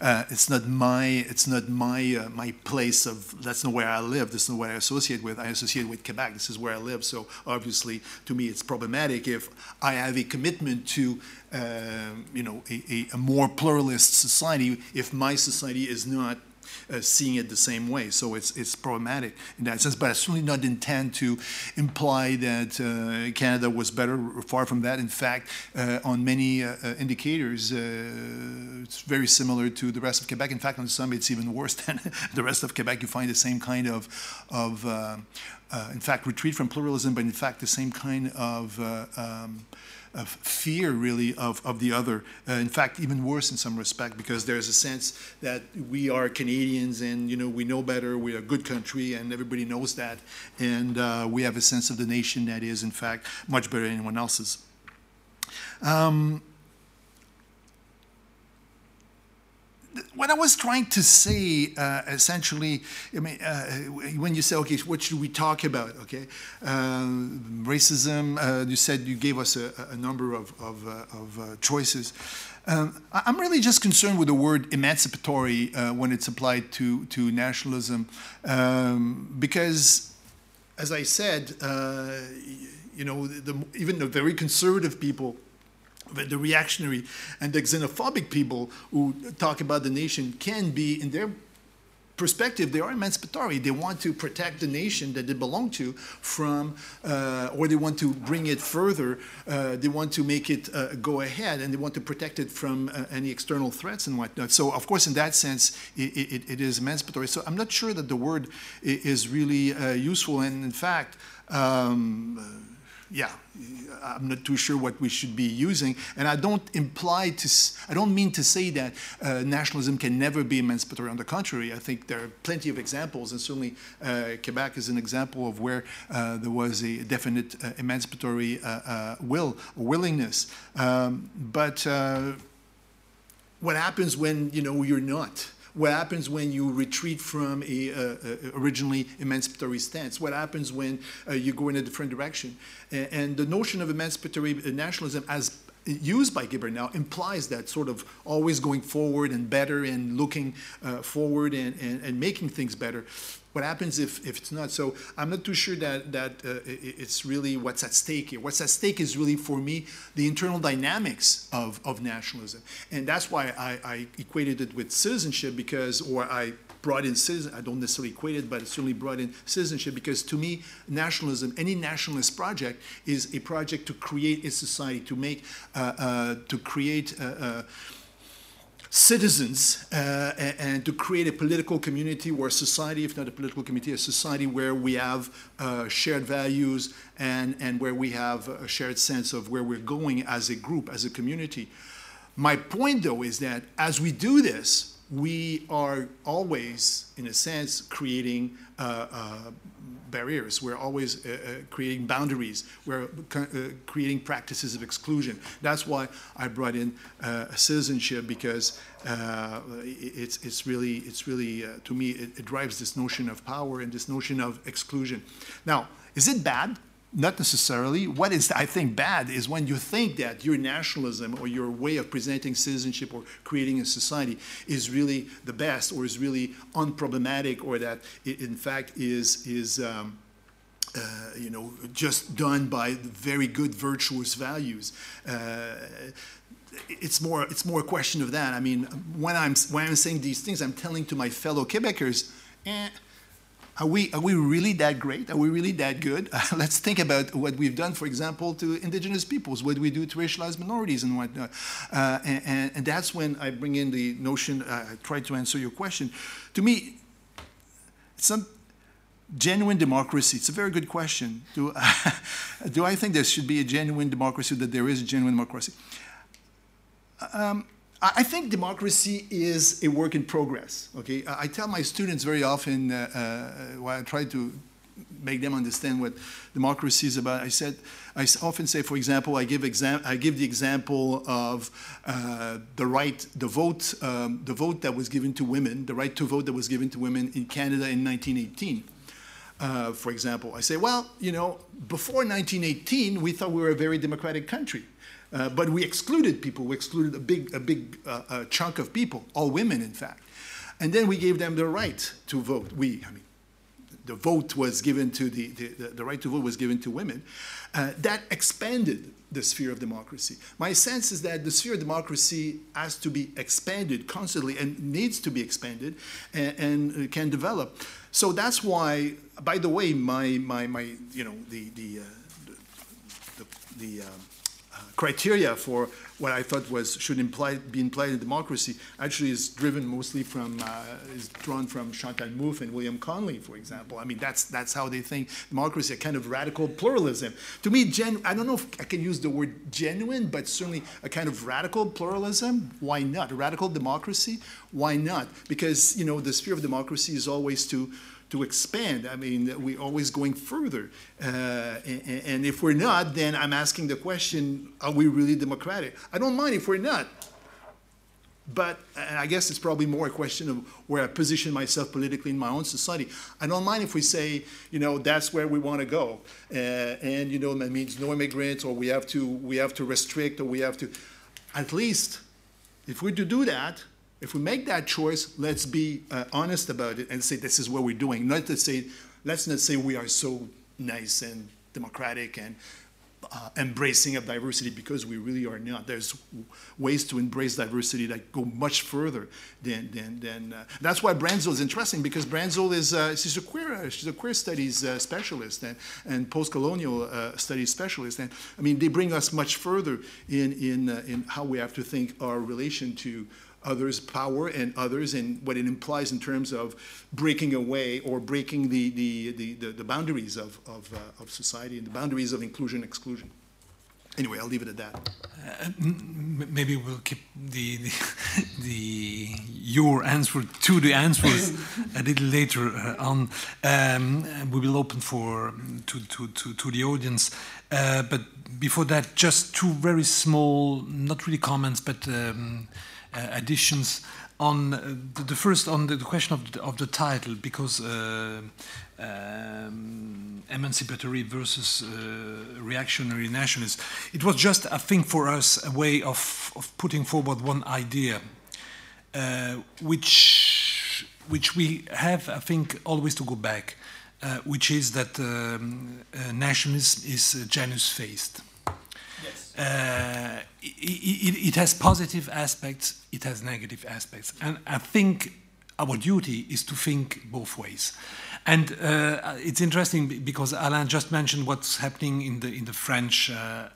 Uh, it's not my it's not my uh, my place of that's not where I live. This is not what I associate with. I associate with Quebec. This is where I live. So obviously, to me, it's problematic if I have a commitment to uh, you know a, a, a, more pluralist society if my society is not uh, seeing it the same way. So it's it's problematic in that sense. But I certainly not intend to imply that uh, Canada was better. Far from that. In fact, uh, on many uh, uh, indicators, it's very similar to the rest of Quebec. In fact, on some it's even worse than the rest of Quebec. You find the same kind of of in fact retreat from pluralism, but in fact the same kind of um, of fear, really, of, of the other. Uh, in fact, even worse in some respect, because there's a sense that we are Canadians and, you know, we know better, we're a good country, and everybody knows that. And uh, we have a sense of the nation that is, in fact, much better than anyone else's. Um, what I was trying to say, uh, essentially, I mean, uh, when you say, okay, what should we talk about? Okay, uh, racism. Uh, you said you gave us a, a number of, of, uh, of uh, choices. Um, I'm really just concerned with the word emancipatory when it's applied to to nationalism, um, because, as I said, you know, the, even the very conservative people the reactionary and the xenophobic people who talk about the nation can be, in their perspective, they are emancipatory. They want to protect the nation that they belong to from, uh, or they want to bring it further. Uh, they want to make it uh, go ahead, and they want to protect it from uh, any external threats and whatnot. So, of course, in that sense, it, it, it is emancipatory. So, I'm not sure that the word is really uh, useful. And in fact, um, yeah, I'm not too sure what we should be using. And I don't imply to, I don't mean to say that uh, nationalism can never be emancipatory. On the contrary, I think there are plenty of examples, and certainly uh, Quebec is an example of where uh, there was a definite uh, emancipatory uh, uh, will, willingness. Um, but what happens when you know you're not? What happens when you retreat from a, uh, originally emancipatory stance? What happens when uh, you go in a different direction? And, and the notion of emancipatory nationalism as used by Guibernau implies that sort of always going forward and better and looking uh, forward and, and, and, making things better. What happens if, if it's not? So I'm not too sure that, that uh, it's really what's at stake here. What's at stake is really, for me, the internal dynamics of, of nationalism. And that's why I, I equated it with citizenship because, or I brought in citizen. I don't necessarily equate it, but it certainly brought in citizenship because to me, nationalism, any nationalist project, is a project to create a society, to make, uh, uh, to create. Uh, uh citizens uh, and, to create a political community a society, if not a political community, a society where we have uh, shared values and, and where we have a shared sense of where we're going as a group, as a community. My point, though, is that as we do this, we are always, in a sense, creating uh, uh, barriers. We're always uh, uh creating boundaries. We're uh, creating practices of exclusion. That's why I brought in uh, citizenship because it's, it's really, it's really to me, it, it drives this notion of power and this notion of exclusion. Now, is it bad? Not necessarily. What is, I think, bad is when you think that your nationalism or your way of presenting citizenship or creating a society is really the best or is really unproblematic or that it, in fact, is, is um, uh, you know, just done by very good virtuous values. Uh, it's more, it's more a question of that. I mean, when I'm, when I'm saying these things, I'm telling to my fellow Quebecers, eh, are we, are we really that great? Are we really that good? Uh, let's think about what we've done, for example, to indigenous peoples, what we do to racialized minorities and whatnot. Uh, and, and, that's when I bring in the notion, uh, I try to answer your question. To me, some genuine democracy, it's a very good question. Do, do I think there should be a genuine democracy, that there is a genuine democracy? Um, I think democracy is a work in progress. Okay, I tell my students very often uh, uh, I try to make them understand what democracy is about. I said, I often say, for example, I give exam, I give the example of uh, the right, the vote, um, the vote that was given to women, the right to vote that was given to women in Canada in 1918. Uh, for example, I say, well, you know, before 1918, we thought we were a very democratic country. Uh, but we excluded people. We excluded a big, a big uh, uh, chunk of people, all women, in fact. And then we gave them the right to vote. We, I mean, the vote was given to the, the, the right to vote was given to women. Uh, that expanded the sphere of democracy. My sense is that the sphere of democracy has to be expanded constantly and needs to be expanded and, and can develop. So that's why, by the way, my, my, my you know, the, the, uh, the, the, um, criteria for what I thought was should imply, be implied in democracy actually is driven mostly from, uh, is drawn from Chantal Mouffe and William Connolly, for example. I mean, that's, that's how they think democracy, a kind of radical pluralism. To me, gen, I don't know if I can use the word genuine, but certainly a kind of radical pluralism. Why not? A radical democracy? Why not? Because, you know, the sphere of democracy is always to to expand. I mean, we're always going further. Uh, and, and, if we're not, then I'm asking the question, are we really democratic? I don't mind if we're not. But I guess it's probably more a question of where I position myself politically in my own society. I don't mind if we say, you know, that's where we want to go, uh, and you know that means no immigrants, or we have to we have to restrict, or we have to. At least, if we're to do that, if we make that choice, let's be uh, honest about it and say this is what we're doing. Not to say, let's not say we are so nice and democratic and uh, embracing of diversity because we really are not. There's ways to embrace diversity that go much further than than, than uh, that's why Brandzel is interesting because Brandzel is uh, she's a queer uh, she's a queer studies uh, specialist and and post-colonial uh, studies specialist and I mean they bring us much further in in in how we have to think our relation to others' power and others and what it implies in terms of breaking away or breaking the, the, the, the, the boundaries of, of, uh, of society and the boundaries of inclusion exclusion. Anyway, I'll leave it at that. Uh, maybe we'll keep the, the, the, your answer to the answers a little later uh, on. Um, we will open for to to to, to the audience, uh, but before that, just two very small, not really comments, but. Um, additions on uh, the, the, first on the, the question of the, of the title because uh, um, emancipatory versus uh, reactionary nationalist. It was just I think for us a way of, of putting forward one idea uh, which which we have I think always to go back uh, which is that um, nationalism is Janus faced uh, it, it, has positive aspects, it has negative aspects. And I think our duty is to think both ways. And uh, it's interesting because Alain just mentioned what's happening in the, in the French uh, uh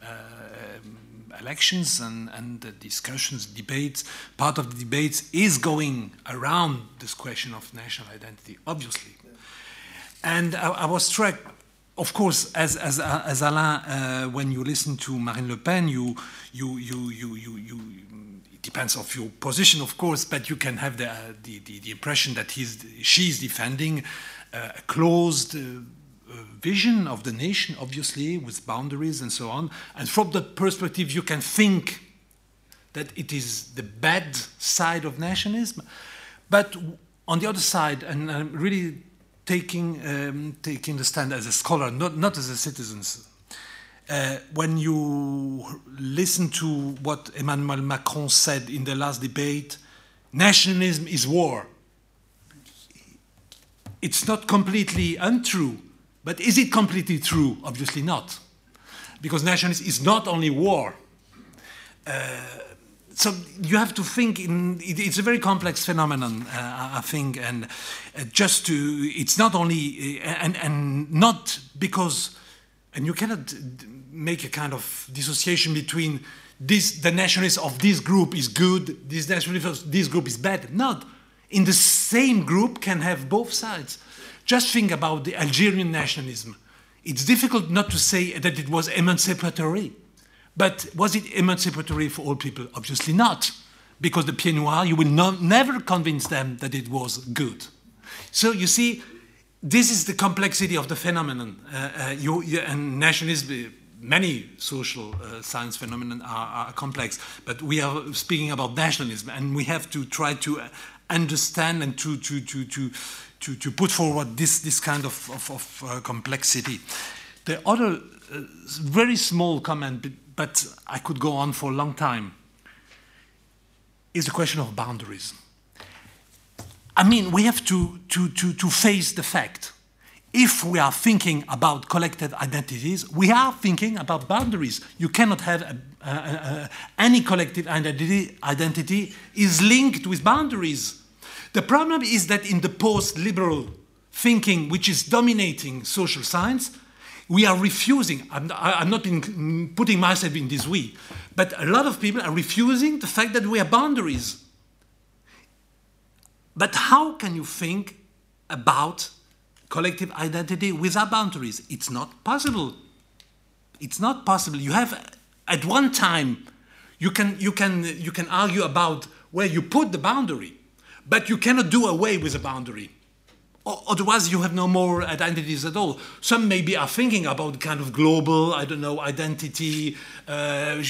elections and, and the discussions, debates, part of the debates is going around this question of national identity, obviously. And I, I was struck, of course, as, as, as Alain, uh, when you listen to Marine Le Pen, you, you, you, you, you, you it depends of your position, of course, but you can have the, uh, the, the, the, impression that he's, she's defending uh, a closed uh, vision of the nation, obviously, with boundaries and so on. And from that perspective, you can think that it is the bad side of nationalism. But on the other side, and I'm really taking, um, taking the stand as a scholar, not, not as a citizen, uh, when you listen to what Emmanuel Macron said in the last debate, nationalism is war. It's not completely untrue but is it completely true? Obviously not. Because nationalism is not only war. Uh, so you have to think in, it, it's a very complex phenomenon, uh, I think, and uh, just to, it's not only, uh, and, and not because, and you cannot make a kind of dissociation between this, the nationalist of this group is good, this nationalist of this group is bad. Not. In the same group can have both sides. Just think about the Algerian nationalism. It's difficult not to say that it was emancipatory. But was it emancipatory for all people? Obviously not. Because the Noirs, you will not, never convince them that it was good. So you see, this is the complexity of the phenomenon. Uh, uh, you, and nationalism, many social uh, science phenomena are, are, complex, but we are speaking about nationalism, and we have to try to understand and to, to, to, to, to, to put forward this, this kind of, of, of uh, complexity. The other uh, very small comment, but I could go on for a long time, is the question of boundaries. I mean, we have to, to, to, to face the fact. If we are thinking about collective identities, we are thinking about boundaries. You cannot have a, a, a, any collective identity, identity is linked with boundaries. The problem is that in the post liberal thinking, which is dominating social science, we are refusing. I'm, I'm not in, putting myself in this way, but a lot of people are refusing the fact that we have boundaries. But how can you think about collective identity without boundaries? It's not possible. It's not possible. You have, at one time, you can, you can, you can argue about where you put the boundary. But you cannot do away with a boundary. Otherwise, you have no more identities at all. Some maybe are thinking about kind of global, I don't know, identity, uh,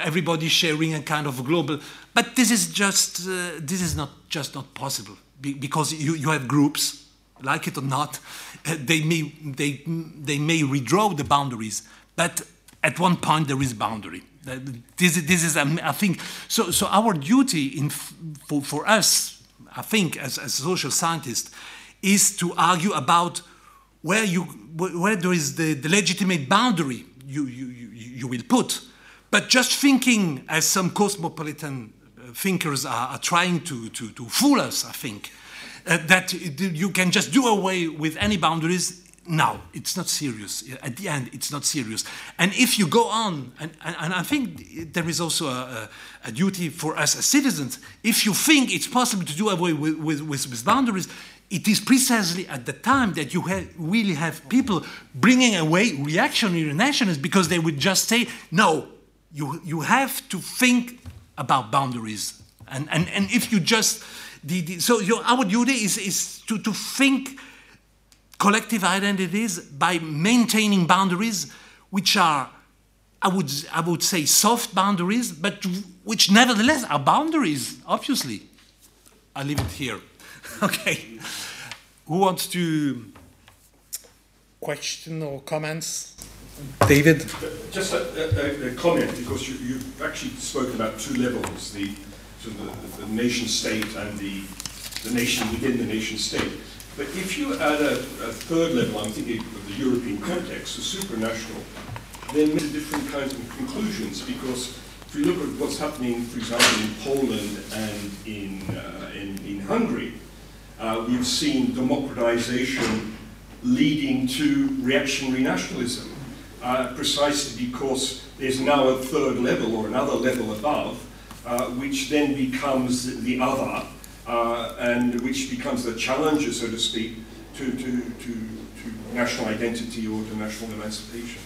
everybody sharing a kind of global. But this is just, uh, this is not just not possible because you, you have groups, like it or not, uh, they may they they may redraw the boundaries, but at one point there is boundary. Uh, this, this is, um, I think, so. So our duty in for, for us I think, as, as social scientist, is to argue about where, you, where there is the, the legitimate boundary you, you, you, will put. But just thinking, as some cosmopolitan uh, thinkers are, are trying to, to, to fool us, I think, uh, that you can just do away with any boundaries no, it's not serious. At the end, it's not serious. And if you go on, and, and, and I think there is also a, a, a, duty for us as citizens, if you think it's possible to do away with, with, with boundaries, it is precisely at the time that you have, really have people bringing away reactionary nationalists because they would just say, no, you, you have to think about boundaries. And, and, and if you just, the, the, so your, our duty is, is to, to think collective identities by maintaining boundaries which are, I would, I would say, soft boundaries, but which nevertheless are boundaries, obviously. I leave it here. okay. Who wants to question or comments? David? Just a, a, a comment, because you, you actually spoken about two levels, the, the, the nation state and the, the nation within the nation state. But if you add a, a third level, I'm thinking of the European context, the supranational, then different kinds of conclusions because if you look at what's happening, for example, in Poland and in, uh, in, in, Hungary, uh, we've seen democratization leading to reactionary nationalism, uh, precisely because there's now a third level or another level above, uh, which then becomes the other, uh, and which becomes the challenger, so to speak, to, to, to, to national identity or to national emancipation.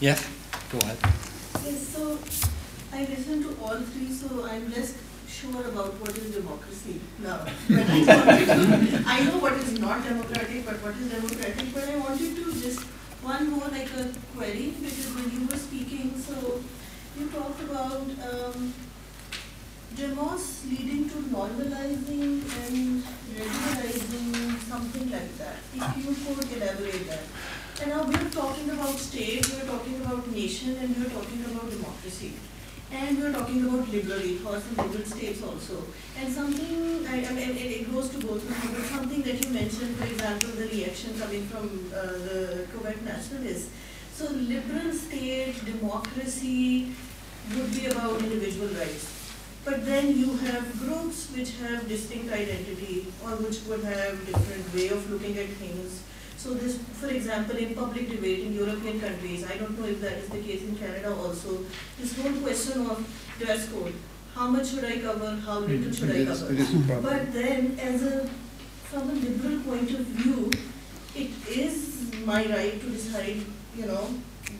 Yes, go ahead. Yes, so I listened to all three, so I'm less sure about what is democracy now. I, know what is not democratic, but what is democratic. But I wanted to just one more like a query because when you were speaking, so you talked about um, demos leading to normalizing and regularizing something like that. If you could elaborate that. And now we're talking about state, we're talking about nation, and we're talking about democracy. And we're talking about liberal ethos and liberal states also. And something, I, I mean, it, goes to both of you, but something that you mentioned, for example, the reaction coming from uh, the Quebec nationalists. So liberal state, democracy would be about individual rights. But then you have groups which have distinct identity or which would have different way of looking at things so this, for example, in public debate in European countries, I don't know if that is the case in Canada also, this whole question of dress code. How much should I cover? How little should I cover? But then, as a from a liberal point of view, it is my right to decide, you know,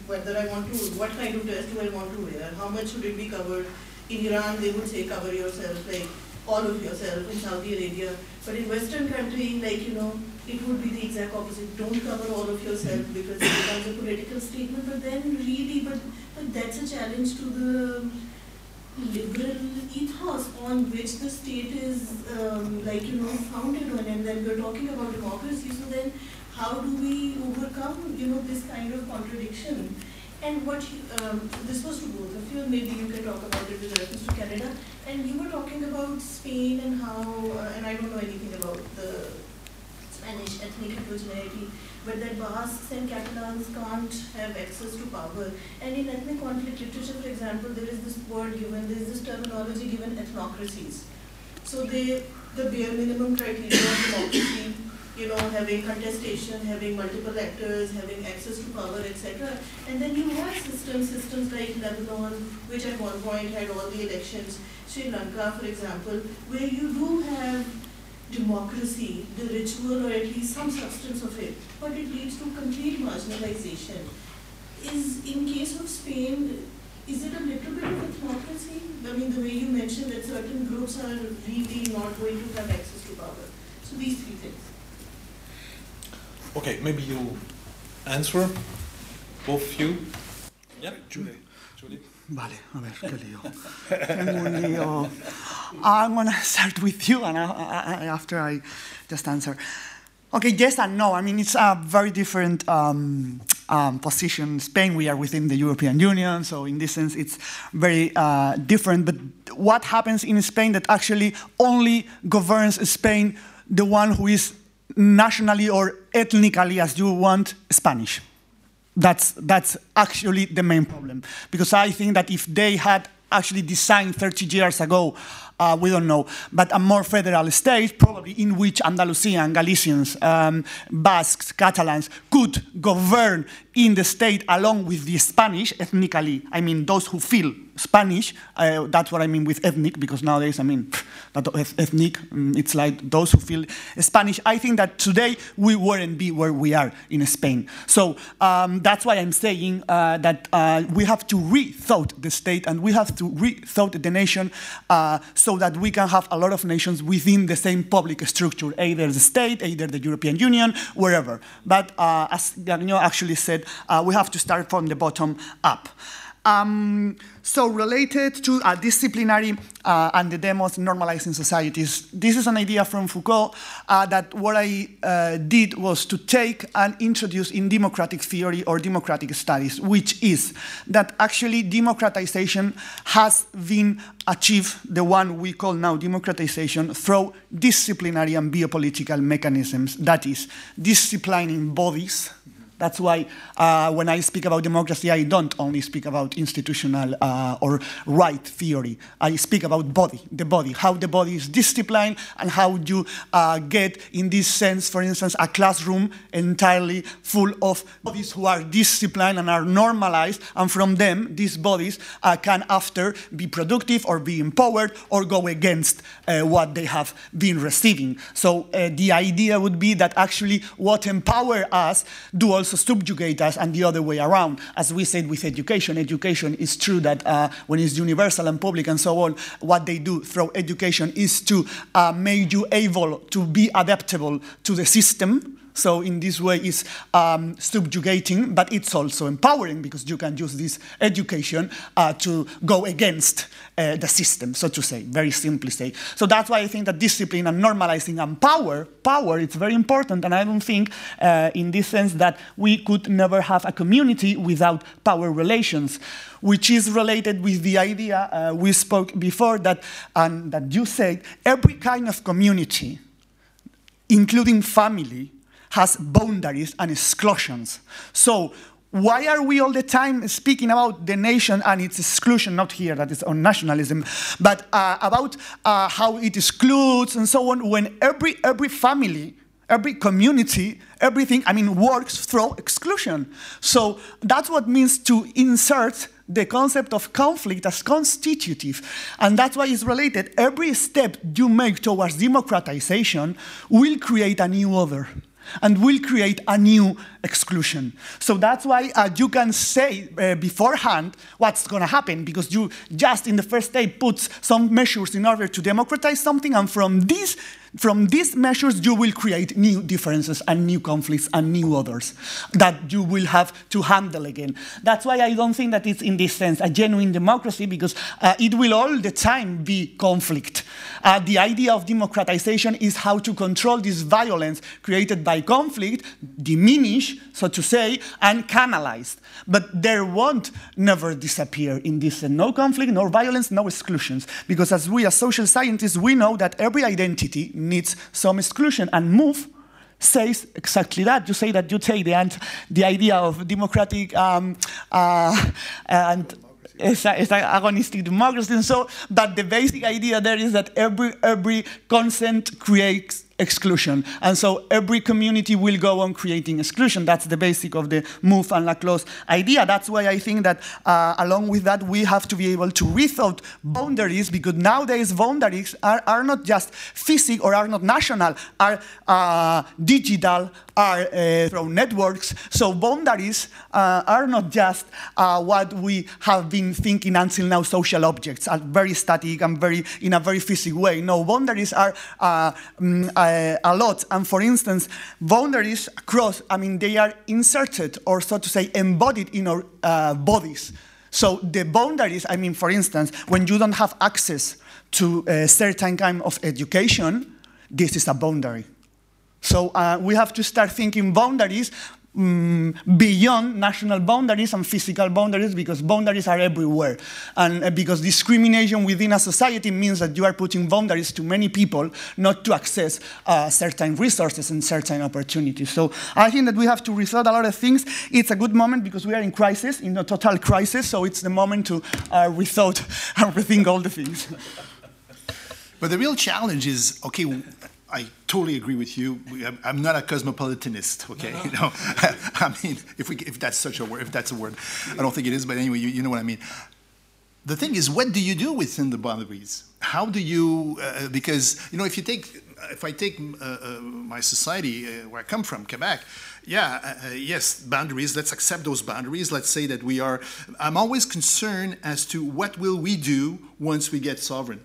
whether I want to, what kind of dress do I want to wear? How much should it be covered? In Iran, they would say cover yourself, like all of yourself. In Saudi Arabia, but in Western country, like you know, it would be the exact opposite. Don't cover all of yourself because it becomes a political statement. But then really, but, but that's a challenge to the liberal ethos on which the state is um, like, you know, founded on. And then we're talking about democracy. So then how do we overcome, you know, this kind of contradiction? And what um, this was to both of you, maybe you can talk about it with reference to Canada. And you were talking about Spain and how, uh, and I don't know anything about the Spanish ethnic heterogeneity, but that Basques and Catalans can't have access to power. And in ethnic conflict literature, for example, there is this word given, there is this terminology given ethnocracies. So they, the bare minimum criteria of democracy, you know, having contestation, having multiple actors, having access to power, etc. And then you have systems, systems like Lebanon, which at one point had all the elections, Sri Lanka, for example, where you do have democracy, the ritual or at least some substance of it, but it leads to complete marginalization. Is in case of Spain, is it a little bit of a democracy? I mean, the way you mentioned that certain groups are really not going to have access to power. So these three things. Okay, maybe you answer, both you. Yeah, Julie. Vale, a ver, qué lío. Tengo un lío. I'm gonna start with you, and I, I, after I just answer. Okay, yes and no. I mean, it's a very different um, um, position. Spain, we are within the European Union, so in this sense, it's very uh, different. But what happens in Spain that actually only governs Spain the one who is nationally or ethnically, as you want, Spanish that's, that's actually the main problem. Because I think that if they had actually designed 30 years ago uh, we don't know, but a more federal state, probably in which Andalusian, Galicians, um, Basques, Catalans could govern in the state along with the Spanish ethnically. I mean, those who feel Spanish, uh, that's what I mean with ethnic, because nowadays, I mean, that ethnic, mm, it's like those who feel Spanish. I think that today we wouldn't be where we are in Spain. So um, that's why I'm saying uh, that uh, we have to rethought the state and we have to rethought the nation uh, so that we can have a lot of nations within the same public structure, either the state, either the European Union, wherever. But uh, as Gagnon actually said, uh, we have to start from the bottom up. Um, so related to a disciplinary uh, and the demos normalizing societies, this is an idea from Foucault uh, that what I uh, did was to take and introduce in democratic theory or democratic studies, which is that actually democratization has been achieved, the one we call now democratization, through disciplinary and biopolitical mechanisms, that is, disciplining bodies, That's why uh, when I speak about democracy, I don't only speak about institutional uh, or right theory. I speak about body, the body, how the body is disciplined and how you uh, get, in this sense, for instance, a classroom entirely full of bodies who are disciplined and are normalized, and from them, these bodies uh, can after be productive or be empowered or go against uh, what they have been receiving. So uh, the idea would be that actually what empower us do also subjugate us and the other way around. As we said with education, education is true that uh, when it's universal and public and so on, what they do through education is to uh, make you able to be adaptable to the system so in this way, it's um, subjugating, but it's also empowering because you can use this education uh, to go against uh, the system, so to say, very simply say. So that's why I think that discipline and normalizing and power, power, it's very important. And I don't think, uh, in this sense, that we could never have a community without power relations which is related with the idea uh, we spoke before that, and that you said, every kind of community, including family, has boundaries and exclusions. So why are we all the time speaking about the nation and its exclusion, not here, that is on nationalism, but uh, about uh, how it excludes and so on, when every, every family, every community, everything, I mean, works through exclusion. So that's what means to insert the concept of conflict as constitutive. And that's why it's related. Every step you make towards democratization will create a new order and will create a new exclusion. So that's why uh, you can say uh, beforehand what's going to happen because you just in the first day put some measures in order to democratize something, and from this from these measures, you will create new differences and new conflicts and new others that you will have to handle again. That's why I don't think that it's, in this sense, a genuine democracy because uh, it will all the time be conflict. Uh, the idea of democratization is how to control this violence created by conflict, diminish, so to say, and canalized. But there won't never disappear in this uh, no conflict, no violence, no exclusions. Because as we as social scientists, we know that every identity needs some exclusion and Mouffe says exactly that. You say that you take the, the idea of democratic um, uh, and it's, a, it's an agonistic democracy and so, but the basic idea there is that every, every consent creates exclusion. And so every community will go on creating exclusion. That's the basic of the Mouffe and Laclau idea. That's why I think that uh, along with that, we have to be able to rethought boundaries because nowadays boundaries are, are not just physical or are not national, are uh, digital, are uh, through networks. So boundaries uh, are not just uh, what we have been thinking until now, social objects are very static and very in a very physical way. No, boundaries are um, a lot. And for instance, boundaries across, I mean, they are inserted or so to say embodied in our uh, bodies. So the boundaries, I mean, for instance, when you don't have access to a certain kind of education, this is a boundary. So uh, we have to start thinking boundaries um, beyond national boundaries and physical boundaries because boundaries are everywhere. And uh, because discrimination within a society means that you are putting boundaries to many people not to access uh, certain resources and certain opportunities. So I think that we have to rethought a lot of things. It's a good moment because we are in crisis, in a total crisis, so it's the moment to uh, rethought and rethink all the things. But the real challenge is, okay, I totally agree with you. I'm not a cosmopolitanist, okay? No. You know, I mean, if we, if that's such a word, if that's a word, I don't think it is. But anyway, you, you know what I mean. The thing is, what do you do within the boundaries? How do you? Uh, because you know, if you take, if I take uh, uh, my society uh, where I come from, Quebec, yeah, uh, uh, yes, boundaries. Let's accept those boundaries. Let's say that we are. I'm always concerned as to what will we do once we get sovereign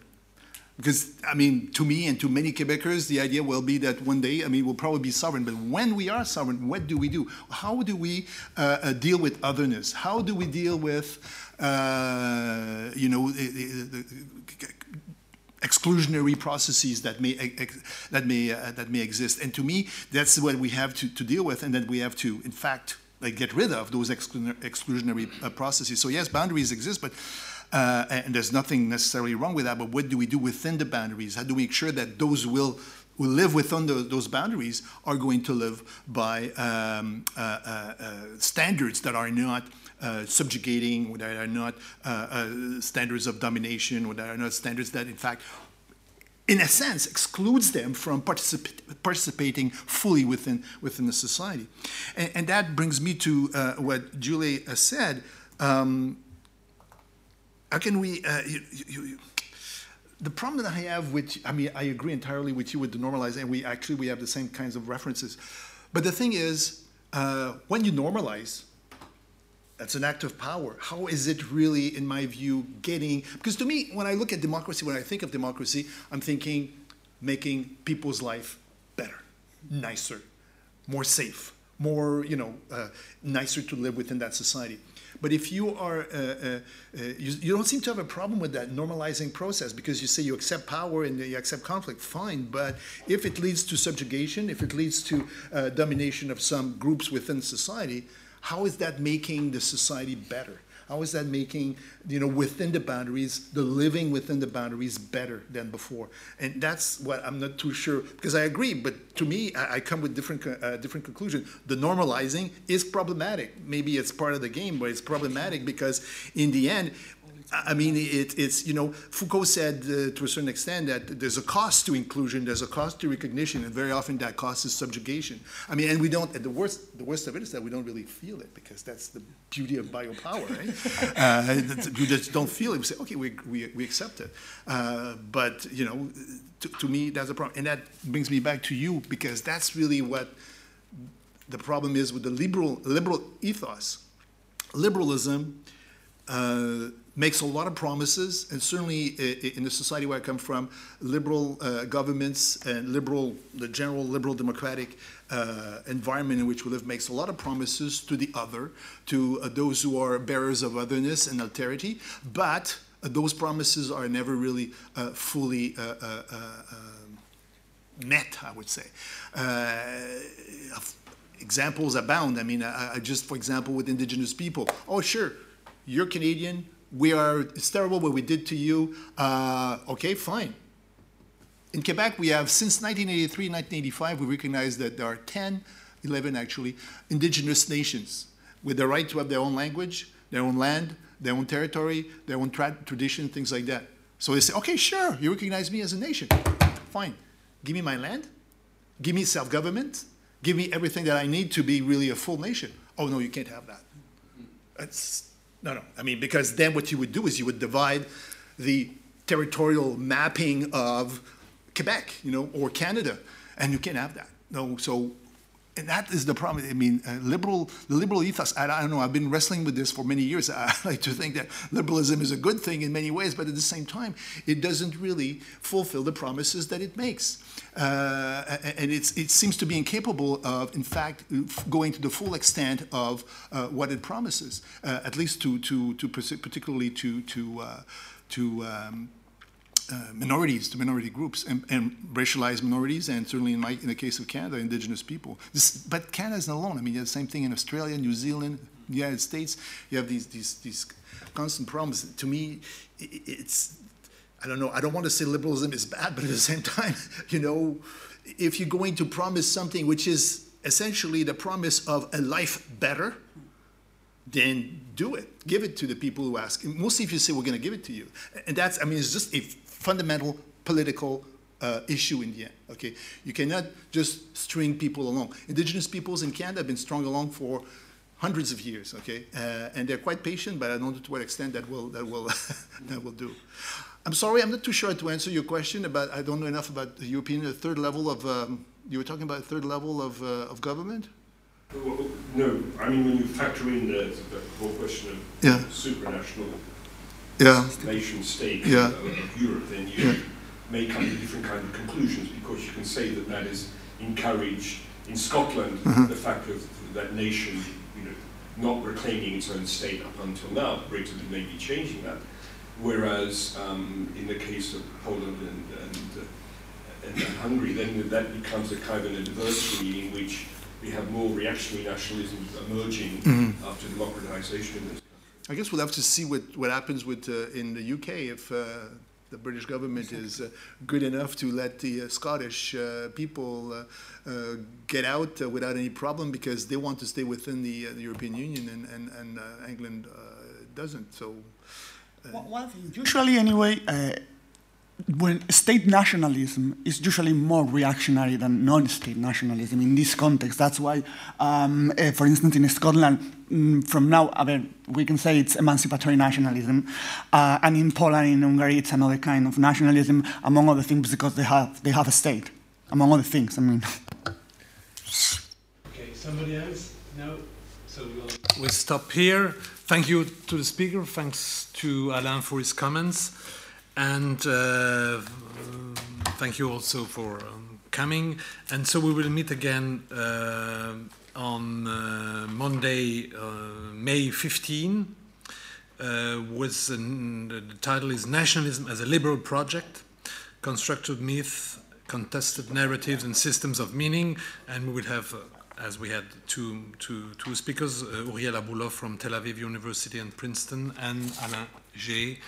because, I mean, to me and to many Quebecers, the idea will be that one day, I mean, we'll probably be sovereign. But when we are sovereign, what do we do? How do we uh, uh, deal with otherness? How do we deal with, uh, you know, exclusionary processes that may that may uh, that may exist. And to me, that's what we have to, to deal with, and that we have to, in fact, like get rid of those exclusionary uh, processes. So yes, boundaries exist, but uh, and there's nothing necessarily wrong with that, but what do we do within the boundaries? How do we make sure that those will who live within the, those boundaries are going to live by um, uh, uh, uh standards that are not uh, subjugating, or that are not uh, standards of domination, or that are not standards that, in fact, in a sense, excludes them from particip participating fully within, within the society. And, and that brings me to uh, what Julie uh, said. Um, how can we, uh, you, you, you, the problem that I have with, I mean, I agree entirely with you with the normalizing, and we actually, we have the same kinds of references. But the thing is, uh, when you normalize, that's an act of power. How is it really, in my view, getting? Because to me, when I look at democracy, when I think of democracy, I'm thinking making people's life better, nicer, more safe, more, you know, uh, nicer to live within that society. But if you are, uh, uh, uh, you, you, don't seem to have a problem with that normalizing process because you say you accept power and you accept conflict, fine. But if it leads to subjugation, if it leads to uh, domination of some groups within society, how is that making the society better? How is that making, you know, within the boundaries, the living within the boundaries better than before? And that's what I'm not too sure, because I agree, but to me, I, I come with different, uh, different conclusion. The normalizing is problematic. Maybe it's part of the game, but it's problematic because in the end, I mean, it, it's, you know, Foucault said uh, to a certain extent that there's a cost to inclusion, there's a cost to recognition, and very often that cost is subjugation. I mean, and we don't, and the worst, the worst of it is that we don't really feel it because that's the beauty of biopower, right? uh, you just don't feel it. We say, okay, we, we, we accept it. Uh, but, you know, to, to me, that's a problem. And that brings me back to you because that's really what the problem is with the liberal, liberal ethos. Liberalism, uh, makes a lot of promises, and certainly in the society where I come from, liberal uh, governments and liberal, the general liberal democratic uh, environment in which we live makes a lot of promises to the other, to uh, those who are bearers of otherness and alterity, but uh, those promises are never really uh, fully uh, met, I would say examples abound. I mean, I, I just for example, with indigenous people, oh sure, you're Canadian, we are, it's terrible what we did to you. Uh, okay, fine. In Quebec, we have, since 1983, 1985, we recognize that there are 10, 11 actually, indigenous nations with the right to have their own language, their own land, their own territory, their own tra tradition, things like that. So they say, okay, sure, you recognize me as a nation. Fine. Give me my land, give me self-government, give me everything that I need to be really a full nation. Oh, no, you can't have that. That's no, no. I mean, because then what you would do is you would divide the territorial mapping of Quebec, you know, or Canada, and you can't have that. No, so and that is the problem. I mean, uh, liberal, the liberal ethos. I, I, don't know. I've been wrestling with this for many years. I like to think that liberalism is a good thing in many ways, but at the same time, it doesn't really fulfill the promises that it makes, uh, and it seems to be incapable of, in fact, going to the full extent of uh, what it promises. Uh, at least to, to, to particularly to to uh, to. Um, uh, minorities, to minority groups, and, and, racialized minorities, and certainly in, my, in the case of Canada, Indigenous people. This, but Canada isn't alone. I mean, you have the same thing in Australia, New Zealand, the United States. You have these, these, these constant problems. To me, it's, I don't know, I don't want to say liberalism is bad, but at the same time, you know, if you're going to promise something which is essentially the promise of a life better, then do it. Give it to the people who ask. Mostly if you say, we're going to give it to you. And that's, I mean, it's just a fundamental political uh, issue in the end. Okay, you cannot just string people along. Indigenous peoples in Canada have been strung along for hundreds of years. Okay, uh, and they're quite patient, but I don't know to what extent that will that will that will do. I'm sorry, I'm not too sure to answer your question about. I don't know enough about the European the third level of. Um, you were talking about a third level of uh, of government. Well, no, I mean when you factor in the, the whole question of yeah. supranational yeah. nation state yeah. of, of, Europe, then you yeah. may come to different kind of conclusions because you can say that that is encouraged in Scotland, mm-hmm. the fact of that nation, you know, not reclaiming its own state up until now. Brexit may be changing that. Whereas um, in the case of Poland and, and, uh, and, and Hungary, then that becomes a kind of an adversary in which we have more reactionary nationalism emerging mm-hmm. after democratization in this I guess we'll have to see what, what happens with uh, in the UK if uh, the British government is uh, good enough to let the uh, Scottish uh, people uh, get out without any problem because they want to stay within the, the European Union and, and, and England doesn't. So One thing, usually anyway, when state nationalism is usually more reactionary than non-state nationalism in this context. That's why, um, uh, for instance, in Scotland, mm, from now, I mean, we can say it's emancipatory nationalism, uh, and in Poland, in Hungary, it's another kind of nationalism, among other things, because they have they have a state, among other things. I mean. Okay, somebody else? No? So we'll, we'll stop here. Thank you to the speaker. Thanks to Alain for his comments. And uh, thank you also for um, coming. And so we will meet again uh, on uh, Monday, uh, May 15. Uh, with an, the title is Nationalism as a Liberal Project, Constructed Myth, Contested Narratives and Systems of Meaning. And we will have, uh, as we had two, two, two speakers, uh, Uriel Abulof from Tel Aviv University and Princeton, and Alain G,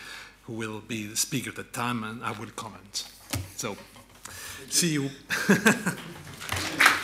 who will be the speaker at the time, and I will comment. So, see you.